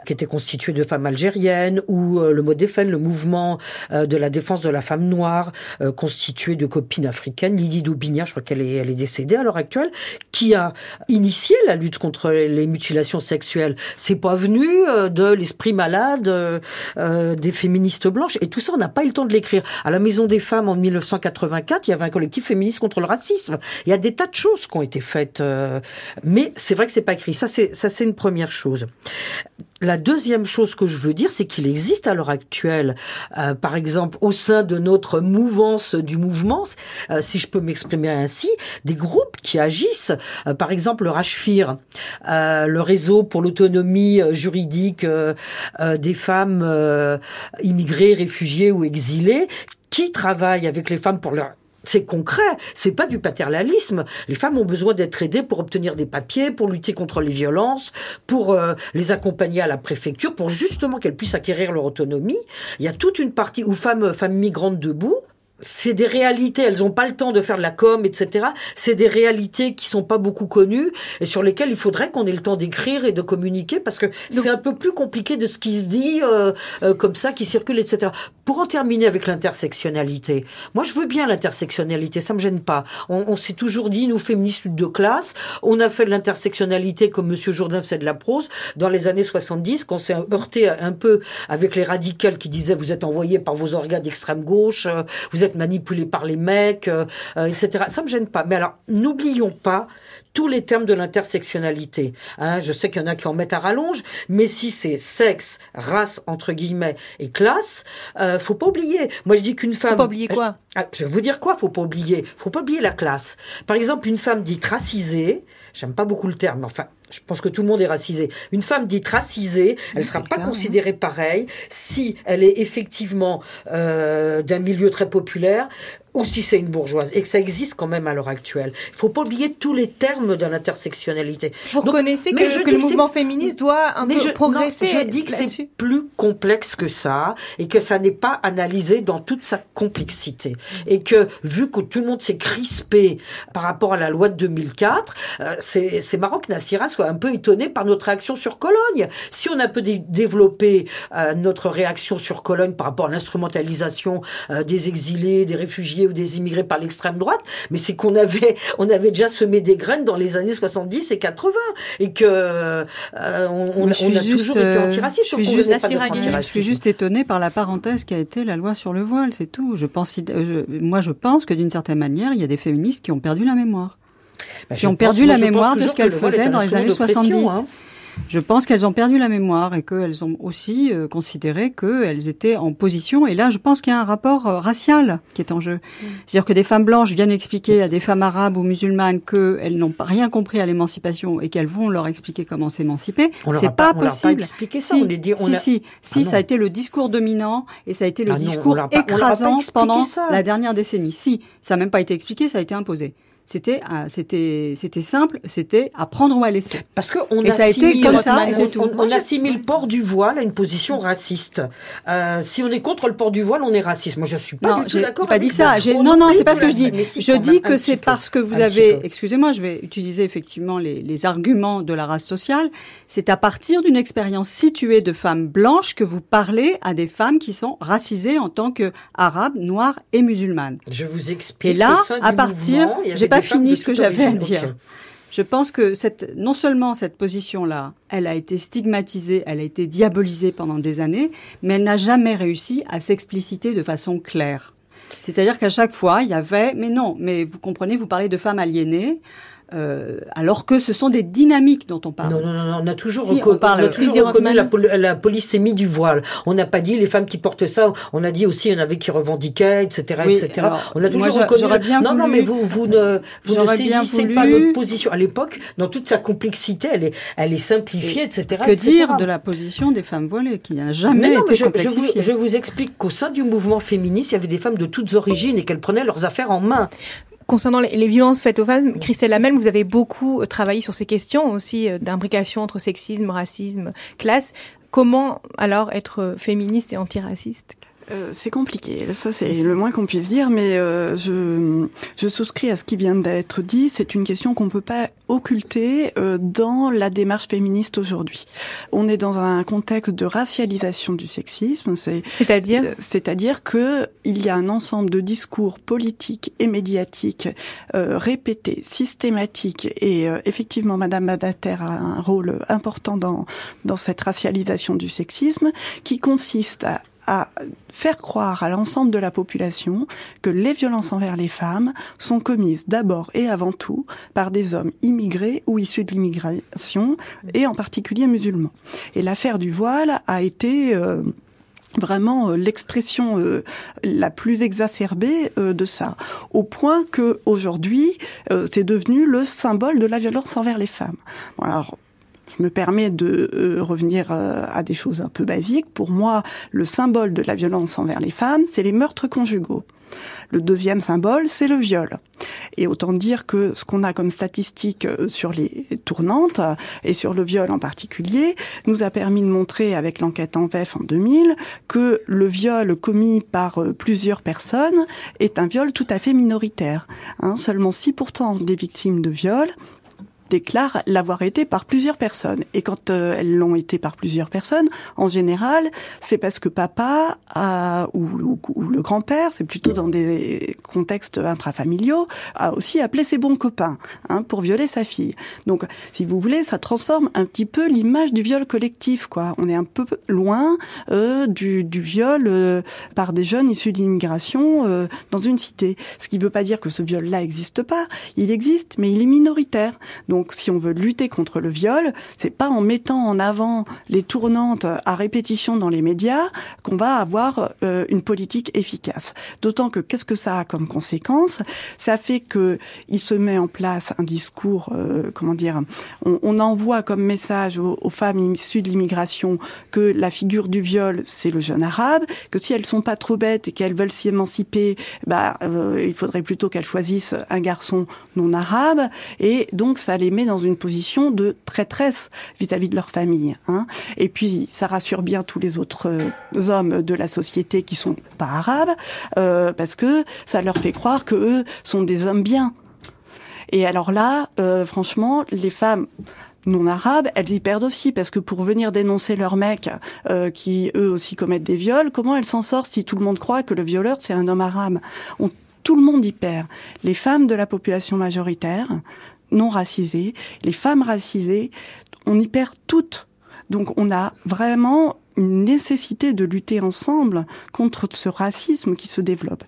qui étaient constituées de femmes algériennes, ou le Modéfen, le mouvement de la défense de la femme noire, constitué de copines africaines, Lydie Doubinia, je crois qu'elle est, elle est décédée à l'heure actuelle, qui a initié la lutte contre les mutilations sexuelles. C'est pas venu euh, de l'esprit malade euh, euh, des féministes blanches. Et tout ça, on n'a pas eu le temps de l'écrire. À la Maison des Femmes, en 1984, il y avait un collectif féministe contre le racisme. Il y a des tas de choses qui ont été faites, mais c'est vrai que c'est pas écrit. Ça, c'est une première chose. La deuxième chose que je veux dire, c'est qu'il existe à l'heure actuelle, euh, par exemple, au sein de notre mouvance du mouvement, euh, si je peux m'exprimer ainsi, des groupes qui agissent. Euh, par exemple, le RACHFIR, le réseau pour l'autonomie juridique des femmes immigrées, réfugiées ou exilées, qui travaille avec les femmes pour leur c'est concret, c'est pas du paternalisme. Les femmes ont besoin d'être aidées pour obtenir des papiers, pour lutter contre les violences, pour euh, les accompagner à la préfecture, pour justement qu'elles puissent acquérir leur autonomie. Il y a toute une partie où femmes, femmes migrantes debout, c'est des réalités, elles n'ont pas le temps de faire de la com, etc. C'est des réalités qui sont pas beaucoup connues et sur lesquelles il faudrait qu'on ait le temps d'écrire et de communiquer parce que c'est un peu plus compliqué de ce qui se dit euh, euh, comme ça, qui circule, etc. Pour en terminer avec l'intersectionnalité, moi je veux bien l'intersectionnalité, ça me gêne pas. On, on s'est toujours dit, nous féministes de classe, on a fait de l'intersectionnalité comme Monsieur Jourdain faisait de la prose dans les années 70, qu'on s'est heurté un peu avec les radicales qui disaient vous êtes envoyés par vos organes d'extrême gauche, euh, vous êtes manipulé par les mecs, euh, euh, etc. Ça me gêne pas. Mais alors, n'oublions pas tous les termes de l'intersectionnalité. Hein, je sais qu'il y en a qui en mettent à rallonge, mais si c'est sexe, race entre guillemets et classe, euh, faut pas oublier. Moi, je dis qu'une femme. Faut pas oublier quoi? Ah, Je vais vous dire quoi Faut pas oublier. Faut pas oublier la classe. Par exemple, une femme dite racisée. J'aime pas beaucoup le terme, mais enfin, je pense que tout le monde est racisé. Une femme dite racisée, elle ne sera pas hein. considérée pareille si elle est effectivement euh, d'un milieu très populaire, ou si c'est une bourgeoise, et que ça existe quand même à l'heure actuelle. Il faut pas oublier tous les termes de l'intersectionnalité. Vous reconnaissez que, le mouvement féministe doit un peu je, progresser Je dis que c'est plus complexe que ça, et que ça n'est pas analysé dans toute sa complexité. Et que, vu que tout le monde s'est crispé par rapport à la loi de 2004, euh, c'est marrant que Nassira soit un peu étonné par notre réaction sur Cologne. Si on a peu développé euh, notre réaction sur Cologne par rapport à l'instrumentalisation euh, des exilés, des réfugiés, ou des immigrés par l'extrême droite, mais c'est qu'on avait, on avait déjà semé des graines dans les années 70 et 80 et que euh, on, a toujours été antiraciste. Je suis, juste, je suis juste étonnée par la parenthèse qui a été la loi sur le voile, c'est tout. Je pense, moi, je pense que d'une certaine manière, il y a des féministes qui ont perdu la mémoire, bah, qui ont perdu la mémoire de ce qu'elles faisaient dans les années 70. Je pense qu'elles ont perdu la mémoire et qu'elles ont aussi euh, considéré qu'elles étaient en position. Et là, je pense qu'il y a un rapport euh, racial qui est en jeu. Mm. C'est-à-dire que des femmes blanches viennent expliquer à des femmes arabes ou musulmanes qu'elles n'ont pas rien compris à l'émancipation et qu'elles vont leur expliquer comment s'émanciper. C'est pas, possible. expliqué ça. Si, on dit, si, si, si ah ça a été le discours dominant et ça a été le ah discours écrasant pendant la dernière décennie. Si, ça n'a même pas été expliqué, ça a été imposé. C'était c'était c'était simple, c'était à prendre ou à laisser. Parce que on ça a été comme ça, on, on, assimile le port du voile à une position raciste. Euh, si on est contre le port du voile, on est raciste. Moi, je suis pas du tout d'accord. Pas dit ça. non, non, c'est pas ce que je dis. je dis que c'est parce que vous avez, excusez-moi, je vais utiliser effectivement les, les arguments de la race sociale. C'est à partir d'une expérience située de femmes blanches que vous parlez à des femmes qui sont racisées en tant que arabes, noires et musulmanes. Je vous explique. Et là, à partir, pas fini ce que j'avais à dire. Je pense que cette, non seulement cette position-là, elle a été stigmatisée, elle a été diabolisée pendant des années, mais elle n'a jamais réussi à s'expliciter de façon claire. C'est-à-dire qu'à chaque fois, il y avait, mais non, mais vous comprenez, vous parlez de femmes aliénées. Euh, alors que ce sont des dynamiques dont on parle. Non, non, non, on a toujours, si, on parle, on a toujours reconnu la, la, s'est mis du voile. On n'a pas dit les femmes qui portent ça. On a dit aussi il y en avait qui revendiquaient, etc., oui, etc. Alors, on a toujours moi, reconnu. Bien non, voulu, non, mais vous, vous ne, vous ne saisissez voulu... pas notre position à l'époque. Dans toute sa complexité, elle est, elle est simplifiée, Et etc. Que etc. dire de la position des femmes voilées qui n'a jamais mais non, été je, complexifiée je, vous, je vous explique qu'au sein du mouvement féministe, il y avait des femmes de toutes origines et qu'elles prenaient leurs affaires en main. Concernant les, violences faites aux femmes, Christelle Lamel, vous avez beaucoup travaillé sur ces questions aussi euh, d'imbrication entre sexisme, racisme, classe. Comment alors être féministe et antiraciste? Euh, c'est compliqué, ça c'est le moins qu'on puisse dire, mais euh, je, je souscris à ce qui vient d'être dit. C'est une question qu'on peut pas occulter euh, dans la démarche féministe aujourd'hui. On est dans un contexte de racialisation du sexisme. C'est-à-dire C'est-à-dire que il y a un ensemble de discours politiques et médiatiques répétés, systématiques, et effectivement, Madame Badater a un rôle important dans dans cette racialisation du sexisme, qui consiste à à faire croire à l'ensemble de la population que les violences envers les femmes sont commises d'abord et avant tout par des hommes immigrés ou issus de l'immigration, et en particulier musulmans. Et l'affaire du voile a été... Euh, vraiment euh, l'expression euh, la plus exacerbée euh, de ça au point que aujourd'hui c'est devenu le symbole de la violence envers les femmes bon, alors je me permets de euh, revenir euh, à des choses un peu basiques. Pour moi, le symbole de la violence envers les femmes, c'est les meurtres conjugaux. Le deuxième symbole, c'est le viol. Et autant dire que ce qu'on a comme statistique sur les tournantes et sur le viol en particulier nous a permis de montrer avec l'enquête en VEF en 2000 que le viol commis par plusieurs personnes est un viol tout à fait minoritaire. Hein, seulement 6% des victimes de viol déclarent l'avoir été par plusieurs personnes. Et quand euh, elles l'ont été par plusieurs personnes, en général, c'est parce que papa a, ou, le grand-père, c'est plutôt dans des contextes intrafamiliaux, a aussi appelé ses bons copains hein, pour violer sa fille. Donc, si vous voulez, ça transforme un petit peu l'image du viol collectif. quoi. On est un peu loin euh, du, du viol euh, par des jeunes issus d'immigration euh, dans une cité. Ce qui ne veut pas dire que ce viol-là n'existe pas. Il existe, mais il est minoritaire. Donc, si on veut lutter contre le viol, c'est pas en mettant en avant les tournantes à répétition dans les médias qu'on va avoir euh, une politique efficace. D'autant que qu'est-ce que ça a comme conséquence? Ça fait que il se met en place un discours, euh, comment dire, on, envoie comme message aux, aux femmes issues de l'immigration que la figure du viol c'est le jeune arabe, que si elles sont pas trop bêtes et qu'elles veulent s'y émanciper, bah euh, il faudrait plutôt qu'elles choisissent un garçon non arabe, et donc ça les met dans une position de traîtresse vis-à-vis de leur famille. Hein. Et puis, ça rassure bien tous les autres euh, hommes de la société qui sont pas arabes, euh, parce que ça leur fait croire que eux sont des hommes bien. Et alors là, euh, franchement, les femmes non arabes, elles y perdent aussi parce que pour venir dénoncer leurs mecs qui eux aussi commettent des viols, comment elles s'en sortent si tout le monde croit que le violeur c'est un homme arabe? Tout le monde y perd. Les femmes de la population majoritaire, non racisées, les femmes racisées, on y perd toutes. Donc on a vraiment une nécessité de lutter ensemble contre ce racisme qui se développe.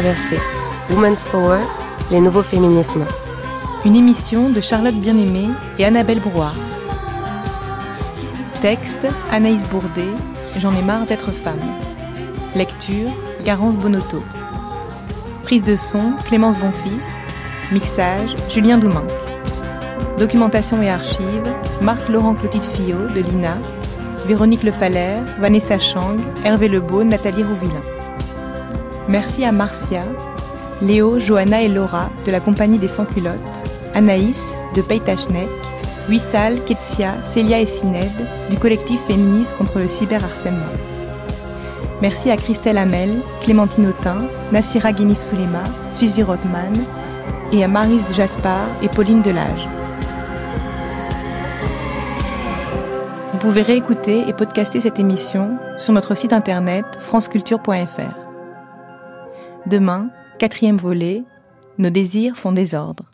Traversée, Women's Power, les nouveaux féminismes. Une émission de Charlotte Bien-Aimée et Annabelle Brouard. Texte Anaïs Bourdet, J'en ai marre d'être femme. Lecture Garance Bonotto. Prise de son Clémence Bonfils. Mixage Julien Doumain. Documentation et archives Marc-Laurent Clotilde Fillot de l'INA. Véronique Le Vanessa Chang, Hervé Lebeau, Nathalie Rouvillain. Merci à Marcia, Léo, Johanna et Laura de la compagnie des Sans-Culottes, Anaïs de Peytachnek, Wissal, Ketsia, Célia et Sined du collectif féministe contre le cyberharcèlement. Merci à Christelle Hamel, Clémentine Autin, Nassira Guinif Soulema, Suzy Rothman et à Marise Jaspard et Pauline Delage. Vous pouvez réécouter et podcaster cette émission sur notre site internet franceculture.fr. Demain, quatrième volet, nos désirs font désordre.